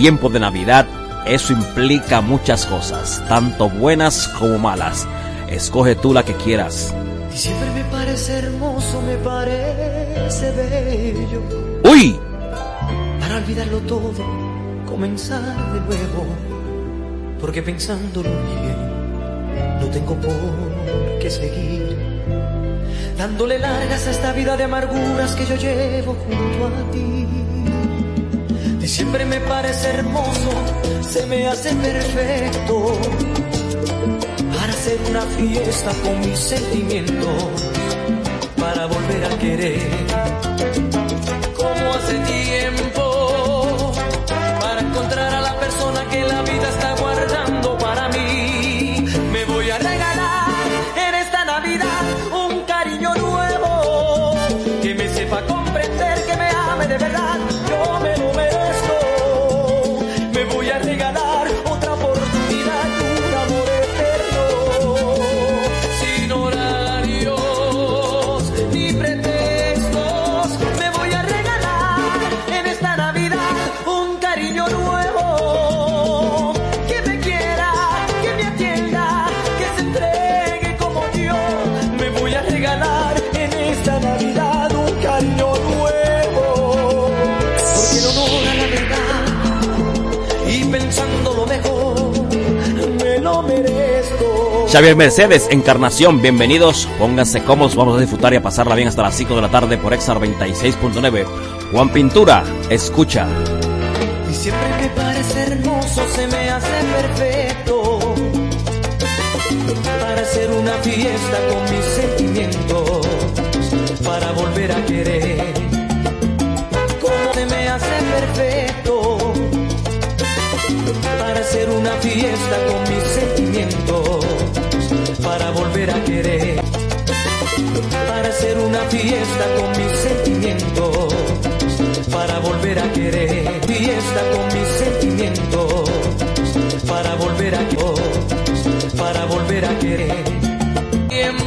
Tiempo de Navidad, eso implica muchas cosas, tanto buenas como malas. Escoge tú la que quieras. Y siempre me parece hermoso, me parece bello. ¡Uy! Para olvidarlo todo, comenzar de nuevo. Porque pensándolo bien, no tengo por qué seguir. Dándole largas a esta vida de amarguras que yo llevo junto a ti. Diciembre me parece hermoso, se me hace perfecto. Para hacer una fiesta con mis sentimientos, para volver a querer Xavier Mercedes, Encarnación, bienvenidos, pónganse cómodos, vamos a disfrutar y a pasarla bien hasta las 5 de la tarde por Exa 96.9. Juan Pintura, escucha. Y siempre me parece hermoso, se me hace perfecto para hacer una fiesta con mis sentimientos, para volver a querer. Como se me hace perfecto para hacer una fiesta con mis sentimientos, para volver a querer, para hacer una fiesta con mis sentimientos, para volver a querer, fiesta con mis sentimientos, para volver a para volver a querer.